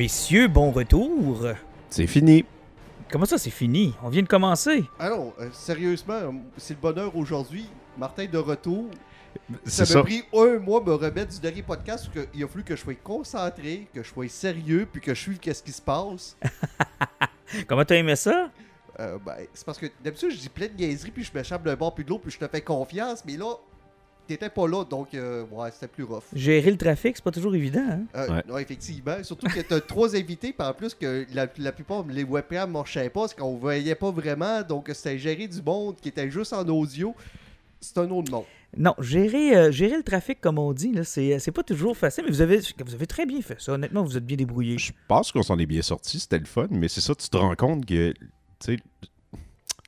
Messieurs, bon retour. C'est fini. Comment ça, c'est fini? On vient de commencer. Alors, euh, sérieusement, c'est le bonheur aujourd'hui. Martin de retour. Ça m'a pris un mois me remettre du dernier podcast parce qu'il a fallu que je sois concentré, que je sois sérieux, puis que je suive qu'est-ce qui se passe. Comment t'as aimé ça? Euh, ben, c'est parce que d'habitude, je dis plein de niaiseries, puis je m'échappe d'un bord puis de l'autre, puis je te fais confiance, mais là, t'étais pas là, donc euh, ouais, c'était plus rough. Gérer le trafic, c'est pas toujours évident. Hein? Euh, Ouais. non, effectivement. Surtout que t'as trois invités, puis en plus que la, la plupart, les webcams marchaient pas, parce qu'on voyait pas vraiment, donc c'était gérer du monde qui était juste en audio. C'est un autre monde. Non, gérer, euh, gérer le trafic, comme on dit, là, c'est, c'est pas toujours facile, mais vous avez, vous avez très bien fait ça. Honnêtement, vous êtes bien débrouillé. Je pense qu'on s'en est bien sorti, c'était le fun, mais c'est ça, tu te rends compte que, tu sais,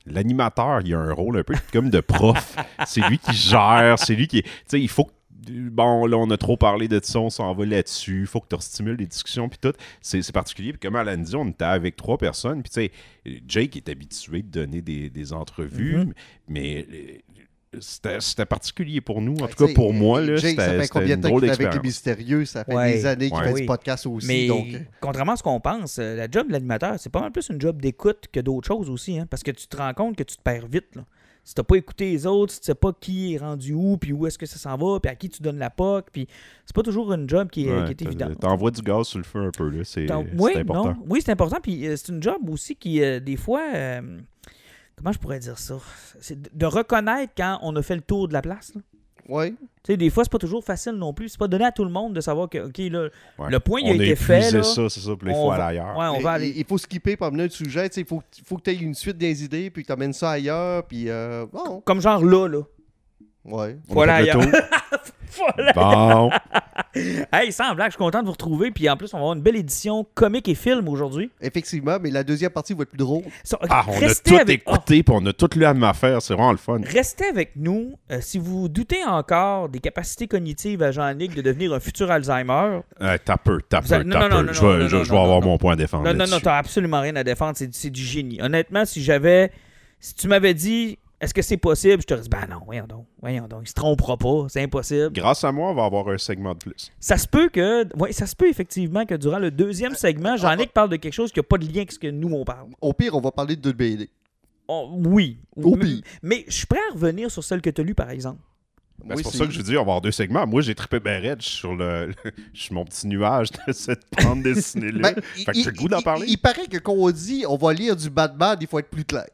l'animateur, il a un rôle un peu comme de prof. c'est lui qui gère, c'est lui qui. Tu sais, il faut que. Bon, là, on a trop parlé de ça, on s'en va là-dessus. Il faut que tu restimules les discussions, puis tout. C'est particulier. Puis, comme Alan dit, on était avec trois personnes. Puis, tu sais, Jake est habitué de donner des, des entrevues, Mhm. mais c'était particulier pour nous. En tout Ben, cas, pour moi, c'était fait c'était combien une de temps drôle qu'il est avec les d'expérience. mystérieux? Ça fait Ouais. des années qu'il Ouais. fait Oui. du podcast aussi. Mais donc, euh, contrairement à ce qu'on pense, euh, la job de l'animateur, c'est pas mal plus une job d'écoute que d'autres choses aussi. Hein, parce que tu te rends compte que tu te perds vite. Là. Si t'as pas écouté les autres, si tu sais pas qui est rendu où, puis où est-ce que ça s'en va, puis à qui tu donnes la POC, puis c'est pas toujours une job qui est, Ouais, qui est évidente. T'envoies du gaz sur le feu un peu, là. C'est oui, important. non. oui, c'est important. Puis euh, c'est une job aussi qui, euh, des fois, euh, comment je pourrais dire ça? C'est de- reconnaître quand on a fait le tour de la place. là. ouais. Tu sais, des fois, c'est pas toujours facile non plus. C'est pas donné à tout le monde de savoir que, OK, là, Ouais. le point il a été fait. là. ça, c'est ça, puis là, il faut va- aller ailleurs. Ouais, on va aller. Il faut skipper pour amener un sujet. Il faut, faut que tu aies une suite des idées, puis que tu amènes ça ailleurs. Puis, euh, bon, Comme genre là, là. Ouais. On Voilà, a fait le ailleurs. tour. Voilà. Bon, Hey, sans blague, je suis content de vous retrouver. Puis en plus, on va avoir une belle édition comique et film aujourd'hui. Effectivement, mais la deuxième partie va être plus drôle. Ah, on a restez tout avec... oh, écouté, puis on a tout lu à ma faire. C'est vraiment le fun. Restez avec nous. Euh, si vous doutez encore des capacités cognitives à Jean-Nic de devenir un futur Alzheimer, Euh, t'as peu, t'as peu, avez- t'as peu. Je vais je- vais avoir non. mon point à défendre Non, non, non, t'as absolument rien à défendre. C'est, c'est du génie. Honnêtement, si j'avais. Si tu m'avais dit, est-ce que c'est possible, je te dirais, ben non, voyons donc. Voyons donc. Il se trompera pas. C'est impossible. Grâce à moi, on va avoir un segment de plus. Ça se peut que. Oui, ça se peut effectivement que durant le deuxième segment, Jean-Nic parle de quelque chose qui n'a pas de lien avec ce que nous, on parle. Au pire, on va parler de deux BD. Oh, oui. Au mais, pire. mais je suis prêt à revenir sur celle que tu as lue, par exemple. Ben, Oui, c'est pour ça que je dis, on va avoir deux segments. Moi, j'ai trippé ben raide sur le, je suis mon petit nuage de cette bande dessinée-là. Ben, fait que il- j'ai le goût d'en il- parler. Il, paraît que quand on dit on va lire du Batman, il faut être plus clair.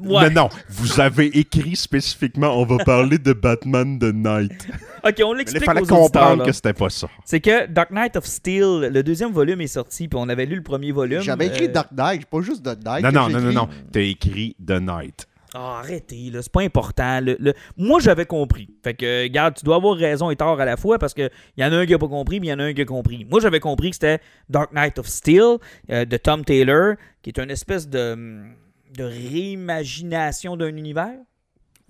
Ouais. Mais non, vous avez écrit spécifiquement, on va parler de Batman the Night. Ok, on Mais il l'explique fallait aux comprendre là. que c'était pas ça. C'est que Dark Knight of Steel, le deuxième volume est sorti, puis on avait lu le premier volume. J'avais écrit euh, Dark Knight, pas juste The Knight. Non, non, non, non, non. T'as écrit The Night. Ah, arrêtez, là, c'est pas important. Le- le- Moi, j'avais compris. Fait que, regarde, tu dois avoir raison et tort à la fois parce qu'il y en a un qui a pas compris, mais il y en a un qui a compris. Moi, j'avais compris que c'était Dark Knight of Steel euh, de Tom Taylor, qui est une espèce de, hum, de réimagination d'un univers?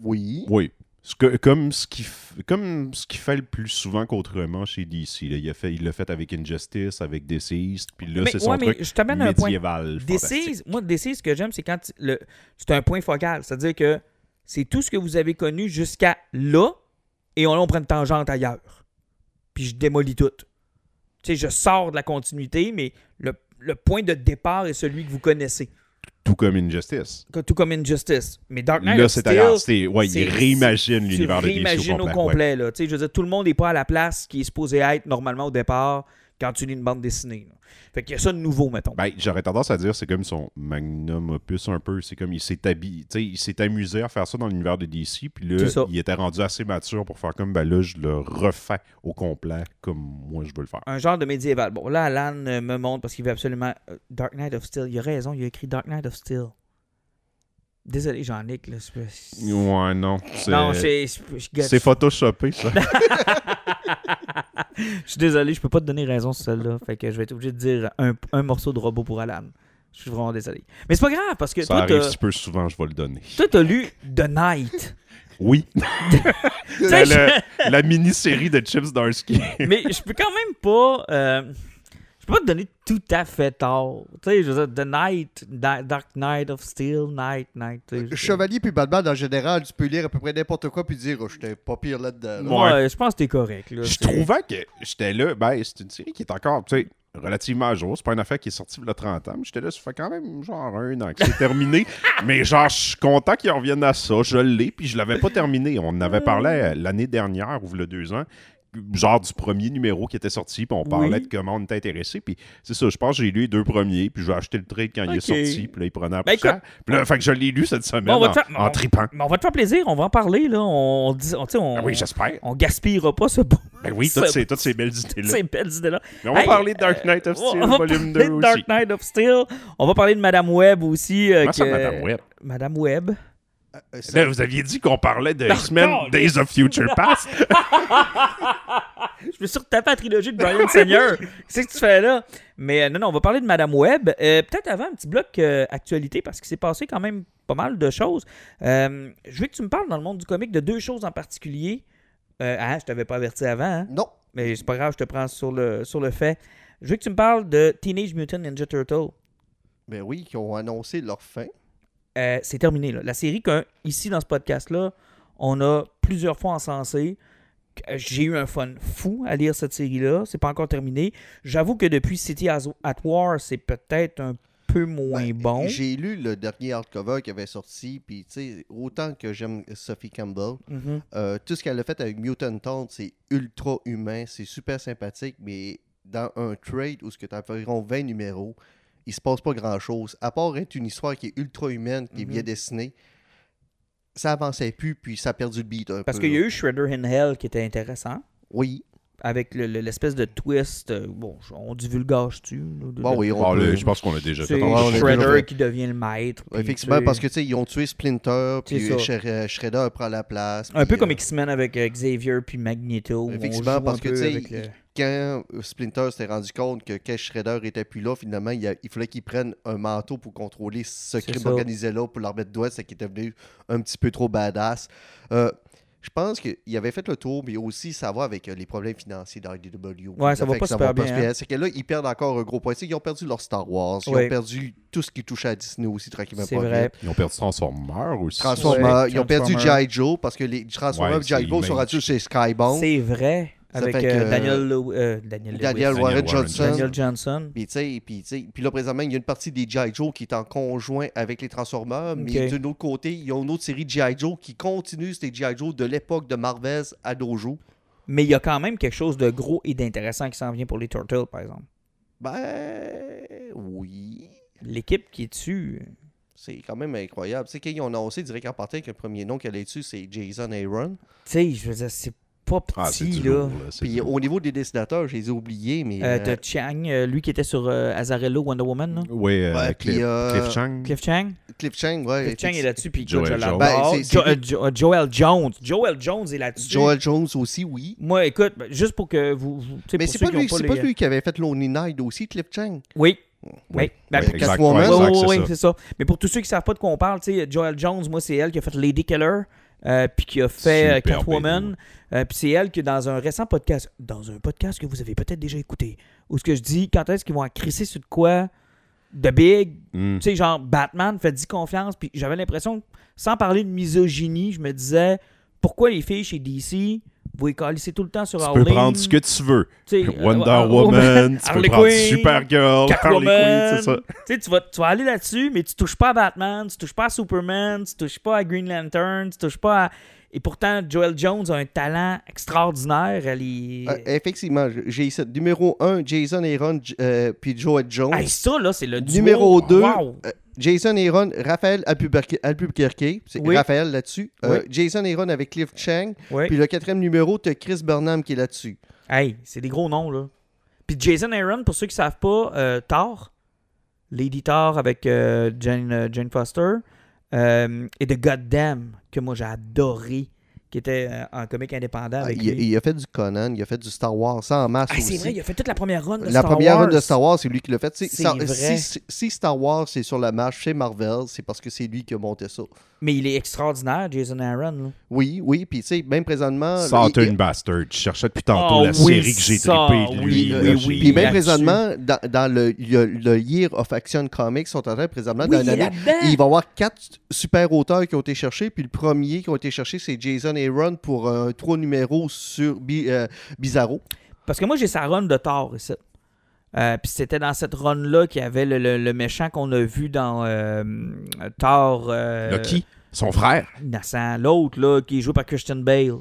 Oui. Oui. Ce que- comme, ce qui f- comme ce fait le plus souvent qu'autrement chez DC. là. Il l'a fait, il l'a fait avec Injustice, avec Deceased, puis là, c'est son ouais, mais truc je t'amène un point. médiéval. Deceased, moi, Deceased, ce que j'aime, c'est quand le, c'est un point focal. C'est-à-dire que c'est tout ce que vous avez connu jusqu'à là, et on, on prend une tangente ailleurs. Puis je démolis tout. Tu sais, je sors de la continuité, mais le, le point de départ est celui que vous connaissez. Tout comme Injustice. Tout comme Injustice. Mais Dark Knight Là, c'est Ouais, il réimagine l'univers de DC réimagines au complet. au complet. là. Tu sais, Je veux dire, tout le monde n'est pas à la place qui est supposé être normalement au départ quand tu lis une bande dessinée. là. Fait qu'il y a ça de nouveau, mettons. Ben, j'aurais tendance à dire c'est comme son magnum opus un peu. C'est comme il s'est habi- tu sais, il s'est amusé à faire ça dans l'univers de DC. Puis là, il était rendu assez mature pour faire comme ben là, je le refais au complet comme moi je veux le faire. un genre de médiéval. Bon, là, Alan euh, me montre parce qu'il veut absolument. euh, Dark Knight of Steel. Il a raison, il a écrit Dark Knight of Steel. Désolé, Jean-Nic. là, Ouais, non. C'est, Non, c'est. c'est photoshopé, ça. Je suis désolé, je peux pas te donner raison sur celle-là. Fait que je vais être obligé de dire un, un morceau de robot pour Alan. Je suis vraiment désolé. Mais c'est pas grave parce que ça toi, arrive si peu souvent, je vais le donner. toi, t'as lu The Night. Oui. La, la- la mini-série de Chips Darsky. Mais je peux quand même pas. euh, peux pas te donner tout à fait tort. Tu sais, je veux dire, The Night, Da- Dark Knight of Steel, Night, Night. je- Chevalier puis Batman, en général, tu peux lire à peu près n'importe quoi puis dire, oh, j'étais pas pire là-dedans. là. Ouais. Ouais, je pense que t'es correct. Là, Je trouvais que j'étais là. Ben, c'est une série qui est encore, tu sais, relativement à jour. C'est pas une affaire qui est sortie il y a 30 ans. mais J'étais là, ça fait quand même genre un an que c'est terminé. mais genre, je suis content qu'ils reviennent à ça. Je l'ai, puis je l'avais pas terminé. On en avait parlé euh, l'année dernière, ou le deux ans. Genre du premier numéro qui était sorti, puis on parlait Oui. de comment on était intéressé. Puis c'est ça, je pense que j'ai lu les deux premiers, puis j'ai acheté le trade quand il est sorti, puis là, il prenait un Ben, peu cher. Puis là, fait que je l'ai lu cette semaine Bon, en, faire- tripant. Mais on va te faire plaisir, on va en parler. Là. On, on, on, Ah oui, j'espère. on gaspillera pas ce beau. Ben oui, ça- toutes ces, toutes ces belles idées-là. Ces belles idées-là. Mais on va Hey, parler de Dark Knight of Steel, volume parler 2 de Dark aussi. Knight of Steel. On va parler de Madame Webb aussi. euh, ça, que- Madame Webb? Madame Webb. Euh, ça- Là, vous aviez dit qu'on parlait de X-Men Days of Future Past. Je me suis retapé la trilogie de Brian Seigneur. Qu'est-ce que tu fais là? Mais euh, non, non, on va parler de Madame Webb. Euh, Peut-être avant un petit bloc euh, actualité parce qu'il s'est passé quand même pas mal de choses. Euh, je veux que tu me parles dans le monde du comic de deux choses en particulier. Euh, ah, je t'avais pas averti avant, hein? Non. mais c'est pas grave, je te prends sur le, sur le fait. Je veux que tu me parles de Teenage Mutant Ninja Turtle. Ben oui, qui ont annoncé leur fin. Euh, c'est terminé. Là. La série que, ici, dans ce podcast-là, on a plusieurs fois encensé. Euh, J'ai eu un fun fou à lire cette série-là. C'est pas encore terminé. J'avoue que depuis City at War, c'est peut-être un peu moins Ben, bon. J'ai lu le dernier hardcover qui avait sorti, puis tu sais, autant que j'aime Sophie Campbell, Mhm. euh, tout ce qu'elle a fait avec Mutant Town, c'est ultra humain, c'est super sympathique, mais dans un trade où tu as environ 20 numéros, il se passe pas grand-chose. À part être une histoire qui est ultra humaine, qui est Mhm. bien dessinée, ça avançait plus, puis ça a perdu le beat un Parce peu. qu'il y a eu Shredder in Hell qui était intéressant. Oui. Avec le- le- l'espèce de twist. euh, bon, on divulgage-tu? là, Bon, de- oui, on là, je pense qu'on l'a déjà fait. Shredder qui devient le maître. Effectivement, parce que tu sais, ils ont tué Splinter, puis. Shred- Shredder prend la place. Un peu comme euh, X-Men avec euh, Xavier puis Magneto. Effectivement, parce que tu sais, quand Splinter s'était rendu compte que Cash Shredder était plus là, finalement, il, a- il fallait qu'il prenne un manteau pour contrôler ce crime ça. organisé-là, pour leur mettre doigt, c'est qu'il était devenu un petit peu trop badass. Euh, je pense qu'il avait fait le tour, mais aussi ça va avec euh, les problèmes financiers d'IDW. Ouais, ça va pas super bien, hein. C'est que là, ils perdent encore un gros point. Ils ont perdu leur Star Wars, ils Ouais. ont perdu tout ce qui touchait à Disney aussi, tranquillement. C'est pas vrai. vite. Ils ont perdu Transformers aussi. Transformers, Ouais, ils ont perdu. G.I. Joe parce que les Transformers Ouais, et G.I. c'est Joe sont rendus chez Skybound? C'est vrai. Avec fait euh, Daniel, Lew- euh, Daniel, Lewis. Daniel Warren Warren Johnson. Daniel Johnson. Puis, tu sais, puis, tu sais, puis là, présentement, il y a une partie des G.I. Joe qui est en conjoint avec les Transformers, mais d'un autre côté, il y a une autre série de G.I. Joe qui continue ces G.I. Joe de l'époque de Marvez à jours. Mais il y a quand même quelque chose de gros et d'intéressant qui s'en vient pour les Turtles, par exemple. Ben, oui. L'équipe qui est dessus. C'est quand même incroyable. Tu sais, quand ils ont annoncé direct en partant que le premier nom qu'elle est dessus, c'est Jason Aaron. Tu sais, je veux dire, c'est pas Ah, petit, là. lourd, là. c'est Puis au niveau des dessinateurs, je les ai oubliés, mais. Euh, euh, T'as Chiang, euh, lui qui était sur euh, Azarello Wonder Woman, là. Oui, euh, Ouais, Cliff, euh, Chang. Cliff Chang? Cliff Chang, ouais. Cliff Chang est là-dessus, puis Joel Jones. Ben, Jo- Joel Jones. Joel Jones est là-dessus. Joel Jones aussi, oui. Moi, écoute, ben, juste pour que vous. Mais c'est pas, lui, les- pas lui qui avait fait Lonely Night aussi, Cliff Chang? Oui. Oui. Ben, Oui, oui, c'est oui, ça. c'est ça. Mais pour tous ceux qui savent pas de quoi on parle, tu sais, Joel Jones, moi, c'est elle qui a fait Lady Killer, euh, puis qui a fait euh, Super Catwoman. Euh, puis c'est elle qui, dans un récent podcast, dans un podcast que vous avez peut-être déjà écouté, où ce que je dis, quand est-ce qu'ils vont crisser sur de quoi de big, Hmm. tu sais, genre Batman fait 10 confiance, puis j'avais l'impression, sans parler de misogynie, je me disais, pourquoi les filles chez DC, vous les calissez tout le temps sur Tu peux prendre ce que tu veux. sais, Wonder euh, Woman, tu peux prendre Quinn, Supergirl, Harley Catwoman. Quinn, c'est ça. Tu vas, tu vas aller là-dessus, mais tu touches pas à Batman, tu touches pas à Superman, tu touches pas à Green Lantern, tu touches pas à... Et pourtant, Joel Jones a un talent extraordinaire. Euh, effectivement, j'ai ici numéro 1, Jason Aaron euh, puis Joel Jones. Hey, ça, là, c'est le duo. Numéro 2, Wow. Jason Aaron, Raphaël Albuquerque, c'est Oui. Raphaël là-dessus. Euh, Oui. Jason Aaron avec Cliff Chang. Ouais. Puis le quatrième numéro, tu Chris Burnham qui est là-dessus. Hey, c'est des gros noms, là. Puis Jason Aaron, pour ceux qui savent pas, euh, Thor, Lady Thor avec euh, Jane, euh, Jane Foster, euh, et The Goddamn, que moi j'ai adoré, qui était euh, un comique indépendant Ah, il, lui. il a fait du Conan, il a fait du Star Wars, ça en masse Ah, c'est vrai, il a fait toute la première run de La Star première Wars. run de Star Wars, c'est lui qui l'a fait. Star- vrai. Si, si- si Star Wars c'est sur la marche chez Marvel, c'est parce que c'est lui qui a monté ça. Mais il est extraordinaire, Jason Aaron. là. Oui, oui, puis tu sais, même présentement. Southern il- Bastard. Je cherchais depuis tantôt Ah la oui, série que j'ai ça, trippée. oui, lui, oui, là, oui. j'ai- Puis même là-dessus. présentement, dans, dans le, le Year of Action Comics, sont en train présentement Oui, dans il est une année. là-dedans. Il va y avoir quatre super auteurs qui ont été cherchés. Puis le premier qui a été cherché, c'est Jason Aaron pour un trois numéros sur Bi- euh, Bizarro. Parce que moi, j'ai sa run de Thor ici. Euh, Puis c'était dans cette run-là qu'il y avait le, le- le méchant qu'on a vu dans euh, Thor. euh, Lucky, son frère. Innocent. L'autre, là, qui est joué par Christian Bale.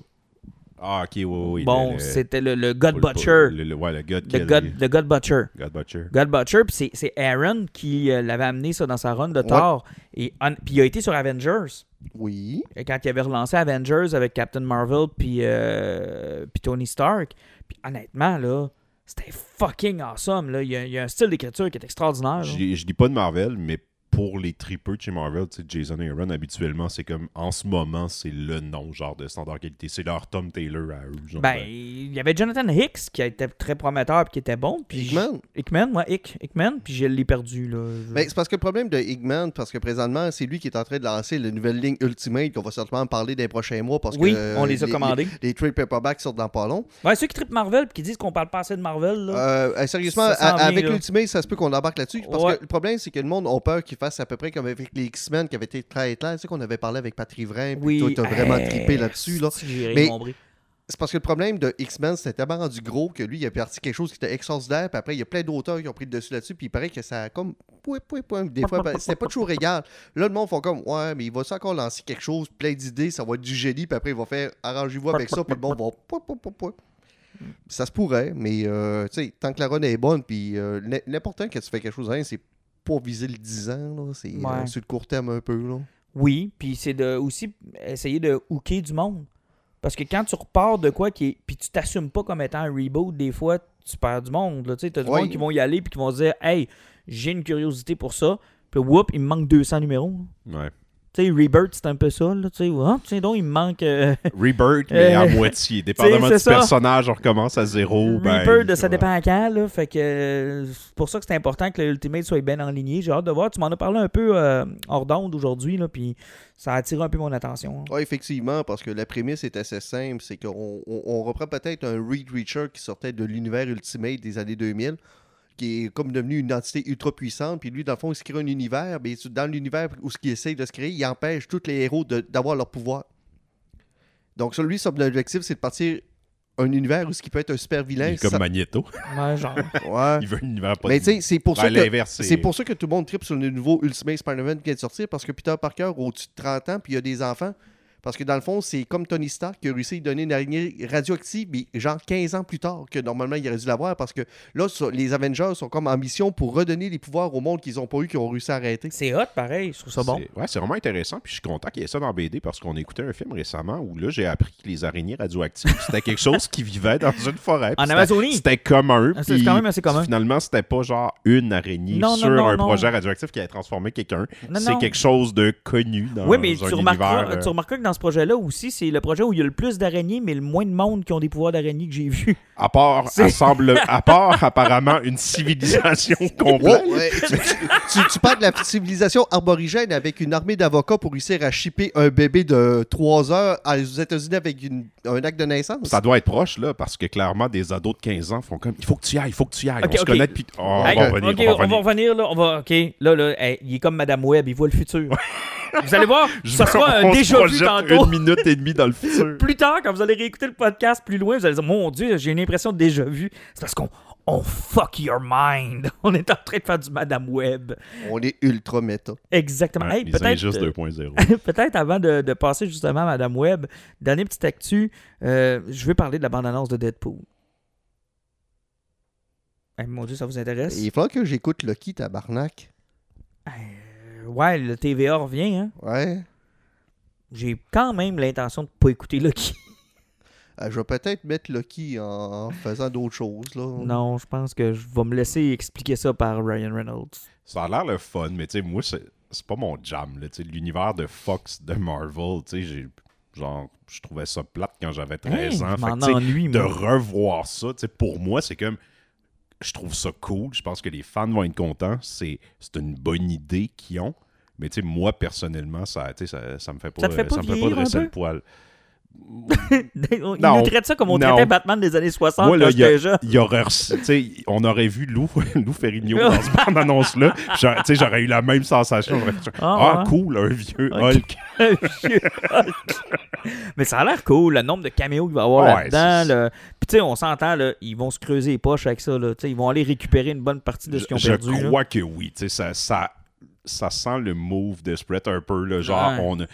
Ah, ok, oui, oui. bon, le- c'était le, le God Butcher. Le, le- ouais, le God, Le God, le God Butcher. God Butcher. God Butcher, puis c'est- Aaron qui euh, l'avait amené ça dans sa run de Ouais. Thor. Et puis il a été sur Avengers. Oui. Et Quand il avait relancé Avengers avec Captain Marvel puis, euh, puis Tony Stark. Puis honnêtement, là, c'était fucking awesome. Là. Il, y a, un style d'écriture qui est extraordinaire. je dis pas de Marvel, mais pour les tripeux de chez Marvel, Jason Aaron, habituellement, c'est comme en ce moment, c'est le nom genre de standard qualité. C'est leur Tom Taylor à eux. genre. Ben, il y avait Jonathan Hicks qui était très prometteur et qui était bon. Puis Hickman. Hickman, ouais, Hick, Hickman, puis je l'ai perdu. Là. Je- Ben, c'est parce que le problème de Hickman, parce que présentement, c'est lui qui est en train de lancer la nouvelle ligne Ultimate qu'on va certainement parler des prochains mois. Parce oui, que, euh, on les a commandés. Les, les trade paperbacks sortent dans pas long. Ouais, ceux qui trippent Marvel et qui disent qu'on parle pas assez de Marvel, là. Euh, euh, sérieusement, Ça s'en à- vient, avec là. l'Ultimate, ça se peut qu'on embarque là-dessus. Parce Ouais. que le problème, c'est que le monde a peur qu'il fasse à peu près comme avec les X-Men qui avaient été très clairs. Tu sais qu'on avait parlé avec Patrick Vrain, puis oui, toi, t'as vraiment trippé là-dessus. Là. Mais-. C'est parce que le problème de X-Men, c'était tellement rendu gros que lui, il a parti quelque chose qui était extraordinaire. Puis après, il y a plein d'auteurs qui ont pris le dessus là-dessus. Puis il paraît que ça a comme. Des fois, ben, c'était pas toujours égal. Là, le monde font comme. Ouais, mais il va encore lancer quelque chose, plein d'idées, ça va être du génie. Puis après, il va faire. Arrangez-vous avec ça. Puis le monde va. Ça se pourrait, mais euh, tu sais, tant que la run est bonne, puis euh, l'important quand tu fais quelque chose, hein, c'est pas viser le 10 ans, là. C'est euh, Ouais. sur le court terme un peu, là. Oui, puis c'est de aussi essayer de hooker du monde. Parce que quand tu repars de quoi qui est. Puis tu t'assumes pas comme étant un reboot, des fois, tu perds du monde. là. Tu sais, t'as du monde qui vont y aller puis qui vont se dire Hey, j'ai une curiosité pour ça. Puis whoop, il me manque 200 numéros. là. Ouais. Tu sais, Rebirth, c'est un peu ça. Là, tu sais, tiens donc, il me manque. euh, Rebirth, mais à Euh, moitié. Dépendamment du ça. personnage, on recommence à zéro. ben, Rebirth, ça dépend à quand. Là, fait que c'est pour ça que c'est important que l'Ultimate soit bien enligné. J'ai hâte de voir. Tu m'en as parlé un peu euh, hors d'onde aujourd'hui. là, Puis ça a attiré un peu mon attention. Oui, effectivement, parce que la prémisse est assez simple. C'est qu'on on, on reprend peut-être un Reed Reacher qui sortait de l'univers Ultimate des années 2000, qui est comme devenu une entité ultra puissante. Puis lui, dans le fond, il se crée un univers. Mais dans l'univers où ce qu'il essaye de se créer, il empêche tous les héros d'avoir leur pouvoir. Donc, sur lui, son objectif, c'est de partir un univers où ce qui peut être un super Il vilain. est comme ça- Magneto. Ouais, genre. Ouais. Il veut un univers pas Mais tu sais, c'est pour, Ben, ça que- c'est pour ça que tout le monde tripe sur le nouveau Ultimate Spider-Man qui vient de sortir, parce que Peter Parker, au-dessus de 30 ans, puis il y a des enfants. Parce que dans le fond, c'est comme Tony Stark qui a réussi à donner une araignée radioactive, mais genre 15 ans plus tard que normalement il aurait dû l'avoir, parce que là, les Avengers sont comme en mission pour redonner les pouvoirs au monde qu'ils n'ont pas eu, qu'ils ont réussi à arrêter. C'est hot, pareil. Je trouve ça bon. C'est- Ouais, c'est vraiment intéressant. Puis je suis content qu'il y ait ça dans BD parce qu'on écoutait un film récemment où là, j'ai appris que les araignées radioactives, c'était quelque chose qui vivait dans une forêt. En c'était- Amazonie. C'était commun. Ah, c'est quand même assez commun. Finalement, c'était pas genre une araignée Non, sur non, un non. projet radioactif qui a transformé quelqu'un. Non, C'est non. quelque chose de connu dans Oui, mais un tu remarqueras, univers, euh, tu remarqueras que dans ce projet-là aussi, c'est le projet où il y a le plus d'araignées, mais le moins de monde qui ont des pouvoirs d'araignée que j'ai vu. À part, semble, à part apparemment une civilisation complète. Ouais, tu, tu- parles de la civilisation arborigène avec une armée d'avocats pour réussir à shipper un bébé de 3 heures aux États-Unis avec une- un acte de naissance? Ça doit être proche, là, parce que clairement, des ados de 15 ans font comme il faut que tu y ailles, il faut que tu y ailles. On se ok. connaît depuis. Oh, Hey, on va revenir, on va on va revenir. là. On va, ok, là, là, hey, il est comme Madame Web, il voit le futur. vous allez voir, ça sera un se déjà vu tantôt. Une minute et demie dans le futur. Plus tard, quand vous allez réécouter le podcast plus loin, vous allez dire Mon Dieu, j'ai une impression de déjà vu. C'est parce qu'on on fuck your mind. On est en train de faire du Madame Web. On est ultra méta. Exactement. Ouais, Hey, peut-être, euh, 2.0. peut-être avant de, de passer justement à Madame Web, dernier petit actu, euh, je veux parler de la bande-annonce de Deadpool. Hey, mon Dieu, ça vous intéresse? Il faudra que j'écoute Lucky, tabarnak. Euh, ouais, le TVA revient, hein? Ouais. J'ai quand même l'intention de pas écouter Lucky. Euh, je vais peut-être mettre Lucky en, en faisant d'autres choses. Là. non, je pense que je vais me laisser expliquer ça par Ryan Reynolds. Ça a l'air le fun, mais tu sais, moi, c'est- c'est pas mon jam. là, tu sais, L'univers de Fox, de Marvel, tu sais, j'ai- genre, je trouvais ça plate quand j'avais 13 Hey, ans. Fait que, ennuie, de moi. revoir ça, tu sais, pour moi, c'est comme. Je trouve ça cool. Je pense que les fans vont être contents. C'est c'est une bonne idée qu'ils ont. Mais tu sais, moi, personnellement, ça, ça, ça me fait pas, Ça te fait pas ça me fait pas un dresser le poil. Il Non. nous traite ça comme on Non. traitait Batman des années 60 Moi, là, quand j'étais jeune. y aurait, on aurait vu Lou, Lou Ferrigno dans cette bande-annonce-là. J'aurais- eu la même sensation. Ah, Ah, cool, un vieux Ok. Hulk. Mais ça a l'air cool, le nombre de caméos qu'il va y avoir Ouais, là-dedans. là. Puis tu sais, on s'entend, là, ils vont se creuser les poches avec ça. Là. Ils vont aller récupérer une bonne partie de ce qu'ils ont je perdu. là. crois que oui. Ça, ça, ça sent le move de Spread un peu. là, genre, Ouais. on a-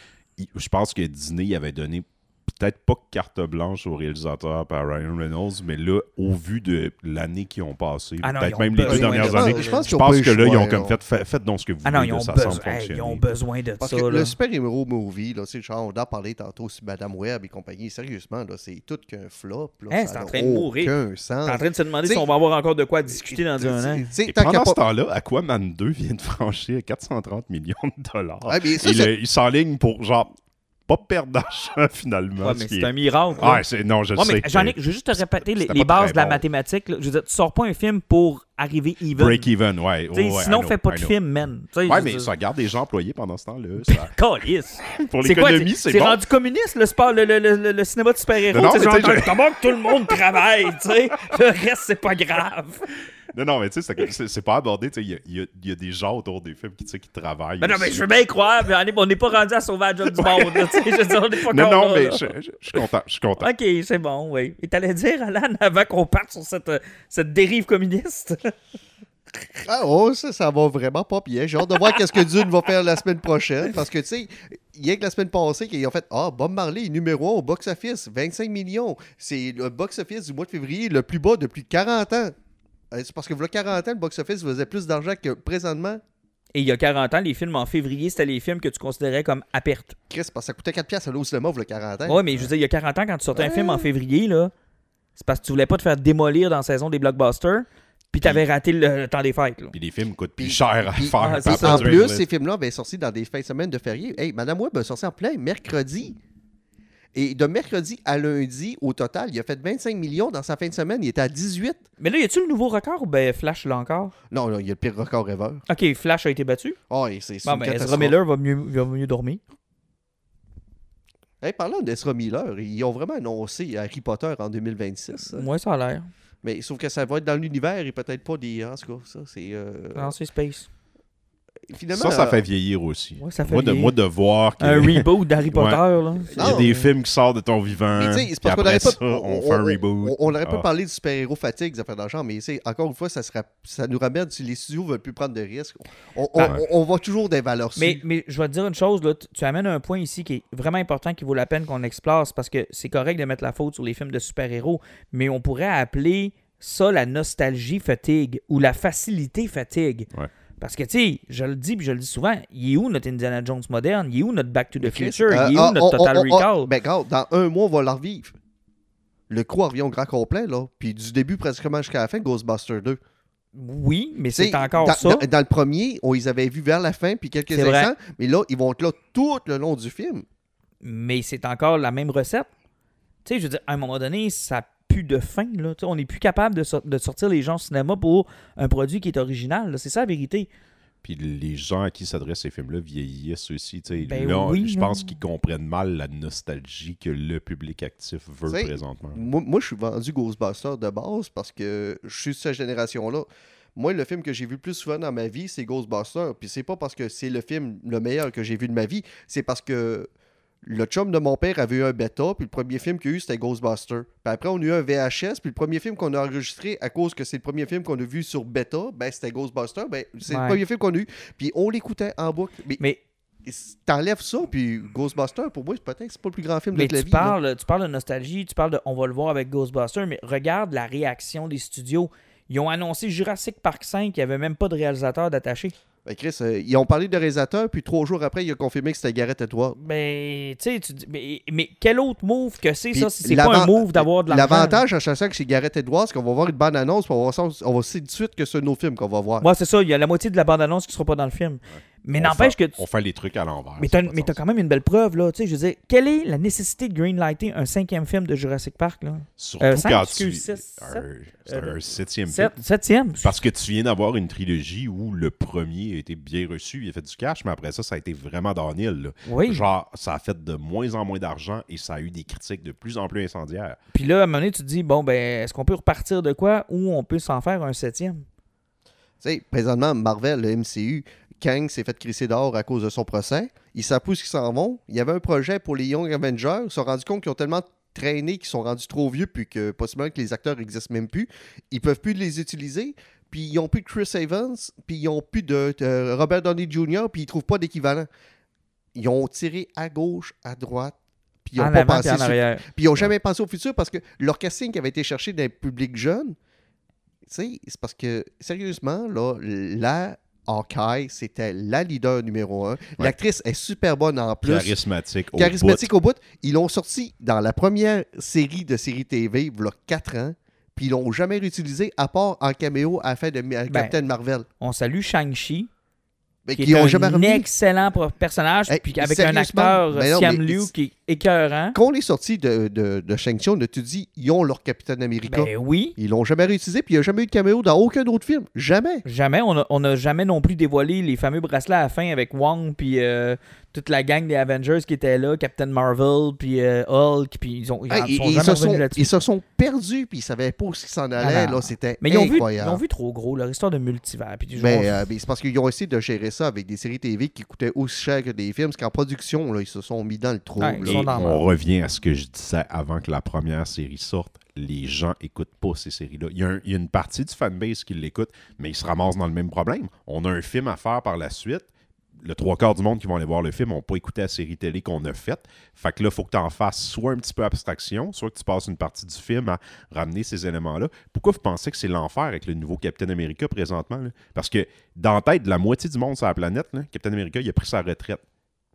je pense que Disney avait donné peut-être pas carte blanche au réalisateur par Ryan Reynolds, mais là, au vu de l'année qu'ils ont passé, Ah non, ils peut-être même les deux dernières de- années, Je pense je que là, ils ont comme là. fait, fait- faites donc ce que vous Ah non, voulez, ils ont, là, ça besoin, semble hey, ils ont besoin de Parce ça. que là. le super-héros movie, là, genre, on en parlait tantôt sur Madame Web et compagnie, sérieusement, là, c'est tout qu'un flop. Hein, c'est en train de mourir. T'es en train de se demander T'sais- si on va avoir encore de quoi discuter dans un an. Et pendant ce temps-là, Aquaman 2 vient de franchir 430 millions de dollars. Ah, c'est- il s'enligne pour, genre, pas perdre d'argent, finalement. Ouais, mais c'est est- un miracle. Ouais. Non, je Ouais, sais j'en ai, je veux juste te répéter les, bases de la bon. mathématique. là. Je veux dire, tu sors pas un film pour arriver even. Break even, ouais. T'sais, ouais, sinon, know, fais pas de film, man. T'sais, Ouais, mais ça garde des gens employés pendant ce temps-là. ça. Pour C'est l'économie, C'est c'est bon. rendu communiste, le, sport, le, le, le, le cinéma de super-héros. Comment que tout le monde travaille, tu sais. Le reste, c'est pas grave. Non, non, mais tu sais, c'est- c'est c'est pas abordé. Il y a, y a- il y a des gens autour des films qui, qui travaillent. Mais non, mais je veux bien croire, mais on est- n'est pas rendu à sauver la job du monde, là. Je dire, on n'est pas Non, encore non, là, mais là. je, je- je suis content. Je suis content. Ok, c'est bon, oui. Et t'allais dire, Alan, avant qu'on parte sur cette, euh, cette dérive communiste? Ah oh, ça, ça va vraiment pas bien. J'ai hâte de voir qu'est-ce que Dune va faire la semaine prochaine. Parce que, tu sais, il y a que la semaine passée qu'ils ont fait Ah, Bob Marley numéro 1 au box-office, 25 millions. C'est le box-office du mois de février le plus bas depuis 40 ans. Euh, C'est parce que, voilà 40 ans, le box-office faisait plus d'argent que présentement. Et il y a 40 ans, les films en février, c'était les films que tu considérais comme à perte. Chris, parce que ça coûtait 4$ piastres aller au cinéma, voilà 40 ans. Ouais, mais je veux dire, il y a 40 ans, quand tu sortais un film en février, là, c'est parce que tu voulais pas te faire démolir dans la saison des blockbusters, puis t'avais raté le, le temps des fêtes, là. Puis les films coûtent plus cher à puis- faire. ah, ça. En plus, là. ces films-là ben, sortis dans des fins de semaine de férié. Hey, Madame Web a sorti en plein mercredi. Et de mercredi à lundi, au total, il a fait 25 millions dans sa fin de semaine. Il était à 18. Mais là, y a-tu le nouveau record ou ben Flash l'a encore? Non, non, il y a le pire record ever. Ok, Flash a été battu. Oh, et c'est c'est Bon, ben Ezra. Miller va mieux, va mieux dormir. Hey, parlant d'Ezra Miller, ils ont vraiment annoncé Harry Potter en 2026. Moi, ça a l'air. Mais sauf que ça va être dans l'univers et peut-être pas des. En tout cas, ça, c'est. euh, Non, c'est Space. Finalement. Ça, ça euh, fait vieillir aussi. Ouais, ça fait moi, de, vieillir. moi, de voir que- Un reboot d'Harry Potter, là. il y a Non. des films qui sortent de ton vivant. Mais tu sais, c'est parce qu'on pas. ça, on, fait un reboot. On n'aurait pas Ah. parlé du super-héros fatigue, des affaires d'argent, mais encore une fois, ça, sera, ça nous ramène si les studios veulent plus prendre de risques. On, on, on- on va toujours des valeurs Mais, je vais te dire une chose, là, tu- amènes un point ici qui est vraiment important, qui vaut la peine qu'on explore, c'est parce que c'est correct de mettre la faute sur les films de super-héros, mais on pourrait appeler ça la nostalgie fatigue ou la facilité fatigue. Ouais. Parce que, tu sais, je le dis puis je le dis souvent, il est où notre Indiana Jones moderne? Il est où notre Back to the Future? euh, il est où ah, notre on- Total on- on- Recall? Ben, regarde, dans un mois, on va la revivre. Le croix revient au grand complet, là. Puis du début, pratiquement jusqu'à la fin, Ghostbusters 2. Oui, mais c'est encore dans, ça. Dans, dans le premier, on les avait vus vers la fin, puis quelques instants. Mais là, ils vont être là tout le long du film. mais c'est encore la même recette. Tu sais, je veux dire, à un moment donné, ça plus de fin. Là. Tu sais, On n'est plus capable de, sor- de sortir les gens au cinéma pour un produit qui est original. C'est ça la vérité. Puis les gens à qui s'adressent ces films-là vieillissent aussi. tu sais. Ben Là, oui, je pense qu'ils comprennent mal la nostalgie que le public actif veut présentement. Moi, moi, je suis vendu Ghostbusters de base parce que je suis de cette génération-là. Moi, le film que j'ai vu le plus souvent dans ma vie, c'est Ghostbusters. Puis c'est pas parce que c'est le film le meilleur que j'ai vu de ma vie, c'est parce que le chum de mon père avait eu un bêta, puis le premier film qu'il y a eu, c'était Ghostbusters. Puis après, on a eu un VHS, puis le premier film qu'on a enregistré à cause que c'est le premier film qu'on a vu sur bêta, ben c'était Ghostbusters. Ben, c'est Ouais. le premier film qu'on a eu. Puis on l'écoutait en boucle. Mais, Mais, t'enlèves ça, puis Ghostbusters, pour moi, c'est peut-être c'est pas le plus grand film mais de la vie. là. parles, tu parles de nostalgie, tu parles de on va le voir avec Ghostbusters, mais regarde la réaction des studios. Ils ont annoncé Jurassic Park 5, il n'y avait même pas de réalisateur d'attaché. Ben Chris, euh, ils ont parlé de réalisateur, puis trois jours après, il a confirmé que c'était Gareth Edwards. Mais, tu sais, tu dis- mais, mais quel autre move que c'est, ça, si c'est pas un move d'avoir de l'argent? L'avantage chaque fois que c'est Gareth Edwards, c'est qu'on va voir une bonne annonce, puis on va, voir ça- on va tout de suite que c'est nos films qu'on va voir. Moi, c'est ça. Il y a la moitié de la bande-annonce qui sera pas dans le film. Mais On n'empêche que. tu- On fait les trucs à l'envers. Mais t'as quand même une belle preuve, là. Tu sais, je veux dire, quelle est la nécessité de greenlighter un cinquième film de Jurassic Park, là? Surtout Euh, cinq, quand excuse, tu. six, un- sept, C'est euh, un septième film. Sept- Septième. Parce que tu viens d'avoir une trilogie où le premier a été bien reçu, il a fait du cash, mais après ça, ça a été vraiment downhill. là. Oui. Genre, ça a fait de moins en moins d'argent et ça a eu des critiques de plus en plus incendiaires. Puis là, à un moment donné, tu te dis, bon, ben, est-ce qu'on peut repartir de quoi ou on peut s'en faire un septième? Tu sais, présentement, Marvel, le MCU, Kang s'est fait crisser dehors à cause de son procès. Ils savent ce qu'ils s'en vont. Il y avait un projet pour les Young Avengers. Ils se sont rendus compte qu'ils ont tellement traîné qu'ils sont rendus trop vieux, puis que possiblement que les acteurs n'existent même plus. Ils peuvent plus les utiliser. Puis ils ont plus de Chris Evans, puis ils ont plus de, de Robert Downey Jr., puis ils trouvent pas d'équivalent. Ils ont tiré à gauche, à droite, puis ils ont En pas pensé puis sur- ils n'ont jamais pensé au futur parce que leur casting qui avait été cherché d'un public jeune, c'est parce que, sérieusement, là, la Hawkeye, c'était la leader numéro un. L'actrice est super bonne en plus. Charismatique. au Charismatique au bout. Ils l'ont sorti dans la première série de série TV, il y a 4 ans. Puis ils l'ont jamais réutilisé à part en caméo à la fin de Mi- Captain Marvel. On salue Shang-Chi, Mais qui qui est ont un jamais remis. excellent personnage, Hey, puis avec un acteur, mais non, Siam mais Liu, qui est écœurant. Quand on est sorti de, de, de Shang-Chi, on a tout dit, ils ont leur Capitaine America. Ben oui. Ils l'ont jamais réutilisé, puis il n'y a jamais eu de caméo dans aucun autre film. Jamais. Jamais. On a, on a jamais non plus dévoilé les fameux bracelets à la fin avec Wong puis euh, toute la gang des Avengers qui était là, Captain Marvel puis euh, Hulk puis ils ont ils sont se sont, là-dessus. ils se sont perdus, puis ils savaient pas où ils s'en allaient. Ah là, C'était Mais ils ont, vu, incroyable. ils ont vu trop gros leur histoire de multivers puis du genre, Mais, euh, mais c'est parce qu'ils ont essayé de gérer ça avec des séries TV qui coûtaient aussi cher que des films, parce qu'en production, là, ils se sont mis dans le trou. On revient à ce que je disais avant que la première série sorte. Les gens écoutent pas ces séries-là. Il y a une partie du fanbase qui l'écoute, mais ils se ramassent dans le même problème. On a un film à faire par la suite. Le trois quarts du monde qui vont aller voir le film n'ont pas écouté la série télé qu'on a faite. Fait que là, il faut que tu en fasses soit un petit peu abstraction, soit que tu passes une partie du film à ramener ces éléments-là. Pourquoi vous pensez que c'est l'enfer avec le nouveau Captain America présentement? Parce que dans la tête la moitié du monde sur la planète, Captain America, il a pris sa retraite.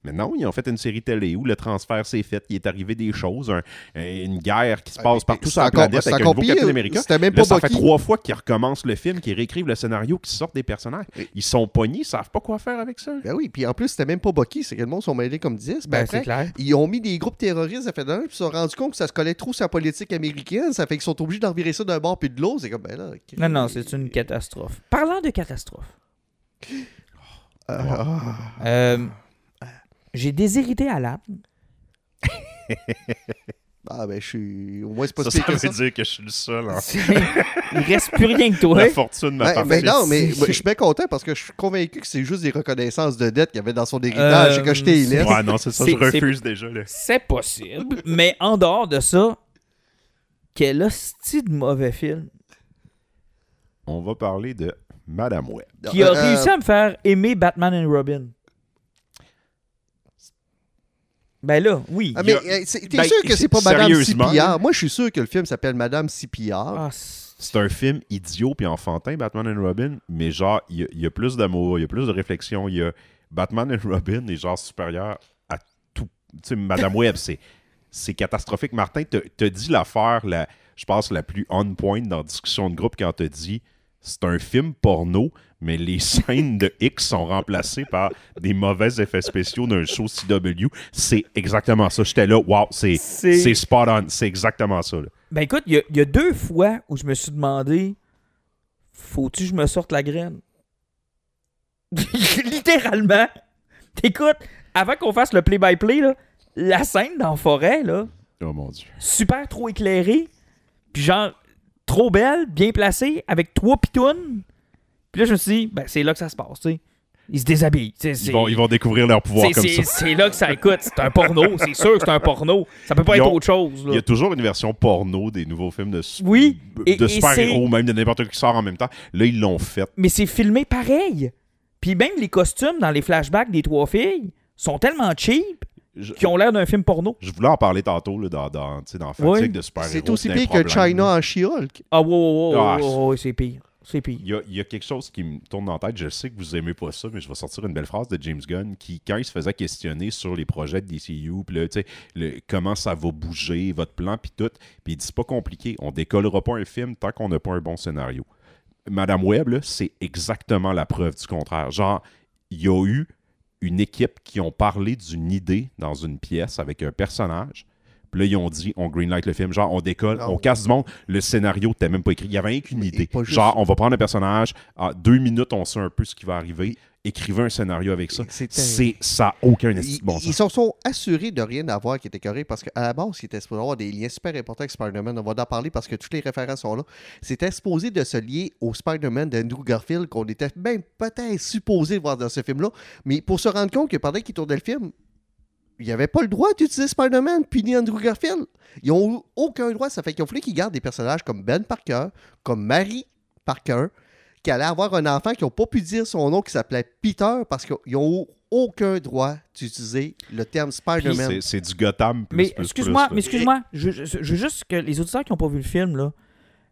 Mais non, ils ont fait une série télé où le transfert s'est fait, il est arrivé des choses, un- une guerre qui se passe partout sur la planète c'est avec un nouveau. Captain America. Même Là, pas ça fait trois fois qu'ils recommencent le film, qu'ils réécrivent le scénario, qu'ils sortent des personnages. Ils sont pognés, ils savent pas quoi faire avec ça. Ben oui, puis en plus, c'était même pas Bucky, c'est que le monde sont mêlés comme 10. Puis ben, c'est clair. ils ont mis des groupes terroristes à fait d'un, puis ils se sont rendus compte que ça se collait trop sur la politique américaine, ça fait qu'ils sont obligés d'en virer ça d'un bord puis de l'autre. C'est comme, ben là. Non, non, c'est une catastrophe. Parlant de catastrophe, Ah, euh, j'ai déshérité à l'âme. ah, ben je suis. Au moins, c'est pas Ça, si ça veut dire que je suis le seul. en- Il reste plus rien que toi. La fortune m'a Ouais, mais non, mais je suis bien content parce que je suis convaincu que c'est juste des reconnaissances de dette qu'il y avait dans son héritage Euh, et que je t'ai laisse. Ouais, non, c'est ça, je refuse déjà. Là. C'est possible. Mais en dehors de ça, quel hostie de mauvais film On va parler de Madame Web. qui a Euh, réussi à me faire aimer Batman and Robin. Ben là, oui. Ah, mais a- euh, c'est- t'es Ben, sûr que c'est pas Madame CPR? Moi, je suis sûr que le film s'appelle Madame CPR. Ah, c'est- un film idiot puis enfantin, Batman and Robin, mais genre, il y, a- il y a plus d'amour, il y a plus de réflexion. Il y a Batman and Robin est genre supérieur à tout. Tu sais, Madame Web, c'est, c'est catastrophique. Martin, te, te dit l'affaire, la, je pense, la plus on point dans la discussion de groupe quand te dit c'est un film porno, mais les scènes de X sont remplacées par des mauvais effets spéciaux d'un show CW. C'est exactement ça. J'étais là, wow, c'est, spot on. C'est exactement ça. là. Ben écoute, il y, y a deux fois où je me suis demandé faut-tu que je me sorte la graine? Littéralement. Écoute, avant qu'on fasse le play-by-play, là, la scène dans la forêt, là, Oh mon Dieu. super trop éclairée, puis genre trop belle, bien placée, avec trois pitounes. Puis là, je me suis dit, ben c'est là que ça se passe, tu sais. Ils se déshabillent. Ils vont, ils vont découvrir leur pouvoir c'est- comme ça. C'est là que ça écoute. C'est un porno. C'est sûr que c'est un porno. Ça peut pas Ils être ont- autre chose. là. Il y a toujours une version porno des nouveaux films de, Oui, super-héros, même de n'importe qui sort en même temps. Là, ils l'ont fait. Mais c'est filmé pareil. Puis même les costumes dans les flashbacks des trois filles sont tellement cheap Je, qu'ils ont l'air d'un film porno. je voulais en parler tantôt là, dans, dans, tu sais, dans Fatigue Oui. de super-héros. C'est aussi pire que. China en She-Hulk. Ah, wow, wow, wow, Ah, wow, wow, c'est pire. C'est pire. Il y, a, il y a quelque chose qui me tourne dans la tête. Je sais que vous aimez pas ça, mais je vais sortir une belle phrase de James Gunn qui, quand il se faisait questionner sur les projets de DCU, puis là, tu sais, le- comment ça va bouger, votre plan, puis tout, puis il dit c'est pas compliqué. On décollera pas un film tant qu'on n'a pas un bon scénario. Madame Webb, là, c'est exactement la preuve du contraire. Genre, il y a eu une équipe qui ont parlé d'une idée dans une pièce avec un personnage. Puis là, ils ont dit, on greenlight le film, genre, on décolle, Non. on casse du monde. Le scénario t'as même pas écrit. Il y avait rien qu'une idée. juste- Genre, on va prendre un personnage, en deux minutes, on sait un peu ce qui va arriver. Écrivez un scénario avec ça. C'est ça aucun Ils, bon ils se sont assurés de rien avoir qui était correct parce qu'à la base, il était supposé avoir des liens super importants avec Spider-Man. On va en parler parce que toutes les références sont là. C'était supposé de se lier au Spider-Man d'Andrew Garfield qu'on était même peut-être supposé voir dans ce film-là. Mais pour se rendre compte que pendant qu'ils tournaient le film, il n'y avait pas le droit d'utiliser Spider-Man puis ni Andrew Garfield. Ils n'ont eu aucun droit. Ça fait qu'il a fallu qu'ils gardent des personnages comme Ben Parker, comme Mary Parker, qui allaient avoir un enfant qui n'ont pas pu dire son nom qui s'appelait Peter parce qu'ils n'ont eu aucun droit d'utiliser le terme Spider-Man. C'est- du Gotham plus, Mais plus, excuse-moi, plus, mais excuse-moi, je, je- je veux juste que les auditeurs qui n'ont pas vu le film, là,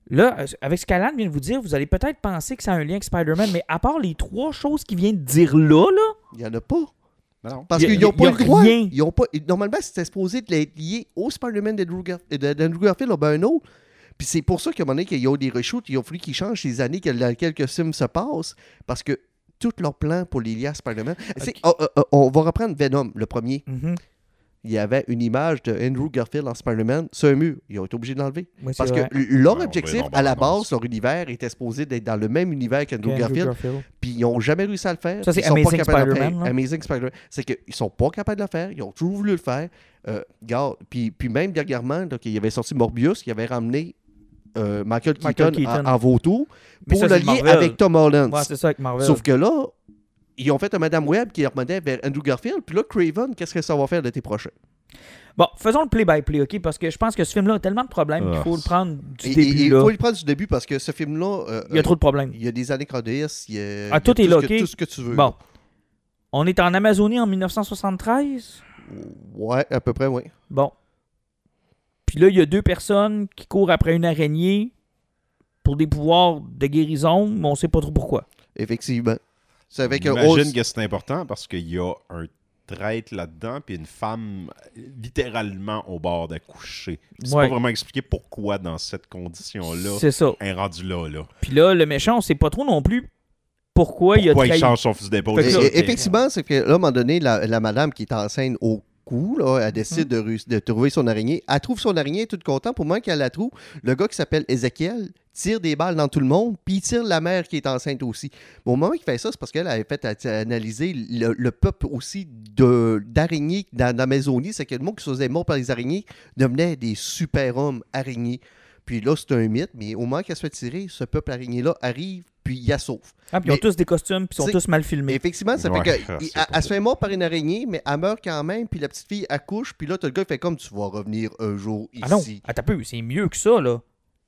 là, avec ce qu'Alan vient de vous dire, vous allez peut-être penser que ça a un lien avec Spider-Man, mais à part les trois choses qu'il vient de dire là, là, Il n'y en a pas. Non. Parce qu'ils n'ont y pas a le droit. rien. Ils ont pas, normalement, c'était supposé de l'être lié au Spider-Man d'Andrew d'Andrew Garfield ou ben un autre. Puis c'est pour ça qu'à un moment donné, qu'il y a eu des reshoots, il a fallu qu'ils changent les années que- dans lesquelles que film se passe. Parce que tout leur plan pour les lier à Spider-Man. C'est- oh, oh, oh, on va reprendre Venom, le premier. mhm, Il y avait une image de Andrew Garfield en Spider-Man sur un mur. Ils ont été obligés de l'enlever. Parce que vrai. leur objectif, y à la base, leur univers était supposé d'être dans le même univers qu'Andrew Andrew Garfield. Garfield. Puis ils n'ont jamais réussi à le faire. Ça, c'est Ils sont pas Amazing capables de le faire. Spider-Man. Amazing Spider-Man. C'est qu'ils sont pas capables de le faire. Ils ont toujours voulu le faire. Euh, regarde, puis, puis même dernièrement, donc, il avait sorti Morbius, il avait ramené euh, Michael, Michael Keaton, Keaton. En, en vautour pour ça, le lier Marvel. avec Tom Holland. Ouais, c'est ça avec Marvel. Sauf que là, ils ont fait un Madame Web qui remontait vers Andrew Garfield. Puis là, Craven, qu'est-ce que ça va faire l'été prochain? Bon, faisons le play-by-play, OK? Parce que je pense que ce film-là a tellement de problèmes qu'il Ah. faut le prendre du Et- début, Il faut le prendre du début parce que ce film-là, euh, Il y a trop de problèmes. il y a des années il y a, Ah, il y a tout est là, ce que- ok? tout ce que tu veux. Bon. On est en Amazonie en 1973. Ouais, à peu près, oui. Bon. Puis là, il y a deux personnes qui courent après une araignée pour des pouvoirs de guérison, mais on sait pas trop pourquoi. Effectivement. Un J'imagine que c'est important parce qu'il y a un traître là-dedans, puis une femme littéralement au bord d'accoucher. C'est Ouais. pas vraiment expliqué pourquoi dans cette condition-là, C'est ça. elle est rendue là. là. Puis là, le méchant, on sait pas trop non plus pourquoi, il a Pourquoi il change son fusil d'épaule? Effectivement, c'est que là, à un moment donné, la, la madame qui est enceinte au cou, là, elle décide de, de trouver son araignée. Elle trouve son araignée, toute contente. Pour moi qu'elle la trouve, le gars qui s'appelle Ezekiel tire des balles dans tout le monde, puis il tire la mère qui est enceinte aussi. Mais au moment qu'il fait ça, c'est parce qu'elle avait fait a- analyser le, le peuple aussi de- d'araignées dans l'Amazonie. C'est que le monde qui se faisait mort par les araignées devenait des super-hommes araignées. Puis là, c'est un mythe, mais au moment qu'elle se fait tirer, ce peuple araignée-là arrive, puis il la sauve. Ah, puis ils ont tous des costumes, puis ils sont tous mal filmés. Effectivement, ça Ouais, fait que il- c'est elle, pas elle se fait mort par une araignée, mais elle meurt quand même, puis la petite fille accouche, puis là, t'as le gars qui fait comme tu vas revenir un jour ici. Ah non, un peu, c'est mieux que ça, là.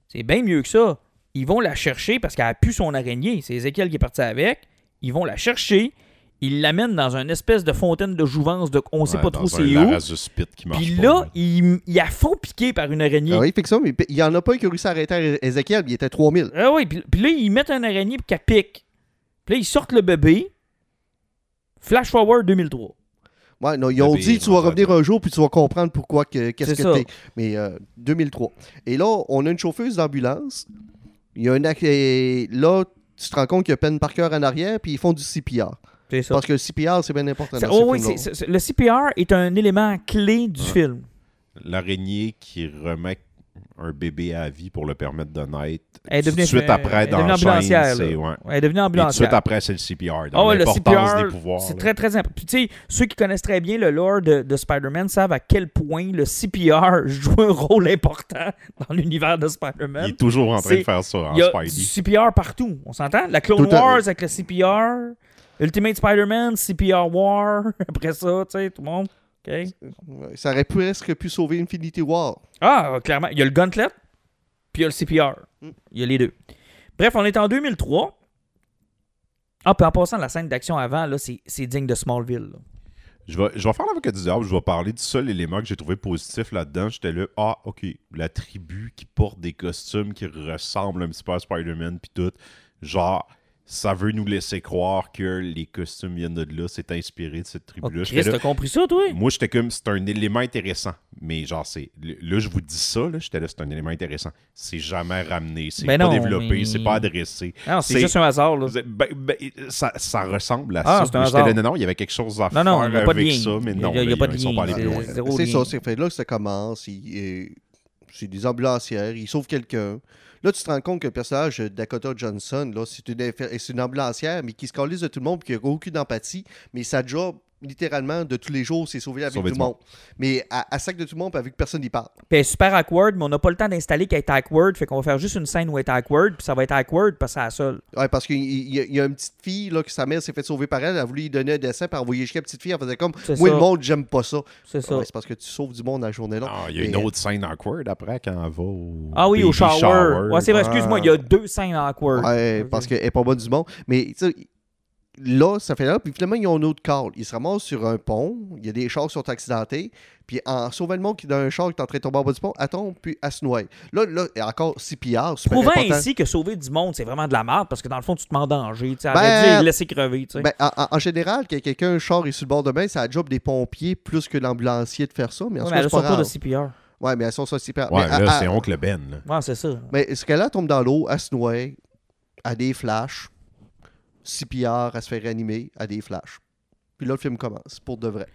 C'est bien mieux que ça. Ils vont la chercher parce qu'elle a pu son araignée. C'est Ezekiel qui est parti avec. Ils vont la chercher. Ils l'amènent dans une espèce de fontaine de jouvence de on sait Ouais, pas dans trop c'est où. Larasus Pit qui marche Puis pas, là, ils, ils la font piquer par une araignée. Ah oui, fait que ça, mais il y en a pas un qui a réussi à arrêter Ezekiel, il était 3000. Ah oui, puis, puis là, ils mettent un araignée puis qu'elle pique. Puis là, ils sortent le bébé. Flash forward 2003. Ouais, non, ils ont dit tu vas revenir un jour, puis tu vas comprendre pourquoi, que- qu'est-ce que t'es. Mais euh, 2003. Et là, on a une chauffeuse d'ambulance. Il y a un et là, tu te rends compte qu'il y a peine par cœur en arrière, puis ils font du CPR. C'est ça. Parce que le CPR, c'est bien important. Oh oui, film-là. c'est- c'est- le CPR est un élément clé du Ouais. film. L'araignée qui remet un bébé à vie pour le permettre de naître. Elle est Tout de devenue, suite après, elle est dans devenue chaîne, ambulancière. c'est... là. Ouais. Elle est devenue Et tout de suite après, c'est le CPR. Dans ouais, le CPR, des pouvoirs. c'est très très important. Puis tu sais, ceux qui connaissent très bien le lore de, de Spider-Man savent à quel point le CPR joue un rôle important dans l'univers de Il Spider-Man. est toujours en train de faire ça en Il y a Spidey. du CPR partout, on s'entend? La Clone Tout à- Wars avec le CPR, Ultimate Spider-Man, CPR War, après ça, tu sais, tout le monde. Ouais, Ça aurait presque pu sauver Infinity War. Ah, clairement, il y a le Gauntlet, puis il y a le CPR. Mm. Il y a les deux. Bref, on est en 2003. Ah, puis en passant, la scène d'action avant, là, c'est c'est digne de Smallville. là. Je vais, je vais faire l'avocat du diable, je vais parler du seul élément que j'ai trouvé positif là-dedans. J'étais là, ah, ok, la tribu qui porte des costumes qui ressemblent un petit peu à Spider-Man, puis tout. Genre, ça veut nous laisser croire que les costumes viennent de là, c'est inspiré de cette Oh, tribu-là. Là- t'as compris ça, toi? Moi, j'étais comme, c'est un élément intéressant. Mais genre, c'est. Là, je vous dis ça, là, j'étais là, c'est un élément intéressant. C'est jamais ramené, c'est Ben pas non, développé, mais- c'est pas adressé. Non, c'est juste un hasard, là. Ben, ben, ça, ça ressemble à Ah, ça. j'étais là, non, non, il y avait quelque chose à Non, non, il y faire a pas de avec lien. ça, mais Il y a- non, il y a là, pas de ils sont lien, pas allés plus c'est- loin. C'est ça, c'est fait là que ça commence. il- euh, C'est des ambulancières, ils sauvent quelqu'un. Là, tu te rends compte que le personnage de Dakota Johnson, là, c'est une, une ambulancière, mais qui se calise de tout le monde, qui n'a aucune empathie. Mais sa job, littéralement, de tous les jours, c'est sauver la vie Sauver de du tout le monde. Mais à, à sac de tout le monde, puis avec personne n'y parle. Puis elle est super awkward, mais on n'a pas le temps d'installer qu'elle est awkward. Fait qu'on va faire juste une scène où elle est awkward, puis ça va être awkward parce que c'est la seule. Ouais, parce qu'il il y, a- il y a une petite fille là, que sa mère s'est fait sauver par elle. Elle a voulu lui donner un dessin, puis envoyer jusqu'à la petite fille. Elle faisait comme Moi, ça. le monde, j'aime pas ça. C'est ça. Ouais, c'est parce que tu sauves du monde la journée là. Ah, il y a une Mais- autre scène awkward après quand elle va au. Ah oui, au shower. Ouais, c'est vrai, excuse-moi, il y a deux scènes awkward. Ouais, parce qu'elle n'est pas bonne du monde. Mais tu sais, là, ça fait là. Puis finalement, ils ont un autre call. Ils se ramassent sur un pont. Il y a des chars qui sont accidentés. Puis en sauvant le monde qui est dans un char qui est en train de tomber en bas du pont, elle tombe, puis elle se noie. Là, là, il y a encore CPR, super Prouvant important. ainsi que sauver du monde, c'est vraiment de la merde parce que dans le fond, tu te mets en danger. Tu sais, Ben, laisser crever. Tu sais. Ben, en, général, quand quelqu'un, un char est sur le bord de main, c'est la job des pompiers plus que l'ambulancier de faire ça. Mais en Ouais, tout mais cas, elle a c'est pas grave. Ouais, mais elles sont. Ouais, mais, là, c'est Oncle Ben. Là. Ouais, c'est ça. mais ce qu'elle a tombe dans l'eau, elle se noie, elle a des flashs. CPR, elle se fait réanimer, a des flashs. Puis là, le film commence, pour de vrai.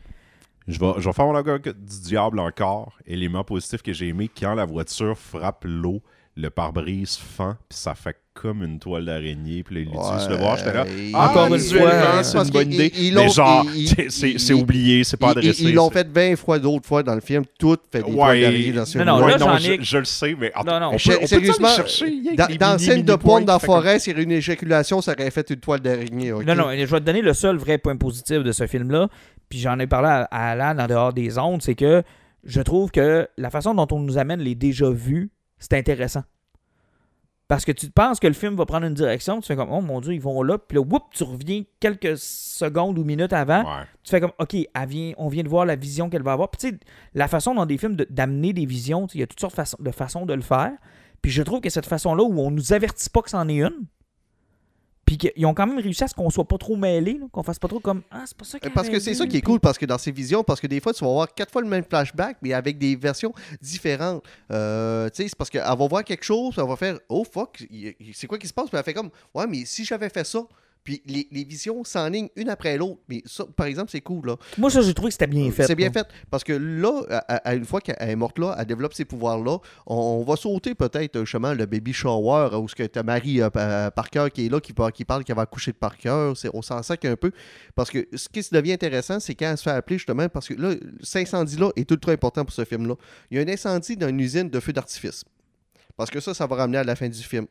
Je vais, je vais faire mon avocat du diable encore. Élément positif que j'ai aimé, quand la voiture frappe l'eau, le pare-brise fend, puis ça fait comme une toile d'araignée. Puis là, il utilise le voir, j'étais là. Ouais, Ah, Encore une fois, c'est une bonne idée. ils mais genre, c'est- c'est c'est oublié, c'est pas Ils- adressé. Ils l'ont c'est- fait 20 fois d'autres fois dans le film. Tout fait des toiles d'araignée dans ce Non, film. non, Ouais, là, non, Jean-Nic- je, je le sais, mais Non, non. on peut, on peut sérieusement, aller chercher, Dans, des dans scène de pointe dans la forêt, s'il y aurait une éjaculation, ça aurait fait une toile d'araignée. Non, non, je vais te donner le seul vrai point positif de ce film-là. Puis j'en ai parlé à, à Alan en dehors des ondes, c'est que je trouve que la façon dont on nous amène les déjà vus, c'est intéressant. Parce que tu penses que le film va prendre une direction, tu fais comme, oh mon Dieu, ils vont là, puis là, whoop, tu reviens quelques secondes ou minutes avant, Ouais. tu fais comme, OK, elle vient, on vient de voir la vision qu'elle va avoir. Puis tu sais, la façon dans des films de- d'amener des visions, il y a toutes sortes de façons- de façons de le faire. Puis je trouve que cette façon-là, où on nous avertit pas que c'en est une, puis qu'ils ont quand même réussi à ce qu'on soit pas trop mêlés, qu'on fasse pas trop comme, ah, c'est pas ça qu'elle Parce que c'est ça qui est cool, parce que dans ces visions, parce que des fois, tu vas voir quatre fois le même flashback, mais avec des versions différentes. Euh, tu sais, c'est parce qu'elle va voir quelque chose, elle va faire Oh fuck, c'est quoi qui se passe? Puis elle fait comme Ouais, mais si j'avais fait ça, puis les, les visions s'enlignent une après l'autre. Mais ça, par exemple, c'est cool, là. Moi, ça, j'ai trouvé que c'était bien fait. C'est bien fait. Parce que là, à- une fois qu'elle est morte là, elle développe ces pouvoirs-là. On, on va sauter peut-être euh, justement le baby shower où ce que tu as Marie euh, Pa- Parker qui est là, qui, par- qui parle qu'elle va accoucher de Parker. C'est- On s'en sac un peu. Parce que ce qui se devient intéressant, c'est quand elle se fait appeler justement, parce que là, cet incendie-là est ultra important pour ce film-là. Il y a un incendie dans une usine de feux d'artifice. Parce que ça, ça va ramener à la fin du film.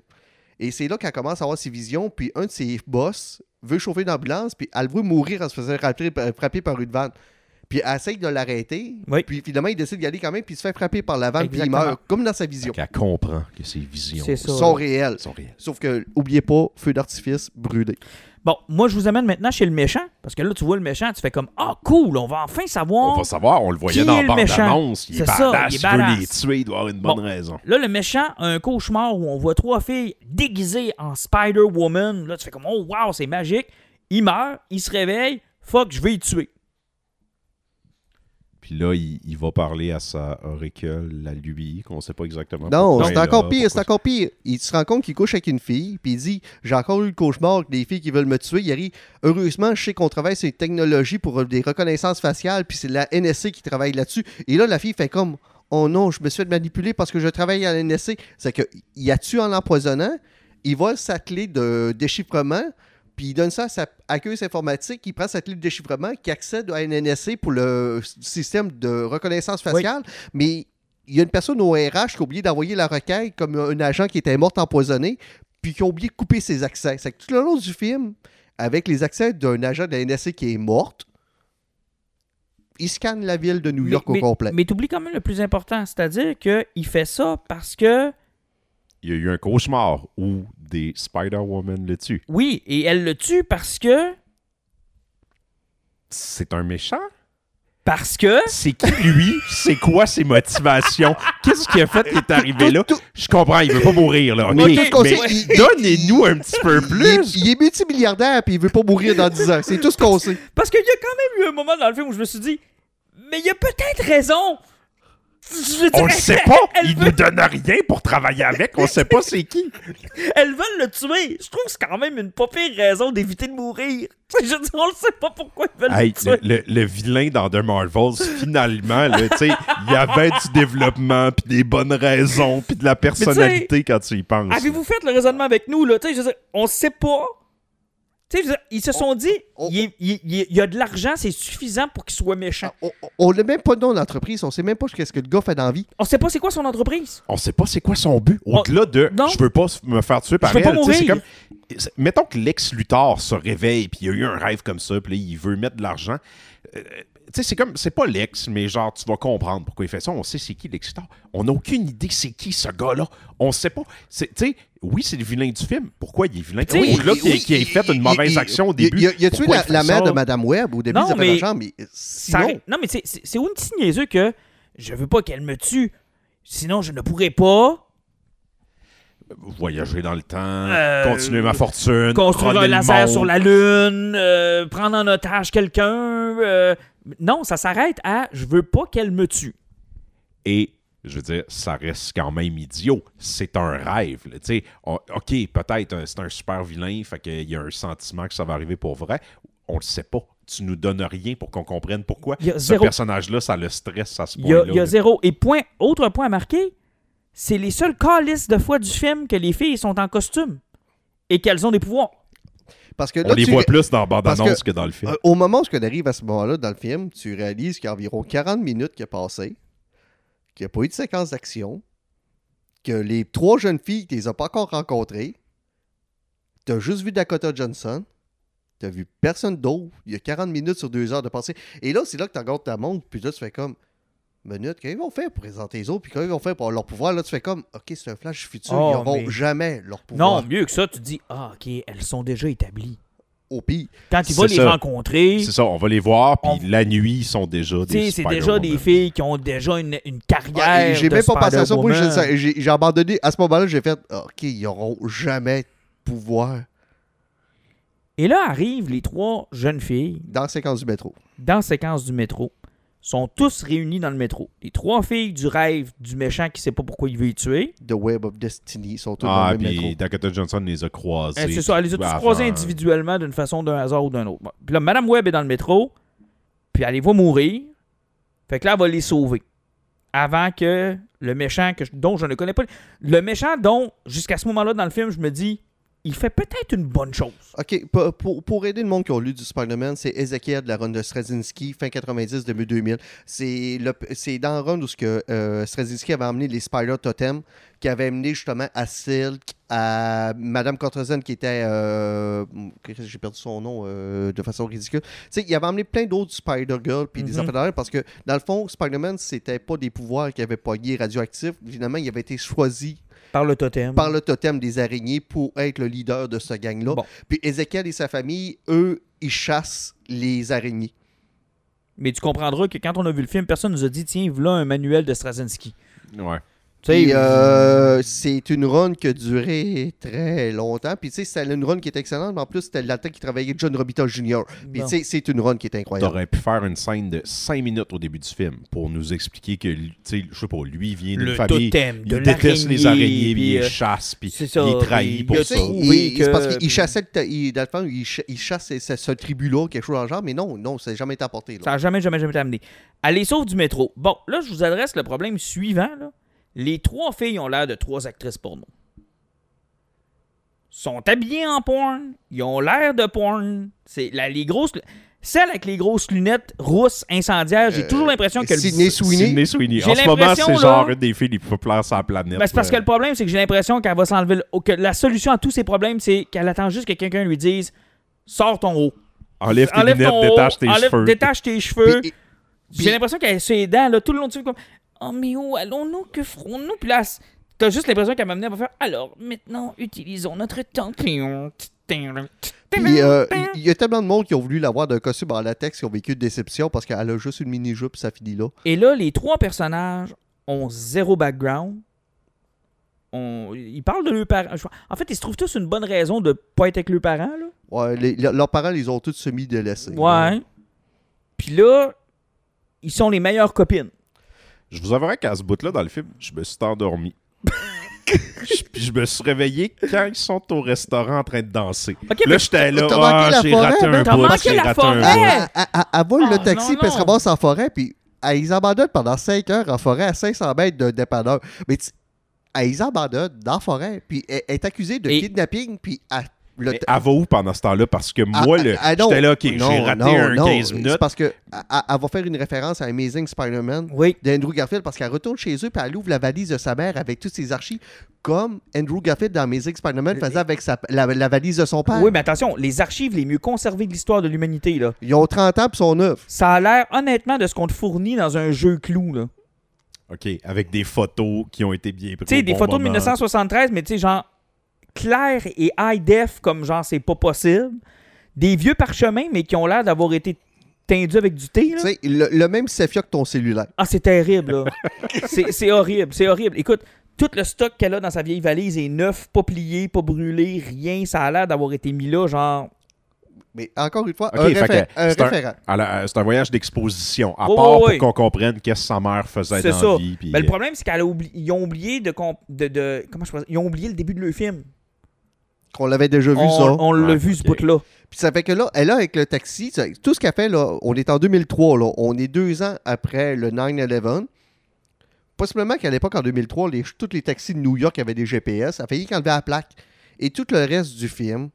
Et c'est là qu'elle commence à avoir ses visions, puis un de ses boss veut chauffer l'ambulance, puis elle le voit mourir en se faisant frapper, frapper par une vanne. Puis elle essaye de l'arrêter, Oui. puis finalement, il décide d'y aller quand même, puis il se fait frapper par la vanne, puis il meurt, comme dans sa vision. Qu'elle comprend que ses visions ça. sont réelles. sont réelles. Sauf que, oubliez pas, feu d'artifice brûlé. Bon, moi, je vous amène maintenant chez le méchant, parce que là, tu vois le méchant, tu fais comme, ah, cool, on va enfin savoir. On va savoir, on le voyait dans la le bande méchant? d'annonce. Il est C'est ça, badass, il est il veut badass. les tuer, il doit avoir une bonne Bon. raison. Là, le méchant a un cauchemar où on voit trois filles déguisées en Spider-Woman. Là, tu fais comme, oh, wow, c'est magique. Il meurt, il se réveille, fuck, je vais y tuer. Puis là, il, il va parler à sa auricule, à lui, qu'on sait pas exactement. Non, c'est est encore pire, c'est encore pire. Il se rend compte qu'il couche avec une fille, puis il dit J'ai encore eu le cauchemar avec des filles qui veulent me tuer. Il arrive Heureusement, je sais qu'on travaille sur une technologie pour des reconnaissances faciales, puis c'est la NSC qui travaille là-dessus. Et là, la fille fait comme Oh non, je me suis fait manipuler parce que je travaille à la NSC. C'est qu'il a tué en l'empoisonnant, il vole sa clé de déchiffrement, puis il donne ça à sa accueil informatique, il prend sa clé de déchiffrement, qui accède à une NSC pour le système de reconnaissance faciale, mais il y a une personne au RH qui a oublié d'envoyer la requête comme un agent qui était mort empoisonné, puis qui a oublié de couper ses accès. C'est que tout le long du film, avec les accès d'un agent de la NSC qui est morte, il scanne la ville de New York mais, au complet. Mais t'oublies quand même le plus important, c'est-à-dire qu'il fait ça parce que, Il y a eu un cauchemar où des Spider-Woman le tuent. oui, et elle le tue parce que, C'est un méchant? Parce que. C'est qui lui? C'est quoi ses motivations? Qu'est-ce qu'il a fait qu'il est arrivé là? Je comprends, il veut pas mourir, là. Mais ok, tout ce qu'on mais il- donnez-nous un petit peu Il plus. il est multimilliardaire puis il veut pas mourir dans 10 ans. C'est tout ce qu'on sait. Parce qu'il y a quand même eu un moment dans le film où je me suis dit, mais il y a peut-être raison. Je On le sait pas. Il veut- nous donne rien pour travailler avec. On sait pas c'est qui. elles veulent le tuer. Je trouve que c'est quand même une pas pire raison d'éviter de mourir. Je dire, on le sait pas pourquoi ils veulent Hey, le tuer. le, vilain dans The Marvels, finalement, il y avait du développement, puis des bonnes raisons, puis de la personnalité quand tu y penses. Avez-vous fait le raisonnement avec nous, là? Je veux dire, on sait pas. Ils se sont dit, on- il, est- il y a de l'argent, c'est suffisant pour qu'il soit méchant. On- on- n'a même pas de nom d'entreprise. On sait même pas qu'est-ce que le gars fait dans la vie. On sait pas c'est quoi son entreprise. On sait pas c'est quoi son but. Au-delà de non. je veux pas me faire tuer par Je veux elle. pas tu sais, c'est mourir. comme- Mettons que Lex Luthor se réveille, puis il a eu un rêve comme ça, puis il veut mettre de l'argent. Euh, tu sais, c'est comme, c'est pas Lex, mais genre, tu vas comprendre pourquoi il fait ça. On sait c'est qui Lex Luthor. On n'a aucune idée c'est qui ce gars-là. On sait pas. C'est- Tu sais, oui, c'est le vilain du film. Pourquoi il est vilain? Sais, Oui, là, Oui, qui a, fait une mauvaise action au début. Il, a, tué la, la mère ça? de Madame Webb au début Non, affaires mais- d'argent, mais euh, Ça sinon, arrête- Non, mais c'est- c'est c'est aussi niaiseux que je veux pas qu'elle me tue. Sinon, je ne pourrais pas Voyager dans le temps, Euh, continuer ma fortune, construire un laser sur la Lune, euh, prendre en otage quelqu'un. euh, Non, ça s'arrête à je veux pas qu'elle me tue. Et je veux dire, ça reste quand même idiot. C'est un rêve. Tu sais, on- OK, peut-être c'est un super vilain, fait qu'il y a un sentiment que ça va arriver pour vrai. On le sait pas. Tu nous donnes rien pour qu'on comprenne pourquoi. Il y a Ce zéro- personnage-là, ça le stresse à ce Il y a, point-là. il y a zéro. Et point, autre point à marquer, c'est les seuls calices de fois du film que les filles sont en costume et qu'elles ont des pouvoirs. parce que On là, les tu voit plus dans la bande-annonce que... dans le film. euh, au moment où on arrive à ce moment-là dans le film, tu réalises qu'il y a environ 40 minutes qui a passé, qu'il n'y a pas eu de séquence d'action, que les trois jeunes filles, tu les as pas encore rencontrées, tu as juste vu Dakota Johnson, tu vu personne d'autre, il y a 40 minutes sur deux heures de passé. Et là, c'est là que tu regardes ta montre, puis là, tu fais comme. Minute, qu'est-ce qu'ils vont faire pour présenter les autres, puis qu'est-ce qu'ils vont faire pour avoir leur pouvoir? Là, tu fais comme, OK, c'est un flash futur, Oh, ils n'auront mais- jamais leur pouvoir. Non, mieux que ça, tu dis Ah, ok, elles sont déjà établies. Au pire. Quand tu vas les ça. rencontrer, C'est ça, on va les voir, puis On- la nuit, ils sont déjà tu des sais, c'est déjà des filles qui ont déjà une, une Ah, carrière. j'ai même pas pensé à ça. Moi, j'ai- abandonné. À ce moment-là, j'ai fait OK, ils n'auront jamais de pouvoir Et là arrivent les trois jeunes filles dans la séquence du métro. dans la séquence du métro. Sont tous réunis dans le métro. Les trois filles du rêve du méchant qui sait pas pourquoi il veut les tuer. The Web of Destiny sont tous Ah, dans le même puis métro. Dakota Johnson les a croisés. Eh, c'est ça, elle les a tous croisés individuellement d'une façon, d'un hasard ou d'un autre. Bon. Puis là, Madame Webb est dans le métro, puis elle les voit mourir. Fait que là, elle va les sauver. Avant que le méchant, que je- dont je ne connais pas. Le méchant dont, jusqu'à ce moment-là dans le film, je me dis, il fait peut-être une bonne chose. OK, pour, pour- pour aider le monde qui a lu du Spider-Man, c'est Ezekiel de la run de Straczynski, fin 90, début 2000. C'est le- c'est dans la run où ce que, euh, Straczynski avait emmené les Spider Totem, qui avait amené justement à Silk, à Madame Contrezen, qui était. euh, J'ai perdu son nom euh, de façon ridicule. Tu sais, il avait emmené plein d'autres Spider-Girl, puis des Mhm. parce que dans le fond, Spider-Man, c'était pas des pouvoirs qui avaient pogné radioactifs. Finalement, il avait été choisi Par le totem. par le totem des araignées pour être le leader de ce gang-là. Bon. Puis Ezekiel et sa famille, eux, ils chassent les araignées. Mais tu comprendras que quand on a vu le film, personne nous a dit, tiens, voilà un manuel de Straczynski. Ouais. Tu sais, Puis, euh, c'est une run qui a duré très longtemps. Puis, tu sais, c'était une run qui était excellente, mais en plus, c'était le temps qui travaillait avec John Robita Jr. Puis, bon. tu sais, c'est une run qui est incroyable. T'aurais pu faire une scène de 5 minutes au début du film pour nous expliquer que, lui- tu sais, je sais pas, lui il vient d'une le famille. totem de il déteste les araignées, puis il euh, les chasse, puis il est trahi pour ça. que- parce qu'il chassait, le il- dans le fond, il, ch- il chasse ce, tribu-là, quelque chose dans le genre, mais non, non, ça n'a jamais été apporté. là. Ça n'a jamais, jamais, jamais été amené. Elle les sauve du métro. Bon, là, je vous adresse le problème suivant. là. Les trois filles ont l'air de trois actrices porno. Sont habillées en porn. Ils ont l'air de porn. C'est la, les grosses. Celle avec les grosses lunettes rousses incendiaires, j'ai Euh, toujours l'impression que le. Sidney Sweeney. Sidney Sweeney. J'ai En ce moment, l'impression, c'est là- genre une des filles les plus populaires sur la planète. Ben, c'est parce que le problème, c'est que j'ai l'impression qu'elle va s'enlever. le- que la solution à tous ces problèmes, c'est qu'elle attend juste que quelqu'un lui dise Sors ton haut. Enlève tes Enlève lunettes, ton haut, détache tes enlève- cheveux. détache tes cheveux. J'ai l'impression qu'elle a ses dents là, tout le long du film comme Oh mais où allons-nous, que ferons-nous? Elle- t'as juste l'impression qu'elle m'a amené à faire Alors, maintenant, utilisons notre temps. Puis, euh, il y a tellement de monde qui ont voulu l'avoir d'un costume en latex qui ont vécu de déception parce qu'elle a juste une mini-jupe, ça finit là. Et là, les trois personnages ont zéro background. On- Ils parlent de leurs parents. En fait, ils se trouvent tous une bonne raison de pas être avec leurs parents. Là. Ouais, leurs parents, les ont tous semi-délaissés. Ouais. Puis là, ils sont les meilleures copines. Je vous avouerai qu'à ce bout-là, dans le film, je me suis endormi. Je- Puis je me suis réveillé quand ils sont au restaurant en train de danser. Là, j'étais là, ah, la j'ai forêt, raté un t'as bout, manqué j'ai la raté forêt. un bout. Elle, vole le taxi, puis elle se ramasse en forêt, puis elle les abandonne pendant 5 heures en forêt à 500 mètres d'un dépanneur. Mais tu- elle les abandonne dans la forêt, puis elle elle est accusée de Et- kidnapping, puis elle- le Mais elle va où pendant ce temps-là? Parce que Ah, moi, ah, le- ah, non. j'étais là, OK, Non, j'ai raté non, un non, 15 C'est minutes. parce que elle, elle va faire une référence à Amazing Spider-Man Oui. d'Andrew Garfield parce qu'elle retourne chez eux puis elle ouvre la valise de sa mère avec toutes ses archives comme Andrew Garfield dans Amazing Spider-Man faisait avec sa- la, la valise de son père. Oui, mais attention, les archives les mieux conservées de l'histoire de l'humanité, là. Ils ont 30 ans puis sont neufs. Ça a l'air, honnêtement, de ce qu'on te fournit dans un jeu clou, là. OK, avec des photos qui ont été bien prises. Tu sais, des bon photos de moment. 1973, mais tu sais, genre, clair et high def, comme genre, c'est pas possible. Des vieux parchemins, mais qui ont l'air d'avoir été tendus avec du thé, Tu là. sais, le, le même Cephia que ton cellulaire. Ah, c'est terrible, là. c'est horrible, c'est horrible. Écoute, tout le stock qu'elle a dans sa vieille valise est neuf, pas plié, pas brûlé, rien. Ça a l'air d'avoir été mis là, genre. Mais encore une fois, Ok, un, réfé- référent. Euh, c'est un voyage d'exposition, à Ouais, part pour ouais. qu'on comprenne qu'est-ce que sa mère faisait dans ça. la vie. puis, Ben, le euh, problème, c'est qu'ils ont oublié de, comp- de, de- Comment je? Ils ont oublié le début de leur film. Qu'on l'avait déjà vu, on ça. on l'a Ouais, vu, ce bout-là. Puis ça fait que là, elle a avec le taxi, ça- tout ce qu'elle fait, là, on est en 2003, là, on est deux ans après le 9-11. Possiblement qu'à l'époque, en 2003, les, tous les taxis de New York avaient des GPS. Elle a failli qu'enlever la plaque. Et tout le reste du film,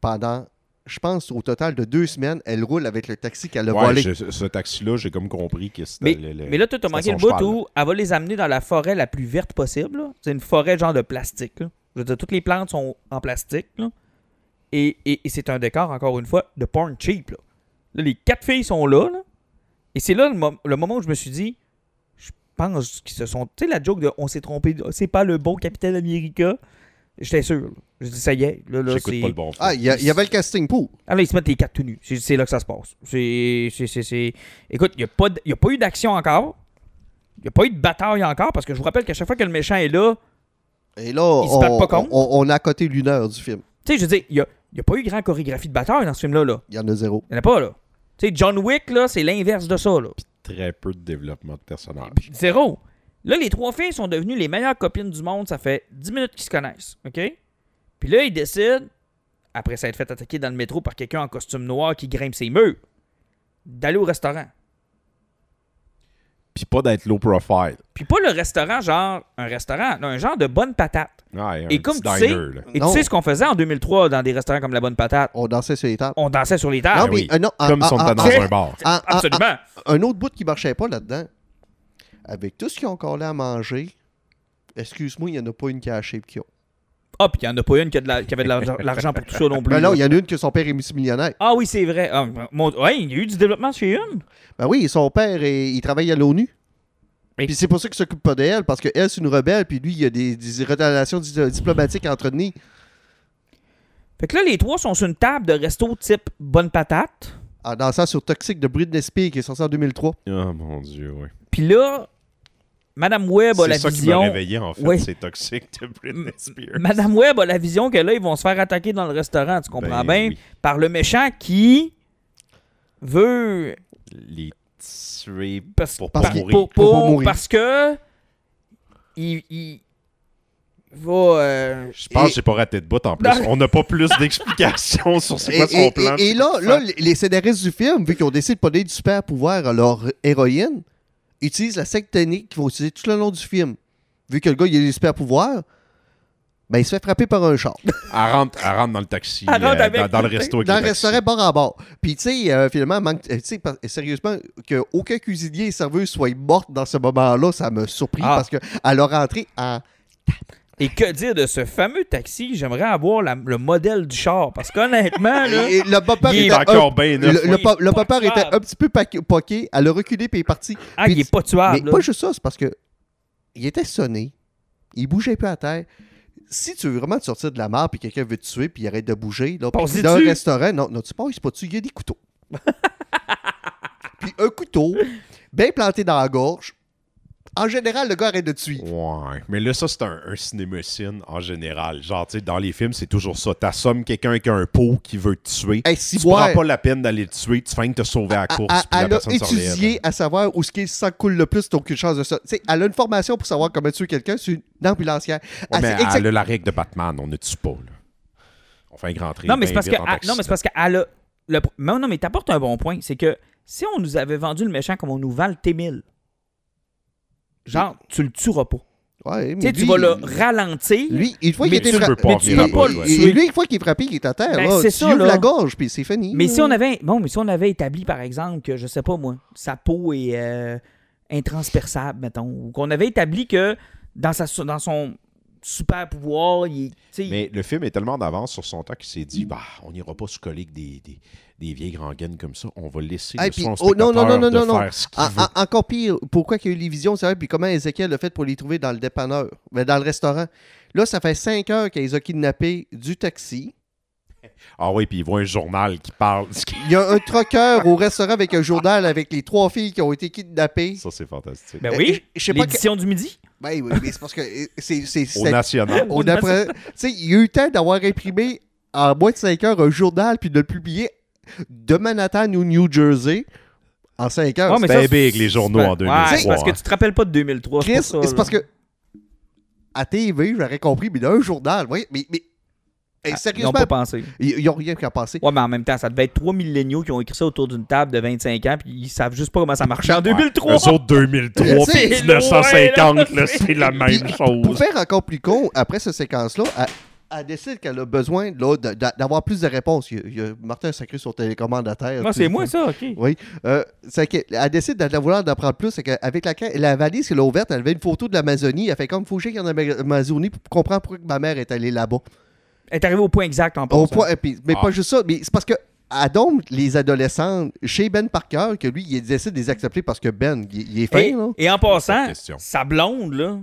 pendant, je pense, au total de deux semaines, elle roule avec le taxi qu'elle a ouais, volé. je- ce taxi-là, j'ai comme compris que c'était Mais, le- mais là, tu as manqué le bout où elle va les amener dans la forêt la plus verte possible. C'est une forêt genre de plastique. là. Je veux dire, toutes les plantes sont en plastique. là. Et, et- et c'est un décor, encore une fois, de porn cheap. Là, Là, les quatre filles sont là. là. et c'est là le, mo- le moment où je me suis dit, je pense qu'ils se sont... Tu sais, la joke de « on s'est trompé, c'est pas le bon Capitaine America », j'étais sûr. là. Je dis, ça y est. Là, là, J'écoute c'est- pas le bon film. Ah, il y, avait le casting pour. ah là, ils se mettent les quatre tout nus. C'est, là que ça se passe. C'est, c'est, c'est, c'est- Écoute, il n'y a, pas de- il y a pas eu d'action encore. Il n'y a pas eu de bataille encore parce que je vous rappelle qu'à chaque fois que le méchant est là, Et là, Ils se battent on, pas contre? on- on a à côté d'une heure du film. tu sais, je veux dire, il n'y a, il y a pas eu grand chorégraphie de bataille dans ce film-là. Là. Il y en a zéro. Il n'y en a pas, là. Tu sais, John Wick, là, c'est l'inverse de ça, là. Très peu de développement de personnage. Zéro. Là, les trois filles sont devenues les meilleures copines du monde. Ça fait 10 minutes qu'ils se connaissent. OK? Puis là, ils décident, après s'être fait attaquer dans le métro par quelqu'un en costume noir qui grimpe ses murs, d'aller au restaurant. Puis pas d'être low profile. Puis pas le restaurant, genre un restaurant, non, un genre de bonne patate. Ouais, Et comme tu sais- là. Et Non. tu sais ce qu'on faisait en 2003 dans des restaurants comme la bonne patate? On dansait sur les tables. On dansait sur les Non, tables. Ah mais, oui. euh, non, Comme ah, si on ah, était dans ah, un bar. ah, ah, Absolument. un autre bout qui marchait pas là-dedans, avec tout ce qu'ils ont encore là à manger, excuse-moi, il n'y en a pas une qui a ont. Ah, puis il n'y en a pas une qui, a de la- qui avait de l'argent, pour tout ça non plus. Ben là, là. il y en a une que son père est multimillionnaire. Ah oui, c'est vrai. Ah, mon... ouais, il y a eu du développement chez une. Ben oui, son père, est- il travaille à l'ONU. Mais- Puis c'est pour ça qu'il s'occupe pas d'elle, parce qu'elle, c'est une rebelle, puis lui, il y a des, des relations di- diplomatiques entretenir. Fait que là, les trois sont sur une table de resto type bonne patate. En dansant sur Toxic de Britney Spears, qui est sorti en 2003. Oh mon dieu, oui. Puis là, Madame Webb a la C'est ça qui m'a vision. réveillé, en fait. Oui. C'est toxique de Britney Spears. Madame Webb a la vision que là, ils vont se faire attaquer dans le restaurant, tu comprends Ben bien, oui. par le méchant qui veut Les tuer Parce, pour pas mourir. pour- Pour pas pour- mourir. parce que il, il va. euh, Je pense Et- que j'ai pas raté de bout en plus. Non. On n'a pas plus d'explications sur c'est Et, quoi son et- plan. et- et là, là, les- les scénaristes du film, vu qu'ils ont décidé de pas donner du super pouvoir à leur héroïne, utilisent la secte technique qu'ils vont utiliser tout le long du film. Vu que le gars, il a des super pouvoirs, ben, il se fait frapper par un char. Elle rentre, elle rentre dans le taxi, Elle rentre euh, avec dans, dans le resto. avec dans le restaurant bord à bord. Puis, tu sais, euh, finalement, manque- par- sérieusement, qu'aucun cuisinier et serveuse soit morte dans ce moment-là, ça m'a surpris Ah. parce qu'elle a rentré en. Et que dire de ce fameux taxi? J'aimerais avoir la- le modèle du char. Parce qu'honnêtement, là. Et, et le Il est Il est était encore un- bien le, neuf. le Oui, pa- le pas bumper était un petit peu paqué- poqué. Elle a reculé puis elle est partie. ah, puis il est pas tuable. Mais là. pas juste ça, c'est parce que il était sonné. il bouge un peu à terre. Si tu veux vraiment te sortir de la mare puis quelqu'un veut te tuer puis il arrête de bouger, là, puis dans un dessus. restaurant, non, non, tu passes pas dessus, il y a des couteaux. puis un couteau, bien planté dans la gorge, en général, le gars arrête de te tuer. Ouais, mais là, ça, c'est un, un cinémocine en général. Genre, tu sais, dans les films, c'est toujours ça. T'assommes quelqu'un avec un pot qui veut te tuer. Hey, si tu ouais. prends pas la peine d'aller le tuer, tu fais que te sauver à la course, Elle- puis la elle a étudié à savoir où ce qui sang coule le plus, t'as aucune chance de ça. Tu sais, elle a une formation pour savoir comment tuer quelqu'un, c'est une ambulancière. Ouais, Elle mais exact- elle a la règle de Batman, on ne tue pas. Là. On fait un grand tri. Non, mais c'est parce que. non, mais c'est parce qu'elle a. Le, non, non, mais t'apportes un bon point. C'est que si on nous avait vendu le méchant comme on nous vend le T1000, genre, tu le tueras pas. Ouais, mais Tu sais, tu lui, vas le ralentir. Lui, une fois qu'il est tu le fra- peux pas mais tu venir peux pas à le bout, Et tuer. lui, une fois qu'il est frappé, il est à terre. Ben, là, c'est tu ça, lui ouvres là. la gorge, puis c'est fini. Mais si on avait. Bon, mais si on avait établi, par exemple, que, je sais pas moi, sa peau est euh, intransperçable, mettons, ou qu'on avait établi que dans, sa, dans son super pouvoir, il Mais le film est tellement d'avance sur son temps qu'il s'est dit bah, on n'ira pas se coller avec des, des, des vieilles rengaines comme ça. On va laisser Hey, le puis- son oh, non, non, non, non, de non, non. faire ce qu'il En- veut. en- encore pire, pourquoi qu'il y a eu les visions, c'est vrai, puis comment Ezekiel l'a fait pour les trouver dans le dépanneur, dans le restaurant. Là, ça fait cinq heures qu'ils les a kidnappés du taxi. Ah oui, puis il voit un journal qui parle. Il y a un troqueur au restaurant avec un journal avec les trois filles qui ont été kidnappées. Ça, c'est fantastique. ben oui, je- je sais pas que- l'édition du midi. Ben oui, mais c'est parce que euh, c'est. c'est- Au c'est- national. on apprend- Tu sais, il y a eu le temps d'avoir imprimé en moins de 5 heures un journal puis de le publier de Manhattan ou New Jersey en 5 heures. Ouais, mais C'était ça, big, c'est- les journaux en pas- 2003, Ouais, c'est parce que tu te rappelles pas de 2003. Chris, c'est pour ça, c'est parce que à TV, j'aurais compris, mais dans un journal, oui, mais, mais hey, Ah, Ils n'ont sérieusement, pas pensé. ils ils ont rien qu'à passer. Ouais, mais en même temps, ça devait être trois milléniaux qui ont écrit ça autour d'une table de 25 ans, puis ils savent juste pas comment ça marchait en 2003. Eux autres, 2003, C'est puis loin, 1950, là. là, c'est la même Puis, Pour chose. faire encore plus con, après cette séquence-là, elle, décide qu'elle a besoin d'avoir plus de réponses. Il y a, il y a Martin Sacré sur télécommande à terre. Tout c'est moi, ça, OK. Oui. Euh, c'est qu'elle elle décide de vouloir d'apprendre plus. C'est qu'avec la, la valise qu'elle a ouverte, elle avait une photo de l'Amazonie. Elle fait comme faut que j'aille en Amazonie pour comprendre pourquoi ma mère est allée là-bas. Elle est arrivée au point exact en Au passant. point- puis- mais Ah. pas juste ça, mais c'est parce que Adam, les adolescents, chez Ben Parker, que lui, il décide de les accepter parce que Ben, il, il est fin, Et, là. et en passant, sa blonde, là.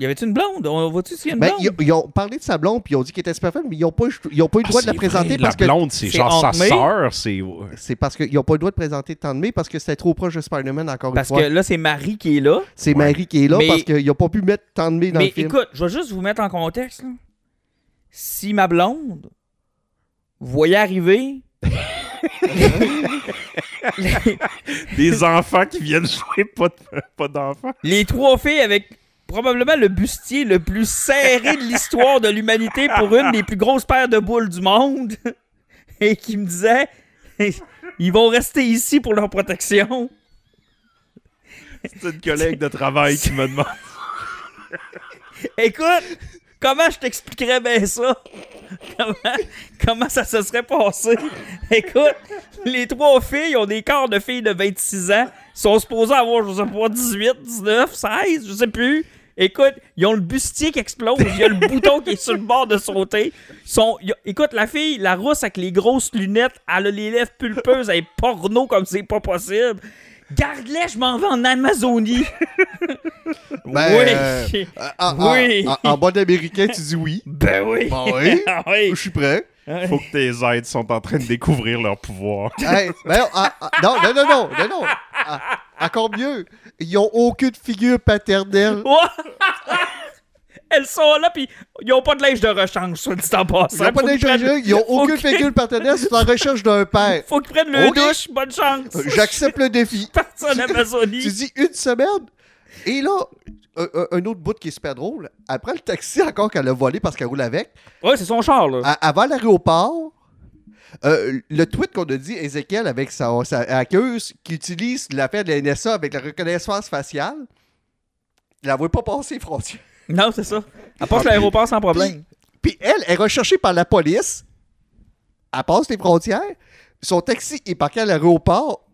Y avait-tu une blonde? On voit-tu s'il y a une Ben, blonde? ils, ils ont parlé de sa blonde, puis ils ont dit qu'elle était super fan, mais ils n'ont pas, ils ont pas eu le Ah, droit de la présenter vrai, parce la que. blonde, c'est c'est genre sa sœur, c'est... C'est parce qu'ils n'ont pas le droit de présenter tant de mai parce que c'était trop proche de Spider-Man encore Parce une que fois. là, c'est Marie qui est là. C'est Ouais. Marie qui est là Mais- parce qu'ils n'ont pas pu mettre tant de mai dans Mais le film. écoute, je vais juste vous mettre en contexte. là. Si ma blonde voyait arriver les, Des enfants qui viennent jouer, pas, de- pas d'enfants. les trois filles avec probablement le bustier le plus serré de l'histoire de l'humanité pour une des plus grosses paires de boules du monde et qui me disait ils vont rester ici pour leur protection. C'est une collègue de travail qui me demande. Écoute, comment je t'expliquerais bien ça? Comment, comment ça se serait passé? Écoute, les trois filles ont des corps de filles de 26 ans, sont supposées avoir, je sais pas, 18, 19, 16, je sais plus. Écoute, ils ont le bustier qui explose, il y a le bouton qui est sur le bord de sauter. Sont, a- écoute, la fille, la rousse avec les grosses lunettes, elle a les lèvres pulpeuses, elle est porno comme c'est pas possible. Garde-les, je m'en vais en Amazonie. Ben, oui. euh, En, Oui. en- en bon américain, tu dis oui. Ben oui. Ben oui. Oui. Je suis prêt. Faut que tes aides sont en train de découvrir leur pouvoir. Hey, ben non, ah, ah, non, non, non, non, non, non. Ah, encore mieux. Ils n'ont aucune figure paternelle. Elles sont là, puis ils ont pas de linge de rechange, soit dit en passant. Ils n'ont pas Faut qu'ils d'injecteur, prennent- ils n'ont aucune figure paternelle. C'est en recherche d'un père. Faut qu'ils prennent le Ok. douche, bonne chance. J'accepte le défi. En Tu Amazonie. dis une semaine. Et là, un, autre bout qui est super drôle. Après le taxi encore qu'elle a volé parce qu'elle roule avec, Ouais, c'est son char, là. à- avant l'aéroport, euh, le tweet qu'on a dit, Ezekiel, avec sa, sa hackeuse, qui utilise l'affaire de la NSA avec la reconnaissance faciale, il la voit pas passer les frontières. Non, c'est ça. Elle passe l'aéroport sans problème. Puis elle est recherchée par la police. Elle passe les frontières. Son taxi est parqué à l'aéroport.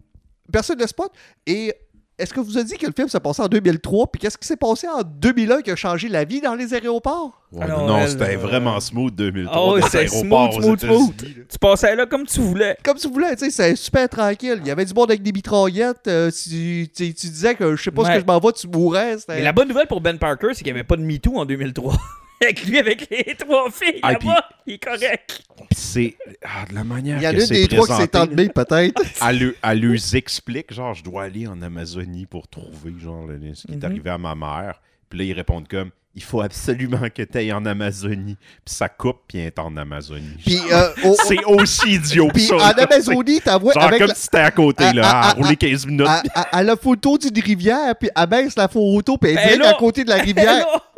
Personne ne le spot. Et est-ce que vous avez dit que le film s'est passé en 2003, puis qu'est-ce qui s'est passé en 2001 qui a changé la vie dans les aéroports? Ouais, Alors, non, elle, c'était euh, vraiment smooth 2003. Ah ouais, dans c'est les aéroports smooth, smooth, smooth. Tu passais là comme tu voulais. Comme tu voulais, tu sais, c'est super tranquille. Il y avait du monde avec des mitraillettes. euh, tu, tu- tu disais que je sais pas ce que je m'en vais, tu mourrais. c'était- Mais la bonne nouvelle pour Ben Parker, c'est qu'il n'y avait pas de MeToo en 2003. Avec lui, avec les trois filles Ah, là-bas, il est correct. C'est ah, de la manière Il y en a des trois qui s'est enlevée, peut-être. elle, leur explique, genre, je dois aller en Amazonie pour trouver, genre, le- ce qui est Mhm. arrivé à ma mère. Puis là, ils répondent comme, il faut absolument que tu ailles en Amazonie. Puis ça coupe, puis elle est en Amazonie. Euh, c'est aussi idiot que puis ça. en Amazonie, t'as c'est- Genre avec comme la- si c'était à côté, à- là, à- à, à- rouler 15 minutes. à, à- à la photo d'une rivière, puis elle baisse la photo, puis elle est Ben direct à côté de la rivière. Tu sais,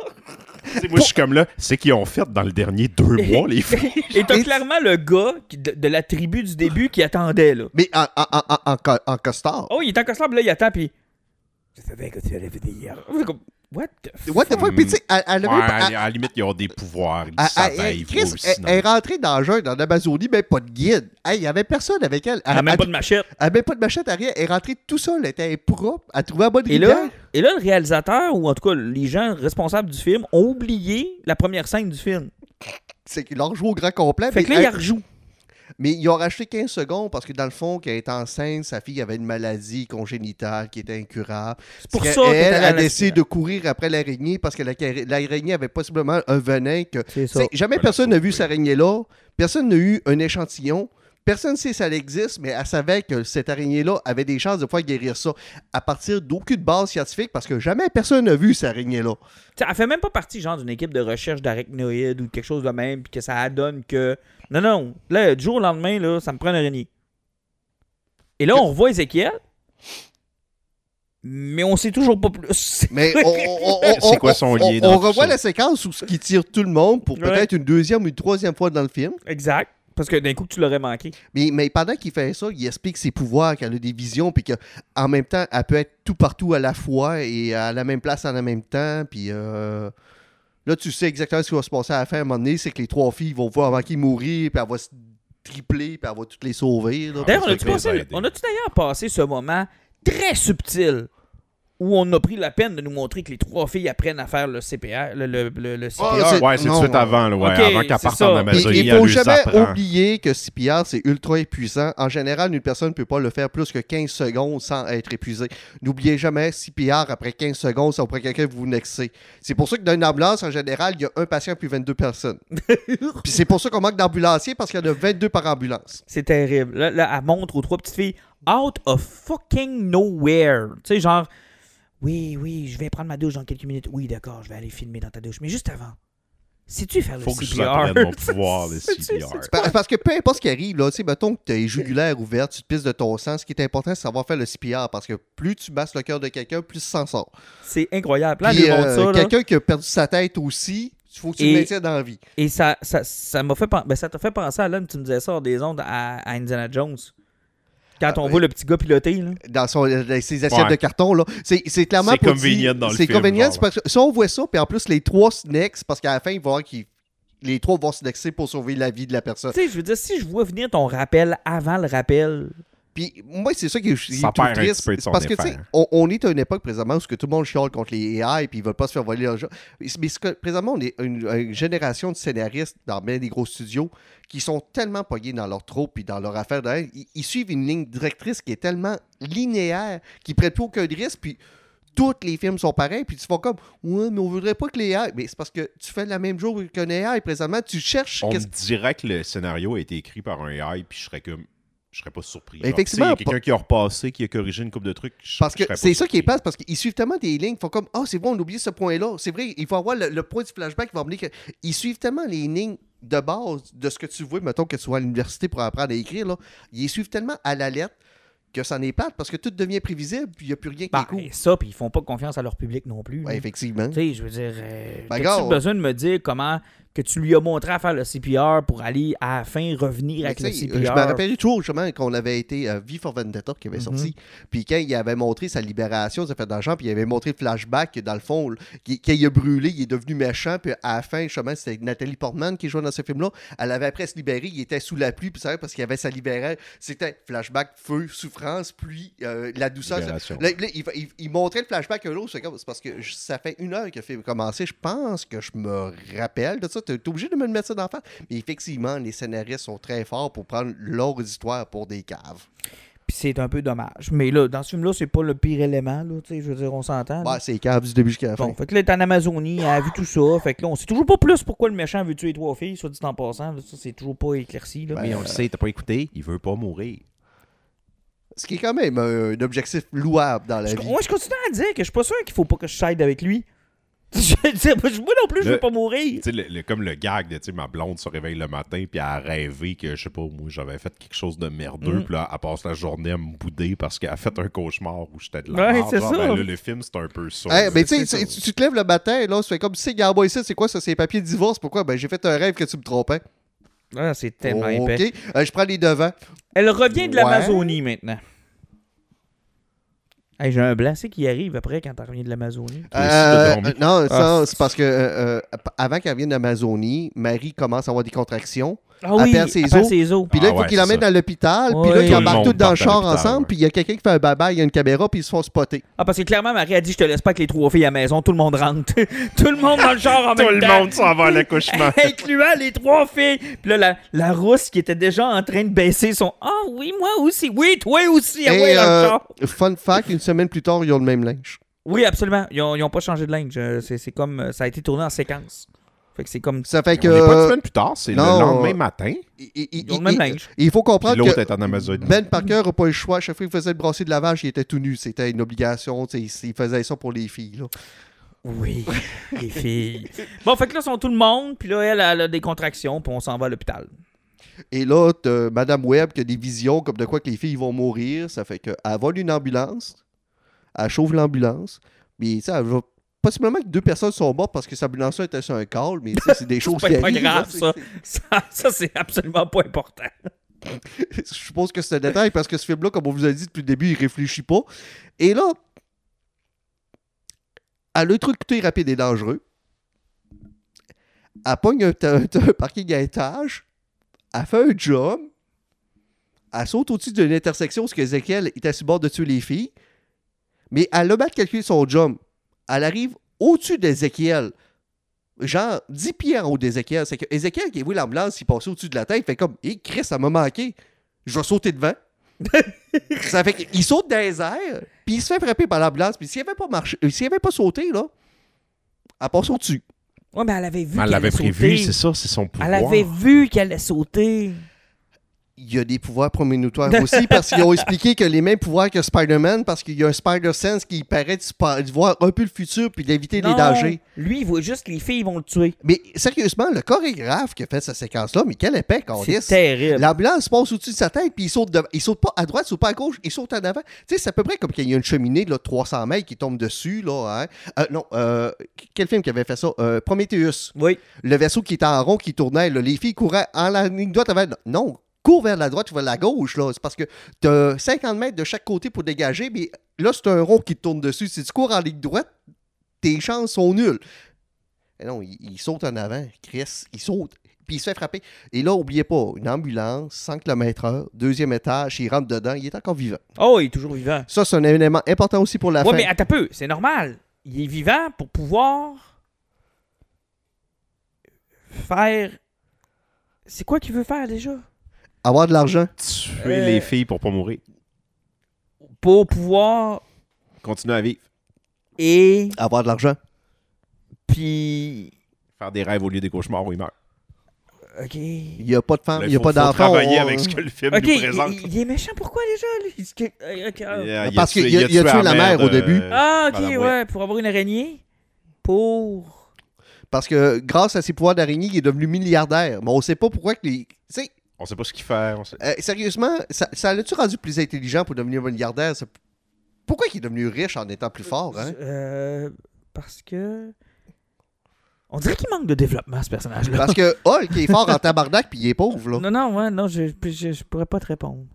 moi, je suis comme là, c'est qu'ils ont fait dans le dernier deux mois, les filles. Et t'as clairement le gars qui- de, de la tribu du début qui attendait, là. Mais en, en, en, en, en co- en costard. Oh, il est en costard, puis là, il attend, puis... Je savais que tu allais venir. What the fuck? What the fuck? Puis tu sais, elle, elle Ouais, même à, à la limite, ils ont des pouvoirs. Ils elle- savent, elle- ils Chris, elle, dans- elle est rentrée dans le jungle, en Amazonie, même pas de guide. Hey, Il y avait personne avec elle. Elle elle- pas de machette. elle avait même pas de machette à rien. Elle est rentrée tout seule. Elle était propre. Elle trouvait la bonne Et rivière. là, et là, le réalisateur, ou en tout cas les gens responsables du film, ont oublié la première scène du film. C'est qu'ils l'ont rejoué au grand complet. Fait mais, que là, il hey, la rejoue. Mais ils ont racheté 15 secondes parce que dans le fond, quand elle était enceinte, sa fille avait une maladie congénitale qui était incurable. C'est pour ça qu'elle est a décidé de courir après l'araignée parce que la- l'araignée avait possiblement un venin que jamais Voilà, personne n'a vu cette araignée-là. Personne n'a eu un échantillon. Personne ne sait si elle existe, mais elle savait que cette araignée-là avait des chances de pouvoir guérir ça à partir d'aucune base scientifique parce que jamais personne n'a vu cette araignée-là. Elle fait même pas partie genre d'une équipe de recherche d'arachnoïdes ou quelque chose de même, puis que ça donne que. Non, non. Là, du jour au lendemain, là, ça me prend une araignée. Et là, on revoit Ézéchiel. Mais on sait toujours pas plus. Mais C'est quoi on- son on- lien On, revoit ça? la séquence où ce qui tire tout le monde pour Ouais. peut-être une deuxième ou une troisième fois dans le film. exact. Parce que d'un coup, tu l'aurais manqué. Mais, mais pendant qu'il fait ça, il explique ses pouvoirs, qu'elle a des visions, puis qu'en même temps, elle peut être tout partout à la fois et à la même place en même temps. Puis euh, là, tu sais exactement ce qui va se passer à la fin à un moment donné, c'est que les trois filles vont voir avant qu'il mourir, puis elle va se tripler, puis elle va toutes les sauver. là. D'ailleurs, on a-tu d'ailleurs passé ce moment très subtil où on a pris la peine de nous montrer que les trois filles apprennent à faire le CPR, le, le, le- le CPR. Ah, c'est- Ouais, c'est tout de suite avant, là, ouais, avant qu'elle parte en Amazonie. il faut jamais oublier que CPR, c'est ultra épuisant. En général, une personne ne peut pas le faire plus que 15 secondes sans être épuisé. N'oubliez jamais, CPR, après 15 secondes, ça prend quelqu'un vous nexer. C'est pour ça que dans une ambulance, en général, il y a un patient puis 22 personnes. puis c'est pour ça qu'on manque d'ambulanciers, parce qu'il y en a 22 par ambulance. C'est terrible. Là, là, elle montre aux trois petites filles out of fucking nowhere. Tu sais, genre, oui, oui, je vais prendre ma douche dans quelques minutes. Oui, d'accord, je vais aller filmer dans ta douche. Mais juste avant, sais-tu faire Faut le que je CPR? apprenne mon pouvoir, le CPR. Parce que peu importe ce qui arrive, là, tu sais, mettons que tu as les jugulaires ouvertes, tu te pisses de ton sang, ce qui est important, c'est savoir faire le CPR, parce que plus tu masses le cœur de quelqu'un, plus ça s'en sort. C'est incroyable. Euh, ça, là. quelqu'un qui a perdu sa tête aussi, il faut que tu Et- le maintiennes dans la vie. Et ça ça, ça m'a fait, ben, ça t'a fait penser à là, tu me disais ça hors des ondes à, à Indiana Jones. Quand on voit le petit gars piloter, là. dans, son, dans ses assiettes Ouais. de carton. là. C'est c'est clairement C'est convenient dire- dans le C'est film, convenient, parce que si on voit ça, puis en plus les trois snacks, parce qu'à la fin, il va voir qu'ils les trois vont se nexer pour sauver la vie de la personne. Tu sais, je veux dire, si je vois venir ton rappel avant le rappel, Puis moi, c'est ça qui est, est Ça tout perd un triste. petit peu de c'est son parce que, tu sais, effet. on, on est à une époque présentement où que tout le monde chiale contre les AI puis ils veulent pas se faire voler leur jeu. Mais que- présentement, on est une, une génération de scénaristes dans bien des gros studios qui sont tellement pognés dans leur trope puis dans leur affaire. de- Ils, ils suivent une ligne directrice qui est tellement linéaire qu'ils prennent plus aucun risque puis tous les films sont pareils, puis tu fais comme Ouais, mais on voudrait pas que les AI. Mais c'est parce que tu fais la même chose qu'un AI présentement. Tu cherches. On me dirait que le scénario a été écrit par un AI, puis je serais comme. Je serais pas surpris. Ben, Genre, effectivement, tu sais, Il y a quelqu'un qui a repassé, qui a corrigé une coupe de trucs. je- Parce que pas c'est ça qui est passe, parce qu'ils suivent tellement des lignes, ils font comme Ah, c'est bon, on a oublié ce point-là. C'est vrai, il faut avoir le, le point du flashback qui va amener que. Ils suivent tellement les lignes de base de ce que tu vois, mettons que tu vas à l'université pour apprendre à écrire, là. Ils suivent tellement à la lettre que ça n'est plate parce que tout devient prévisible, puis il n'y a plus rien qui ben, est cool. ça, puis ils font pas confiance à leur public non plus. Ouais, là. effectivement. Tu sais, je veux dire, euh, Ben, besoin de me dire comment, que tu lui as montré à faire le CPR pour aller à la fin revenir avec le CPR. Je me rappelle toujours justement qu'on avait été à V for Vendetta qui avait Mhm. sorti. Puis quand il avait montré sa libération, ça fait d'argent, puis il avait montré le flashback que dans le fond, qu'il- quand il a brûlé, il est devenu méchant. Puis à la fin, justement, c'était Nathalie Portman qui jouait dans ce film-là. Elle avait après se libérer, il était sous la pluie, puis ça parce qu'il avait sa libération. C'était flashback, feu, souffrance, pluie, euh, la douceur. Là, là, il, il- il montrait le flashback à l'autre, c'est parce que ça fait une heure que le film a commencé. Je pense que je me rappelle de ça. Tu es obligé de me le mettre ça dans la face. Mais effectivement, les scénaristes sont très forts pour prendre leur histoire pour des caves. Puis c'est un peu dommage. Mais là, dans ce film-là, c'est pas le pire élément, là, tu sais, je veux dire, on s'entend. Ouais, c'est les caves du début jusqu'à la fin. Bon, fait que là, elle est en Amazonie, elle a vu tout ça. Fait que là, on sait toujours pas plus pourquoi le méchant veut tuer trois filles, soit dit en passant. là. ça, c'est toujours pas éclairci. Là. Ben, Mais on le sait, t'as pas écouté, il veut pas mourir. Ce qui est quand même un, un objectif louable dans la Je, vie. moi, je continue à dire que je suis pas sûr qu'il faut pas que je side avec lui. Moi non plus, je veux Le- pas mourir. Tu sais, le- le- comme le gag de, tu sais, ma blonde se réveille le matin, puis elle a rêvé que, je sais pas, moi, j'avais fait quelque chose de merdeux, Mm. puis là, elle passe la journée à me bouder parce qu'elle a fait un cauchemar où j'étais de la Ouais, merde. c'est Genre, ça. ben là, le film, c'est un peu ça. Hey, mais tu sais, c'est tu, te lèves le matin, là, tu fais comme, tu sais, Garbo ici, c'est quoi ça? C'est les papiers de divorce. Pourquoi? Ben, j'ai fait un rêve que tu me trompais. Ah, c'est tellement ok. épais. Euh, je prends les devants. Elle revient de Ouais. l'Amazonie maintenant. Hey, J'ai un blanc, c'est qui arrive après quand elle revient de l'Amazonie. Euh, euh, non, Ah. c'est parce que euh, euh, avant qu'elle vienne d'Amazonie, Marie commence à avoir des contractions. Ah oui, perd ses elle perd os. ses os. Puis là, Ah il faut ouais, qu'il l'emmène à l'hôpital. Puis là, ils Tout le embarquent tous dans le à char ensemble. Puis il y a quelqu'un qui fait un bye-bye, il y a une caméra, puis ils se font spotter. Ah, parce que clairement, Marie a dit Je te laisse pas avec les trois filles à la maison, tout le monde rentre. tout le monde dans le char en Tout même le temps. monde s'en va à l'accouchement. Incluant les trois filles. Puis là, la, la rousse qui était déjà en train de baisser son Ah oui, moi aussi. Oui, toi aussi. Ah dans le euh, char. fun fact, une semaine plus tard, ils ont le même linge. Oui, absolument. Ils ont, ils ont pas changé de linge. Euh, C'est c'est comme. euh, Ça a été tourné en séquence. Fait que c'est comme. Ça fait que. On pas une semaine plus tard, c'est le lendemain matin. il- il- il- Ils ont le même il- linge. Il faut Puis comprendre l'autre que est en Amazonie. Ben Parker n'a pas eu le choix. Chaque fois qu'il faisait le brassé de lavage, il était tout nu. C'était une obligation. Il faisait ça pour les filles. là. Oui, les filles. Bon, fait que là, ils sont tout le monde. Puis là, elle, elle a des contractions. Puis on s'en va à l'hôpital. Et là, t'as Madame Webb qui a des visions comme de quoi que les filles vont mourir. Ça fait qu'elle vole une ambulance. Elle chauffe l'ambulance. Mais tu sais, elle va. Possiblement que deux personnes sont mortes parce que cette ambulance-là était sur un call, mais c'est des choses pas- qui pas arrivent, grave, là, ça. Ça, ça, c'est absolument pas important. Je suppose que c'est un détail parce que ce film-là, comme on vous a dit depuis le début, il réfléchit pas. Et là, elle a un truc rapide et dangereux. Elle pogne un, un- un parking à étage. Elle fait un job. Elle saute au-dessus d'une intersection parce que Ezekiel est à ce bord de tuer les filles. Mais elle a mal calculé son job. Elle arrive au-dessus d'Ezekiel. Genre 10 pieds en haut d'Ezekiel. C'est que Ezekiel qui a vu l'ambulance, il passait au-dessus de la tête. Il fait comme Hé, Chris, ça m'a manqué. Je vais sauter devant. ça fait qu'il saute dans les airs, puis il se fait frapper par l'ambulance. Puis s'il avait pas marché, euh, s'il avait pas sauté, là, elle passe au-dessus. Ouais, mais elle avait vu elle qu'elle l'avait prévu, c'est ça, c'est son pouvoir. Elle avait vu qu'elle allait sauter. Il y a des pouvoirs prémonitoires aussi parce qu'ils ont expliqué que les mêmes pouvoirs que Spider-Man parce qu'il y a un Spider-Sense qui paraît de, de voir un peu le futur puis d'éviter les dangers. Lui, il voit juste que les filles vont le tuer. Mais sérieusement, le chorégraphe qui a fait cette séquence-là, mais quel épais qu'on C'est terrible. L'ambulance passe au-dessus de sa tête, puis il saute, devant- il saute pas à droite, il saute pas à gauche, il saute en avant. Tu sais, c'est à peu près comme qu'il y a une cheminée de 300 mètres qui tombe dessus. Là, hein. Euh, non, euh, quel film qui avait fait ça? Euh, Prometheus. Oui. Le vaisseau qui était en rond, qui tournait, là, les filles couraient en la ligne droite. Vers... Non, cours vers la droite ou vers la gauche. là. C'est parce que tu as 50 mètres de chaque côté pour dégager, mais là, c'est un rond qui te tourne dessus. Si tu cours en ligne droite, tes chances sont nulles. Et non, il, il saute en avant, Chris, il saute, puis il se fait frapper. Et là, oubliez pas, une ambulance, 100 km/h, deuxième étage, il rentre dedans, il est encore vivant. Oh, il est toujours vivant. Ça, c'est un élément important aussi pour la Ouais, fin. mais attends peu, c'est normal. Il est vivant pour pouvoir faire. C'est quoi qu'il veut faire déjà? Avoir de l'argent. Tuer Euh, les filles pour pas mourir. Pour pouvoir Continuer à vivre. et Avoir de l'argent. puis. Faire des rêves au lieu des cauchemars où il meurt. Ok. Il n'y a pas de femme, il n'y a faut- pas faut d'enfant. travailler on- avec ce que le film Ok, nous il, présente. il- il est méchant pourquoi déjà? Lui? Euh, a- Parce tué- qu'il a- il a tué la mère au début. Ah, ok, Madame ouais, Webb. pour avoir une araignée? Pour. Parce que grâce à ses pouvoirs d'araignée, il est devenu milliardaire. Mais on sait pas pourquoi que les. On sait pas ce qu'il fait. on sait- euh, sérieusement, ça, ça l'a-tu rendu plus intelligent pour devenir milliardaire? Ça- Pourquoi il est devenu riche en étant plus fort, hein? Euh, parce que. On dirait qu'il manque de développement, ce personnage-là. Parce que Hulk est fort en tabarnak puis il est pauvre, là. Non, non, ouais, non, je, je, je pourrais pas te répondre.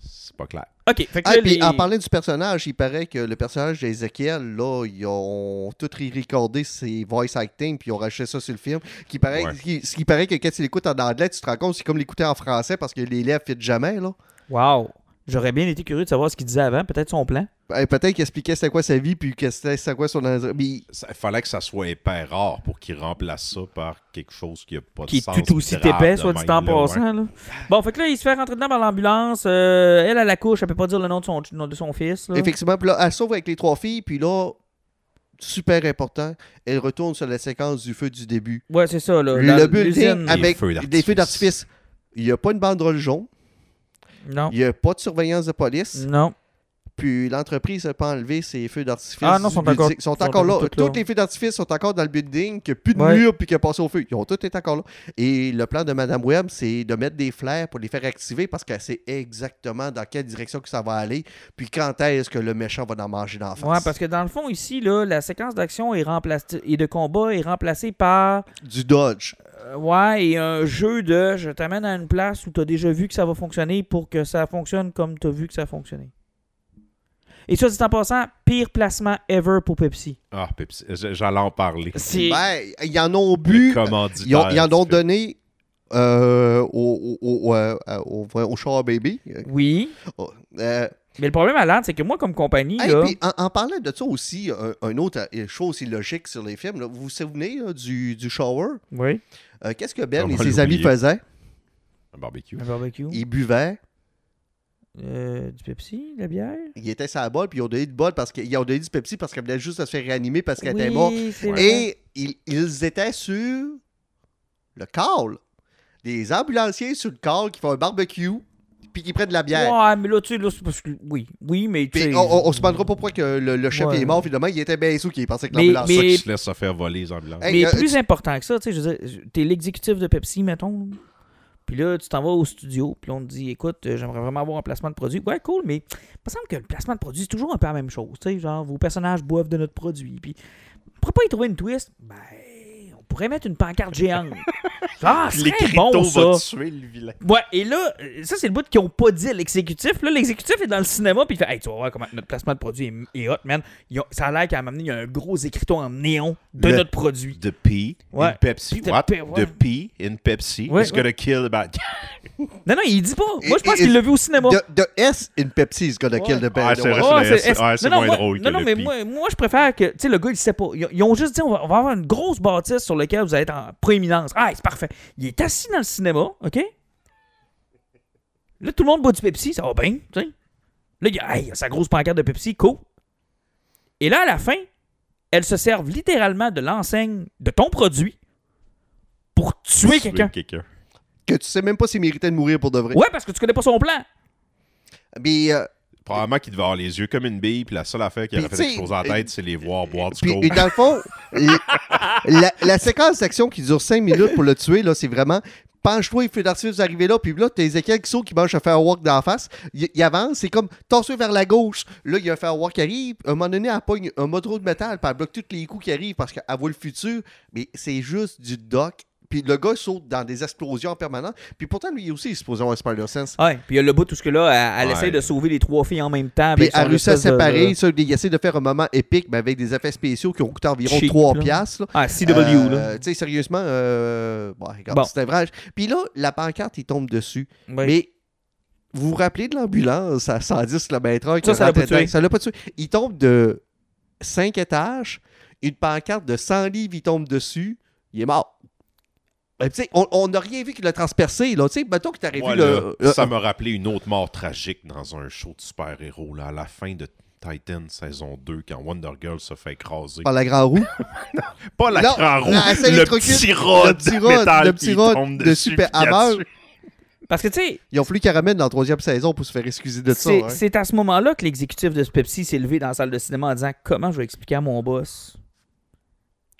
C'est pas clair. Ok, fait que Ah, là, puis les- en parlant du personnage, il paraît que le personnage d'Ezekiel, là, ils ont tout recordé ses voice acting, puis ils ont racheté ça sur le film. Qui paraît, Ouais. ce, qui, ce qui paraît que quand tu l'écoutes en anglais, tu te rends compte, c'est comme l'écouter en français parce que les lèvres ne jamais, là. Wow. J'aurais bien été curieux de savoir ce qu'il disait avant, peut-être son plan. Ben, Peut-être qu'il expliquait c'était quoi sa vie, puis que c'était c'était quoi son... Mais Il fallait que ça soit épais rare pour qu'il remplace ça par quelque chose qui a pas de Qui est sens. tout aussi épais, soit dit en passant. Là. Bon, fait que là, il se fait rentrer dedans par l'ambulance. euh, elle, à la couche, elle peut pas dire le nom de son, de son fils. Là. effectivement, puis là, elle sauve avec les trois filles, puis là, super important, elle retourne sur la séquence du feu du début. Ouais, c'est ça. Là. Dans le building avec des feux d'artifice. d'artifice. Il n'y a pas une banderole jaune, Non. il n'y a pas de surveillance de police. Non. Puis l'entreprise n'a pas enlevé ses feux d'artifice. Ah non, sont encore- sont sont encore là. toutes là. Les feux d'artifice sont encore dans le building, qu'il n'y a plus de Ouais. mur puis qu'il a passé au feu. Ils ont tous été encore là. Et le plan de Madame Webb, c'est de mettre des flares pour les faire activer parce qu'elle sait exactement dans quelle direction que ça va aller. Puis quand est-ce que le méchant va en manger dans la face. Ouais, parce que dans le fond, ici, là, la séquence d'action est remplacée et de combat est remplacée par Du dodge. euh, ouais, et un jeu de je t'amène à une place où tu as déjà vu que ça va fonctionner pour que ça fonctionne comme tu as vu que ça a fonctionné. Et ça, dit en passant, pire placement ever pour Pepsi. Ah, Pepsi, j'allais en parler. C'est Ben, ils en ont bu. Ils, ont- ils en ont donné euh, au, au, au, euh, au, au Shower Baby. oui, Euh, mais le problème à l'âne, c'est que moi comme compagnie Hey, là, puis en, en parlant de ça aussi, un, un autre euh, chose illogique sur les films, là, vous vous souvenez là, du, du shower? oui, Euh, Qu'est-ce que Ben On et ses amis faisaient? Un barbecue. un barbecue, Ils buvaient, Euh, du Pepsi, de la bière? ils étaient sur la bol, puis ils ont donné du bol parce qu'ils ont donné du Pepsi parce qu'elle venait juste de se faire réanimer parce qu'elle était morte. Et ils, ils étaient sur le call. Des ambulanciers sur le call qui font un barbecue, puis qui prennent de la bière. Ouais, mais là, tu sais, là, c'est parce que. Oui, oui, mais. tu sais- on, on, on se demandera pas pourquoi que le, le chef Ouais. est mort, finalement, il était bien sous qu'il pensait que Mais- l'ambulance. C'est ça mais- qui se laisse se faire voler les ambulances. Hey, Mais euh, plus tu- important que ça, tu sais, je veux dire, t'es l'exécutif de Pepsi, mettons. Puis là, tu t'en vas au studio, puis on te dit, écoute, euh, j'aimerais vraiment avoir un placement de produit. Ouais, cool, mais il me semble que le placement de produit, c'est toujours un peu la même chose. Tu sais, genre, vos personnages boivent de notre produit. Puis, pourrait pas y trouver une twist? Ben, pourrait mettre une pancarte géante. Puis c'est bon, va ça. tuer le vilain. Ouais, et là, ça, c'est le bout qu'ils ont pas dit à l'exécutif. Là, l'exécutif est dans le cinéma, puis il fait Hey, tu vas voir comment notre placement de produit est, est hot, man. Ont- ça a l'air qu'à un moment donné, il y a un gros écriteau en néon de Le- notre produit. The P Ouais. in Pepsi. The What? P, ouais. The P in Pepsi Ouais, is gonna kill the bad Non, non, il dit pas. Moi, je pense qu'il l'a vu au cinéma. De, de S in Pepsi is gonna kill the band. Ah, c'est vrai, Ouais, c'est non, moins moi- drôle Non, que non, le mais P. moi, moi, je préfère que. Tu sais, le gars, il sait pas. Ils, ils ont juste dit on va, on va avoir une grosse bâtisse sur laquelle vous allez être en prééminence. Ah, c'est parfait. Il est assis dans le cinéma, OK? Là, tout le monde boit du Pepsi, ça va bien, tu sais. Là, il y a, hey, il y a sa grosse pancarte de Pepsi, cool. Et là, à la fin, elles se servent littéralement de l'enseigne de ton produit pour tuer quelqu'un. quelqu'un. Que tu sais même pas s'il méritait de mourir pour de vrai. Ouais, parce que tu connais pas son plan. Mais, euh, Probablement qu'il devait avoir les yeux comme une bille, puis la seule affaire qui aurait fait chose en tête, c'est les voir boire du coke. et dans le fond, la, séquence d'action qui dure 5 minutes pour le tuer, là, c'est vraiment penche-toi, il fait d'artifice arriver là, puis là, t'as Ezekiel qui saute, qui mange un firework dans la face. Il, il avance, c'est comme tasse vers la gauche. Là, il y a un firework qui arrive. À un moment donné, elle pogne un moteur de métal, puis elle bloque tous les coups qui arrivent parce qu'elle voit le futur. Mais c'est juste du doc. Puis le gars saute dans des explosions en permanence. Puis pourtant, lui aussi, il est supposé avoir un Spider-Sense. Ouais, puis il y a le bout tout ce que là, elle, elle Ouais. essaie de sauver les trois filles en même temps. Puis elle réussit à de- séparer. Ça, il essaie de faire un moment épique, mais avec des effets spéciaux qui ont coûté environ Cheap, 3 là. piastres. là. Ah, CW, Euh, là. Tu sais, sérieusement, euh, bon, regarde, Bon. c'était vrai. Puis là, la pancarte, il tombe dessus. Mais vous vous rappelez de l'ambulance à 110 km/h? qui Ça, ça l'a pas tué. dedans? Ça l'a pas tué. Il tombe de 5 étages, une pancarte de 100 livres, il tombe dessus, il est mort. Ben, on- n'a rien vu qui l'a transpercé. Là. Tu sais, mettons que tu Moi, vu là, le. le- ça m'a rappelé une autre mort tragique dans un show de super-héros, là, à la fin de Titan saison 2, quand Wonder Girl se fait écraser. par la grand roue? Pas la Non, grand roue, le petit rod Le petit de rod, métal le petit qui rod tombe de dessus, Super Hammer. Parce que, tu sais, Ils ont fallu qu'elle ramène dans la troisième saison pour se faire excuser de ça. c'est hein. c'est à ce moment-là que l'exécutif de Pepsi s'est levé dans la salle de cinéma en disant Comment je vais expliquer à mon boss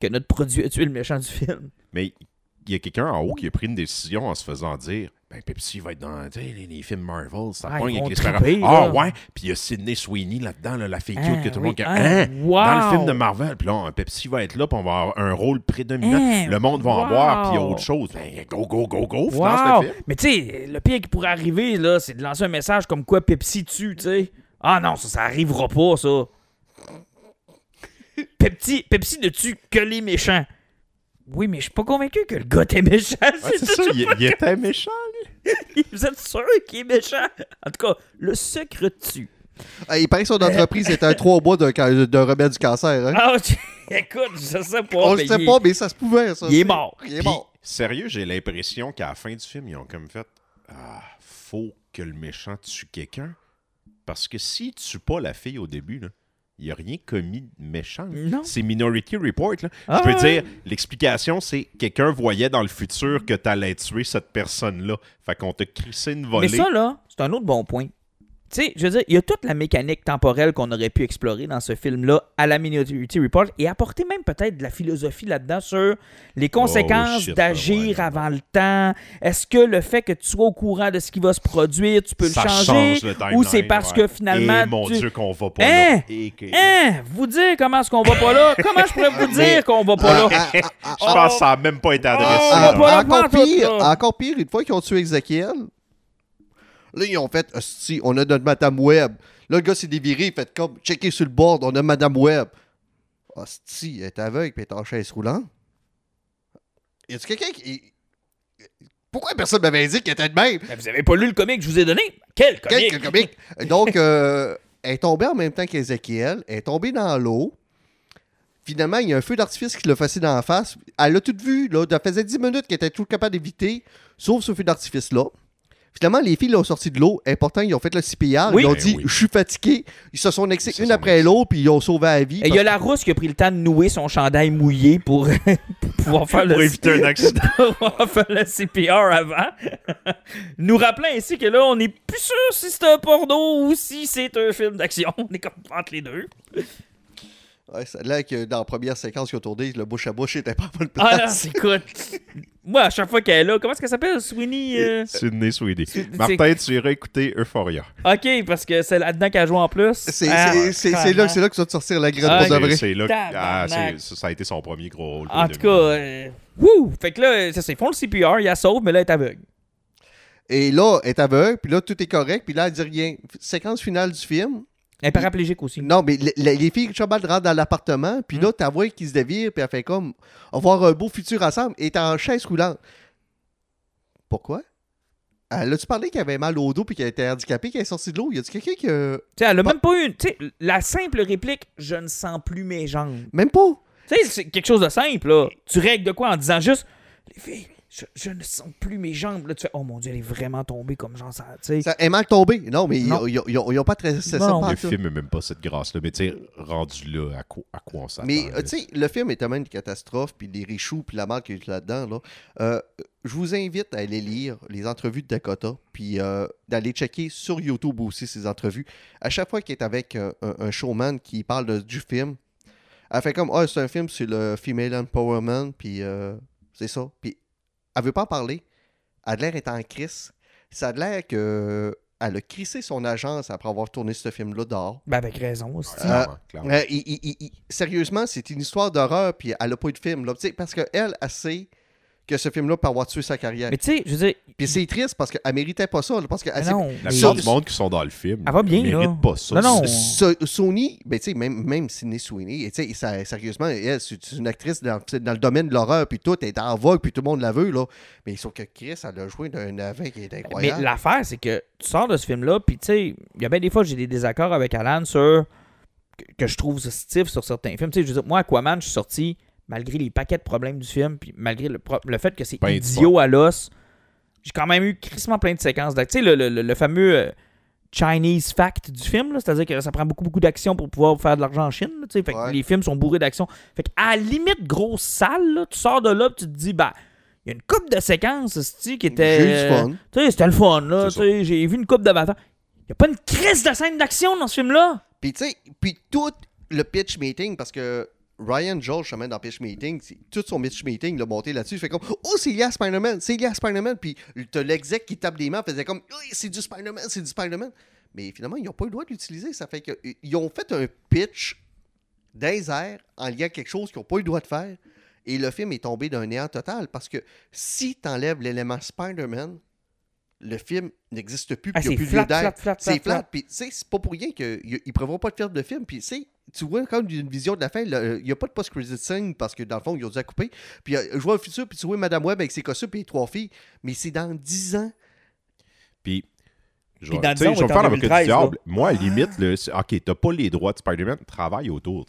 que notre produit a tué le méchant du film Mais il y a quelqu'un en haut qui a pris une décision en se faisant dire ben Pepsi va être dans les, les films Marvel, ça Ah, pogne avec les triper, Ah ouais, puis il y a Sidney Sweeney là-dedans, là, la fille cute que tout le oui. monde Ah, Hein? Dans le film de Marvel, puis là, Pepsi va être là, puis on va avoir un rôle prédominant. Hein, le monde va en voir, puis il y a autre chose. Ben, go, go, go, go, Wow! le film. Mais tu sais, le pire qui pourrait arriver, là, c'est de lancer un message comme quoi Pepsi tue, tu sais. Ah non, ça, ça arrivera pas, ça. Pepsi, Pepsi ne tue que les méchants. Oui, mais je suis pas convaincu que le gars était méchant. Ouais, c'est ça, il, il était méchant. Vous êtes sûr qu'il est méchant? En tout cas, le sucre tue. Ah, il paraît que son entreprise était un trois mois d'un d'un remède du cancer. Hein? Ah, tu- écoute, je sais pas. On le sait il- pas, mais ça se pouvait, ça. Il est c'est- mort. Il est Puis, mort. sérieux, j'ai l'impression qu'à la fin du film, ils ont comme fait Ah, faut que le méchant tue quelqu'un. Parce que s'il tue pas la fille au début, là, il n'y a rien commis de méchant. Non. C'est Minority Report. Là. Ah Je peux ouais. dire, l'explication, c'est quelqu'un voyait dans le futur que tu allais tuer cette personne-là. Fait qu'on t'a crissé une volée. Mais ça, là, c'est un autre bon point. Tu sais, je veux dire, il y a toute la mécanique temporelle qu'on aurait pu explorer dans ce film-là à la Minority Report et apporter même peut-être de la philosophie là-dedans sur les conséquences Oh, shit, d'agir ouais. avant le temps. Est-ce que le fait que tu sois au courant de ce qui va se produire, tu peux ça le changer? change le ou c'est parce ouais. que finalement. Et mon tu- Dieu, qu'on va pas Hein? là. Et que- Hein? Vous dire comment est-ce qu'on va pas là? Comment je pourrais vous dire qu'on va pas là? Ah, ah, ah, Je pense que ça n'a même pas été adressé. Oh, encore, pire, encore pire, une fois qu'ils ont tué Ezekiel, là, ils ont fait Hostie, on a notre Madame Web. Là, le gars s'est déviré, il fait comme checker sur le board, on a Madame Web. Hostie, elle est aveugle, puis elle est en chaise roulante. Y a-tu quelqu'un qui. Pourquoi personne m'avait dit qu'elle était de même? Mais vous avez pas lu le comic que je vous ai donné? Quel comic? Quel comique! Donc, euh, elle est tombée en même temps qu'Ézéchiel. Elle est tombée dans l'eau. Finalement, il y a un feu d'artifice qui l'a fait dans la face. Elle a tout vu. Là. Ça faisait 10 minutes qu'elle était tout capable d'éviter, sauf ce feu d'artifice-là. Finalement, les filles l'ont sorti de l'eau. Et pourtant, ils ont fait le CPR. Oui. Ils ont Ben dit oui. Je suis fatigué. Ils se sont nexés une après l'autre, puis ils ont sauvé la vie. Et il y a la rousse qui a pris le temps de nouer son chandail mouillé pour, pour pouvoir faire Pour le éviter un accident. on va faire le CPR avant. Nous rappelant ainsi que là, on n'est plus sûr si c'est un porno ou si c'est un film d'action. On est comme entre les deux. Ouais, l'air que dans la première séquence qu'ils ont tourné, le bouche à bouche était pas Ah place. non, écoute. Moi, à chaque fois qu'elle est là, comment est-ce qu'elle s'appelle? Sweeney? euh? Sydney Sweeney. Martin, tu iras écouter Euphoria. Ok, parce que c'est là-dedans qu'elle joue en plus. C'est Ah, là, c'est là que tu vas te sortir la graine Ah, pour de c'est- vrai. C'est là que ah, ça, a été son premier gros rôle. En tout cas, euh, wouh! Fait que là, ça, ils font le CPR, il la sauve, mais là, elle est aveugle. Et là, elle est aveugle, puis là, tout est correct, puis là, elle dit rien. Séquence finale du film. Elle est paraplégique aussi. Non, mais le- le- les filles Chabal rentrent dans l'appartement, puis là, t'as vois qu'ils se dévirent, puis elle fait comme, on va avoir un beau futur ensemble, et t'es en chaise roulante. Pourquoi? Elle a-tu parlé qu'elle avait mal au dos, puis qu'elle était handicapée, qu'elle est sortie de l'eau? Y a-tu quelqu'un qui. a- Tu sais, elle a Pas- même pas eu une. Tu sais, la simple réplique, je ne sens plus mes jambes. Même pas. Tu sais, c'est quelque chose de simple, là. Tu règles de quoi en disant juste, les filles, je, je ne sens plus mes jambes. Là, tu fais, oh mon dieu, elle est vraiment tombée comme genre ça. Tu sais. Ça est mal tombé. Non, mais ils Non. n'ont pas très ça Non. Le film n'a même pas cette grâce-là. Mais tu sais, rendu là, à quoi, à quoi on s'attend? Mais, euh, tu sais, le film est tellement une catastrophe, puis les richoux, puis la marque qu'il y a eu là-dedans. Là. Euh, je vous invite à aller lire les entrevues de Dakota, puis euh, d'aller checker sur YouTube aussi ces entrevues. À chaque fois qu'il est avec un, showman qui parle de- du film, elle fait comme Ah, c'est un film sur le female empowerment, puis euh, c'est ça. Puis elle veut pas en parler. Adler est en crise. Ça a l'air que. Elle a crissé son agence après avoir tourné ce film-là dehors. Ben, avec raison aussi. Clairement, clairement. Euh, il- il- il- il- sérieusement, c'est une histoire d'horreur, puis elle a pas eu de film. Là, parce qu'elle, elle sait que ce film-là peut avoir tué sa carrière. Mais tu sais, je veux dire, Puis c'est triste parce qu'elle méritait pas ça. là, parce que elle mais non. La mais- plupart du monde qui sont dans le film Elle va bien, ne là. mérite pas ça. Non, non. So- Sony, ben, tu sais, même, même Sidney Sweeney, tu sais, ça- sérieusement, elle, c'est une actrice dans, le domaine de l'horreur, puis tout, elle est en vogue, puis tout le monde la veut, là. Mais sauf que Chris, elle a joué d'un avin qui est Mais incroyable. l'affaire, c'est que tu sors de ce film-là, puis tu sais, il y a bien des fois, j'ai des désaccords avec Alan sur. que, que je trouve stiff sur certains films. Tu sais, je veux dire, moi, Aquaman, je suis sorti, malgré les paquets de problèmes du film, puis malgré le, pro- le fait que c'est Ben, idiot à l'os, j'ai quand même eu crissement plein de séquences d'action. Tu sais, le, le- le- le fameux euh, Chinese fact du film, là, c'est-à-dire que ça prend beaucoup, beaucoup d'action pour pouvoir faire de l'argent en Chine. là, tu sais, fait que les films sont bourrés d'action. Fait que, à la limite, grosse salle, là, tu sors de là, tu te dis, bah, il y a une coupe de séquences qui était. J'ai eu du fun. Tu sais, c'était le fun, là. C'est Tu sais, J'ai vu une coupe de bataille. Il n'y a pas une crise de scène d'action dans ce film-là? Puis, tu sais, puis tout le pitch meeting, parce que Ryan Joel, justement, dans Pitch Meeting, tout son Pitch Meeting, il a monté là-dessus. Il fait comme Oh, c'est lié à Spider-Man, c'est lié à Spider-Man. Puis t'as l'exec qui tape des mains, faisait comme Oui, c'est du Spider-Man, c'est du Spider-Man. Mais finalement, ils n'ont pas eu le droit de l'utiliser. Ça fait qu'ils ont fait un pitch airs en lien à quelque chose qu'ils n'ont pas eu le droit de faire. Et le film est tombé d'un néant total parce que si tu enlèves l'élément Spider-Man, le film n'existe plus. Ah, puis il n'y c'est a plus flat, lieu d'air. flat, flat, C'est flat. Puis, tu sais, c'est pas pour rien qu'ils ne prévoient pas de faire de film. Puis, tu sais, tu vois comme une vision de la fin, il n'y a pas de post-credit scene parce que dans le fond, ils ont dû la couper. Puis, euh, je vois le futur, puis tu vois Madame Webb avec ses costumes et les trois filles. Mais c'est dans 10 ans. Puis, je vais, dans tu sais, 10 ans, je vais on me faire l'avocat du 2013, diable. là. Moi, limite, OK, t'as pas les droits de Spider-Man, travaille autour.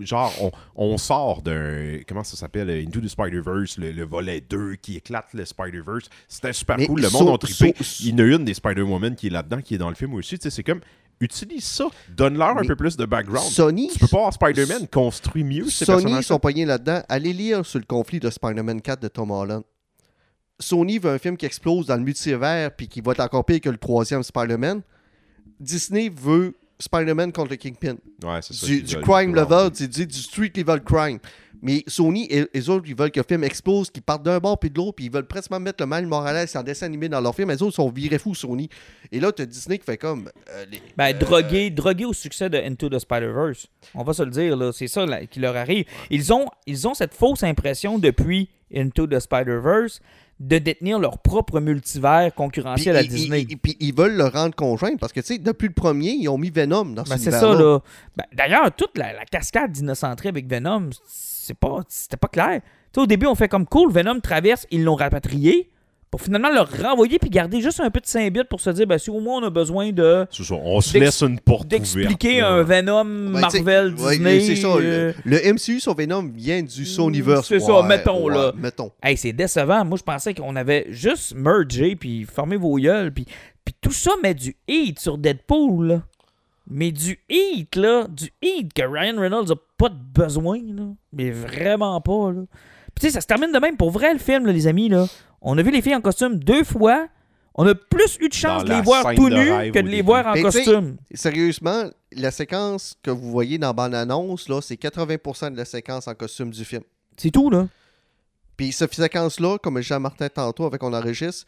Genre, on, on sort d'un. Comment ça s'appelle euh, Into the Spider-Verse, le, le volet 2 qui éclate le Spider-Verse. C'était super Mais cool. Le so- monde a trippé. so- Il y en a une des Spider-Woman qui est là-dedans, qui est dans le film aussi. C'est comme. Utilise ça. Donne-leur un peu plus de background. Sony, Tu peux pas avoir Spider-Man construit mieux ces Sony sont pognés là-dedans. Allez lire sur le conflit de Spider-Man 4 de Tom Holland. Sony veut un film qui explose dans le multivers puis qui va être encore pire que le troisième Spider-Man. Disney veut Spider-Man contre le Kingpin. Ouais, c'est ça. Du, crime level, c'est du, du street level crime. Mais Sony et les autres, ils veulent que le film explose, qu'ils partent d'un bord puis de l'autre, puis ils veulent presque mettre le mal Morales en dessin animé dans leur film. Les autres sont virés fous, Sony. Et là, tu as Disney qui fait comme. euh, les- Ben, drogué, drogué au succès de Into the Spider-Verse. On va se le dire, là. C'est ça là, qui leur arrive. Ils ont, ils ont cette fausse impression depuis Into the Spider-Verse de détenir leur propre multivers Puis concurrentiel à Disney. ils- puis ils veulent le rendre conjoint parce que, tu sais, depuis le premier, ils ont mis Venom dans Ben, ce c'est ça, là. Ben, D'ailleurs, toute la, la cascade d'innocenterie avec Venom, c'est pas, c'était pas clair. Tu sais, au début, on fait comme cool, Venom traverse, ils l'ont rapatrié pour finalement le renvoyer puis garder juste un peu de symbiote pour se dire, ben, si au moins on a besoin de C'est ça. On se laisse une porte d'expliquer un Venom Ben, Marvel ouais, Disney. c'est ça. euh, Le, le MCU sur Venom vient du Sonyverse. c'est ça, Ouais, mettons, ouais, là. Mettons. Hey, c'est décevant. Moi, je pensais qu'on avait juste mergé puis formé vos gueules. Puis, puis tout ça met du heat sur Deadpool. Là. Mais du heat, là. Du heat que Ryan Reynolds a pas de besoin, là. Mais vraiment pas, là. Puis tu sais, ça se termine de même pour vrai, le film, là, les amis, là. On a vu les filles en costume deux fois. On a plus eu de chance de les voir tout nus que de les voir en costume. Sérieusement, la séquence que vous voyez dans bande annonce, là, c'est 80% de la séquence en costume du film. C'est tout, là. Puis cette séquence-là, comme Jean-Martin tantôt avec On enregistre,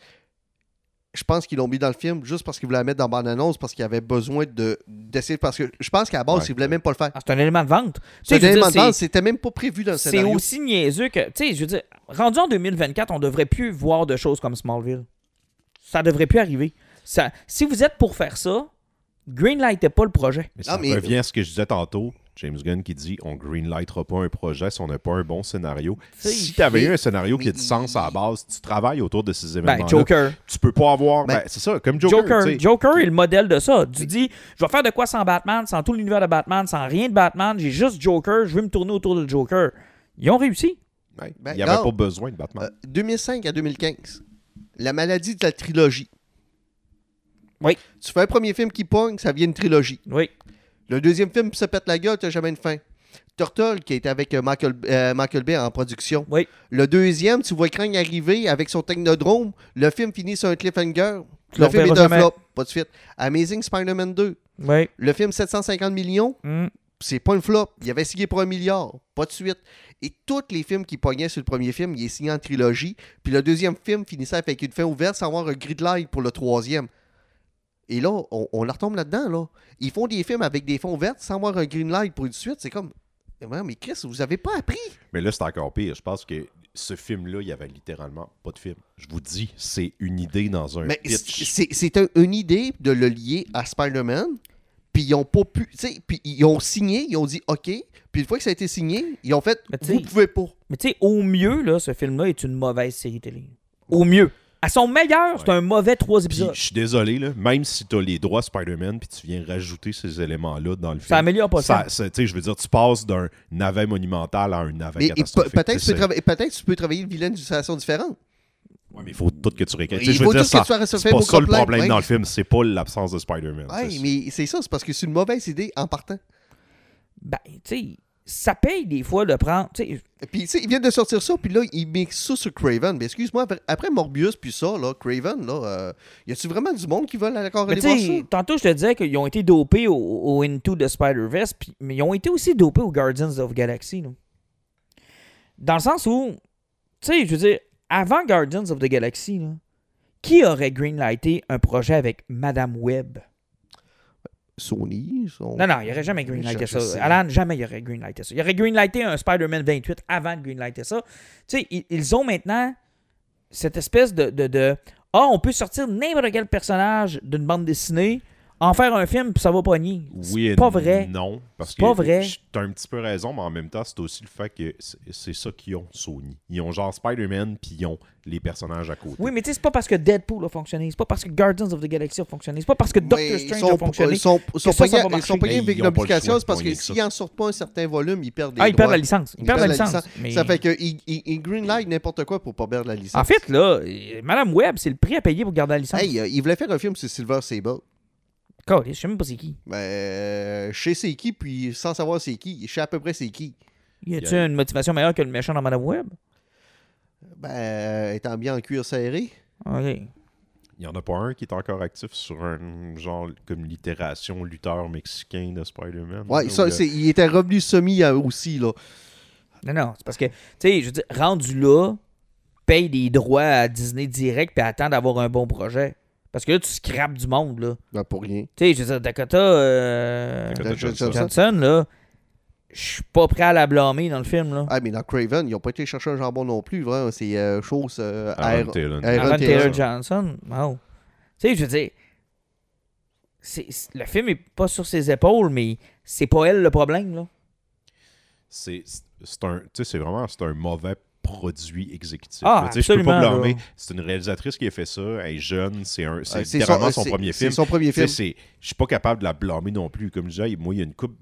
je pense qu'ils l'ont mis dans le film juste parce qu'ils voulaient la mettre dans bande annonce parce qu'ils avaient besoin de d'essayer parce que je pense qu'à la base Ouais. ils voulaient même pas le faire. Ah, c'est un élément de vente. C'est un élément dire, de c'est- base, c'était même pas prévu dans le C'est scénario. aussi niaiseux que, tu sais, je veux dire, rendu en 2024, on devrait plus voir de choses comme Smallville. Ça devrait plus arriver. Ça, si vous êtes pour faire ça, greenlightez pas le projet. Mais ça Non, mais- revient à ce que je disais tantôt. James Gunn qui dit on greenlightera pas un projet si on n'a pas un bon scénario. Si tu avais eu un scénario qui a du sens à la base, tu travailles autour de ces Ben, événements. Joker. Tu peux pas avoir. Ben, ben, c'est ça, comme Joker. Joker. Joker est le modèle de ça. Tu dis, je vais faire de quoi sans Batman, sans tout l'univers de Batman, sans rien de Batman, j'ai juste Joker, je vais me tourner autour de Joker. Ils ont réussi. Ben, il n'y avait non. pas besoin de Batman. Euh, 2005 à 2015, la maladie de la trilogie. Oui. Tu fais un premier film qui pogne, ça vient une trilogie. Oui. Le deuxième film se pète la gueule, t'as jamais une fin. Turtle, qui était avec euh, Michael, euh, Michael Bay en production. Oui. Le deuxième, tu vois Krang arriver avec son technodrome. Le film finit sur un cliffhanger. Tu Le film est un flop. Pas de suite. Amazing Spider-Man 2. Oui. Le film 750 millions, Mm. c'est pas un flop. Il avait signé pour un milliard. Pas de suite. Et tous les films qui pognaient sur le premier film, il est signé en trilogie. Puis le deuxième film finissait avec une fin ouverte sans avoir un grid light pour le troisième. Et là, on, on la retombe là-dedans. Là. Ils font des films avec des fins ouvertes sans avoir un green light pour une suite. C'est comme. Mais Chris, vous avez pas appris. Mais là, c'est encore pire. Je pense que ce film-là, il y avait littéralement pas de film. Je vous dis, c'est une idée dans un Mais pitch. c'est c'est un- une idée de le lier à Spider-Man. Puis ils ont pas pu. tu sais, Puis ils ont signé, ils ont dit OK. Puis une fois que ça a été signé, ils ont fait Mais tu Vous sais- pouvez pas. Mais tu sais, au mieux, là, ce film-là est une mauvaise série télé. Au mieux. À son meilleur, c'est un mauvais trois Puis, épisodes. je suis désolé, là, même si tu as les droits Spider-Man, puis tu viens rajouter ces éléments-là dans le film. Ça améliore pas ça. ça. tu sais, je veux dire, tu passes d'un navet monumental à un navet Mais et pe- catastrophique. peut-être tu tu, peux trava- peut-être tu peux travailler une vilaine d'une façon différente. Ouais, mais il faut tout que tu récupères. Il faut tout que tu fasses c'est pas ça le problème ouais. dans le film, c'est pas l'absence de Spider-Man. Ouais, C'est- mais c'est ça, c'est parce que c'est une mauvaise idée en partant. Ben, tu sais, ça paye des fois de prendre. Puis, tu sais, ils viennent de sortir ça, puis là, ils mixent ça sur Craven. Mais excuse-moi, après, Morbius, puis ça, là, Craven, là, euh, y a-tu vraiment du monde qui encore Mais aller voir ça? tantôt, je te disais qu'ils ont été dopés au, au Into the Spider-Verse, mais ils ont été aussi dopés au Guardians of Galaxy. là. Dans le sens où, tu sais, je veux dire, avant Guardians of the Galaxy, là, qui aurait greenlighté un projet avec Madame Web? Sony, son- Non, non, il aurait jamais greenlighté ça. sais. Alan, jamais il aurait greenlighté ça. Il aurait greenlighté un Spider-Man 28 avant de greenlighter ça. Tu sais, ils, ils ont maintenant cette espèce de... de, de ah, on peut sortir n'importe quel personnage d'une bande dessinée, en faire un film, puis ça va pogner. Oui et C'est pas vrai. non. Parce C'est que pas vrai. T'as un petit peu raison, mais en même temps, c'est aussi le fait que c'est- ça qu'ils ont, Sony. Ils ont genre Spider-Man, puis ils ont les personnages à côté. Oui, mais tu sais, c'est pas parce que Deadpool a fonctionné, c'est pas parce que Guardians of the Galaxy a fonctionné, c'est pas parce que Doctor Strange sont, a fonctionné. Ils sont, ils sont que ça, pas ça va ils marcher. sont pas Mais avec pas l'obligation, c'est parce que s'ils en sortent pas un certain volume, ils perdent les Ah, ils perdent la licence. Ils Ils perdent la perdent la licence. licence. mais- Ça fait qu'ils ils, ils greenlight n'importe quoi pour pas perdre la licence. En fait, là, euh, Madame Web, c'est le prix à payer pour garder la licence. Hey, euh, ils voulaient faire un film sur Silver Sable. Je sais même pas c'est qui. Ben, euh, je sais c'est qui, puis sans savoir c'est qui, je sais à peu près c'est qui. Y a-tu une motivation meilleure que le méchant dans Madame Web? Ben, euh, étant bien en cuir serré. Ok. Il y en a pas un qui est encore actif sur un genre comme l'itération lutteur mexicain de Spider-Man. Ouais, là, ça, c'est, il était revenu semi euh, aussi, là. Non, non, c'est parce que, tu sais, je veux dire, rendu là, paye des droits à Disney direct puis attends d'avoir un bon projet. Parce que là, tu scrapes du monde, là. Ben, pour rien. Tu sais, je veux dire, Dakota, euh, Dakota Johnson. Là, je suis pas prêt à la blâmer dans le film, là. Ah, mais dans Craven, ils n'ont pas été chercher un jambon non plus, vraiment. C'est euh, chose. euh, Aaron Aaron- Taylor. Aaron Aaron Taylor. Johnson, wow. Tu sais, je veux dire, c'est- le film est pas sur ses épaules, mais c'est pas elle le problème, là. c'est c'est un tu sais c'est vraiment c'est un mauvais produit exécutif. Ah, là. Tu sais, je peux pas blâmer. C'est une réalisatrice qui a fait ça, elle est jeune, c'est un c'est littéralement son, c'est- premier C'est film. son premier film. c'est- Je suis pas capable de la blâmer non plus. Comme je disais, moi, il y a une coupe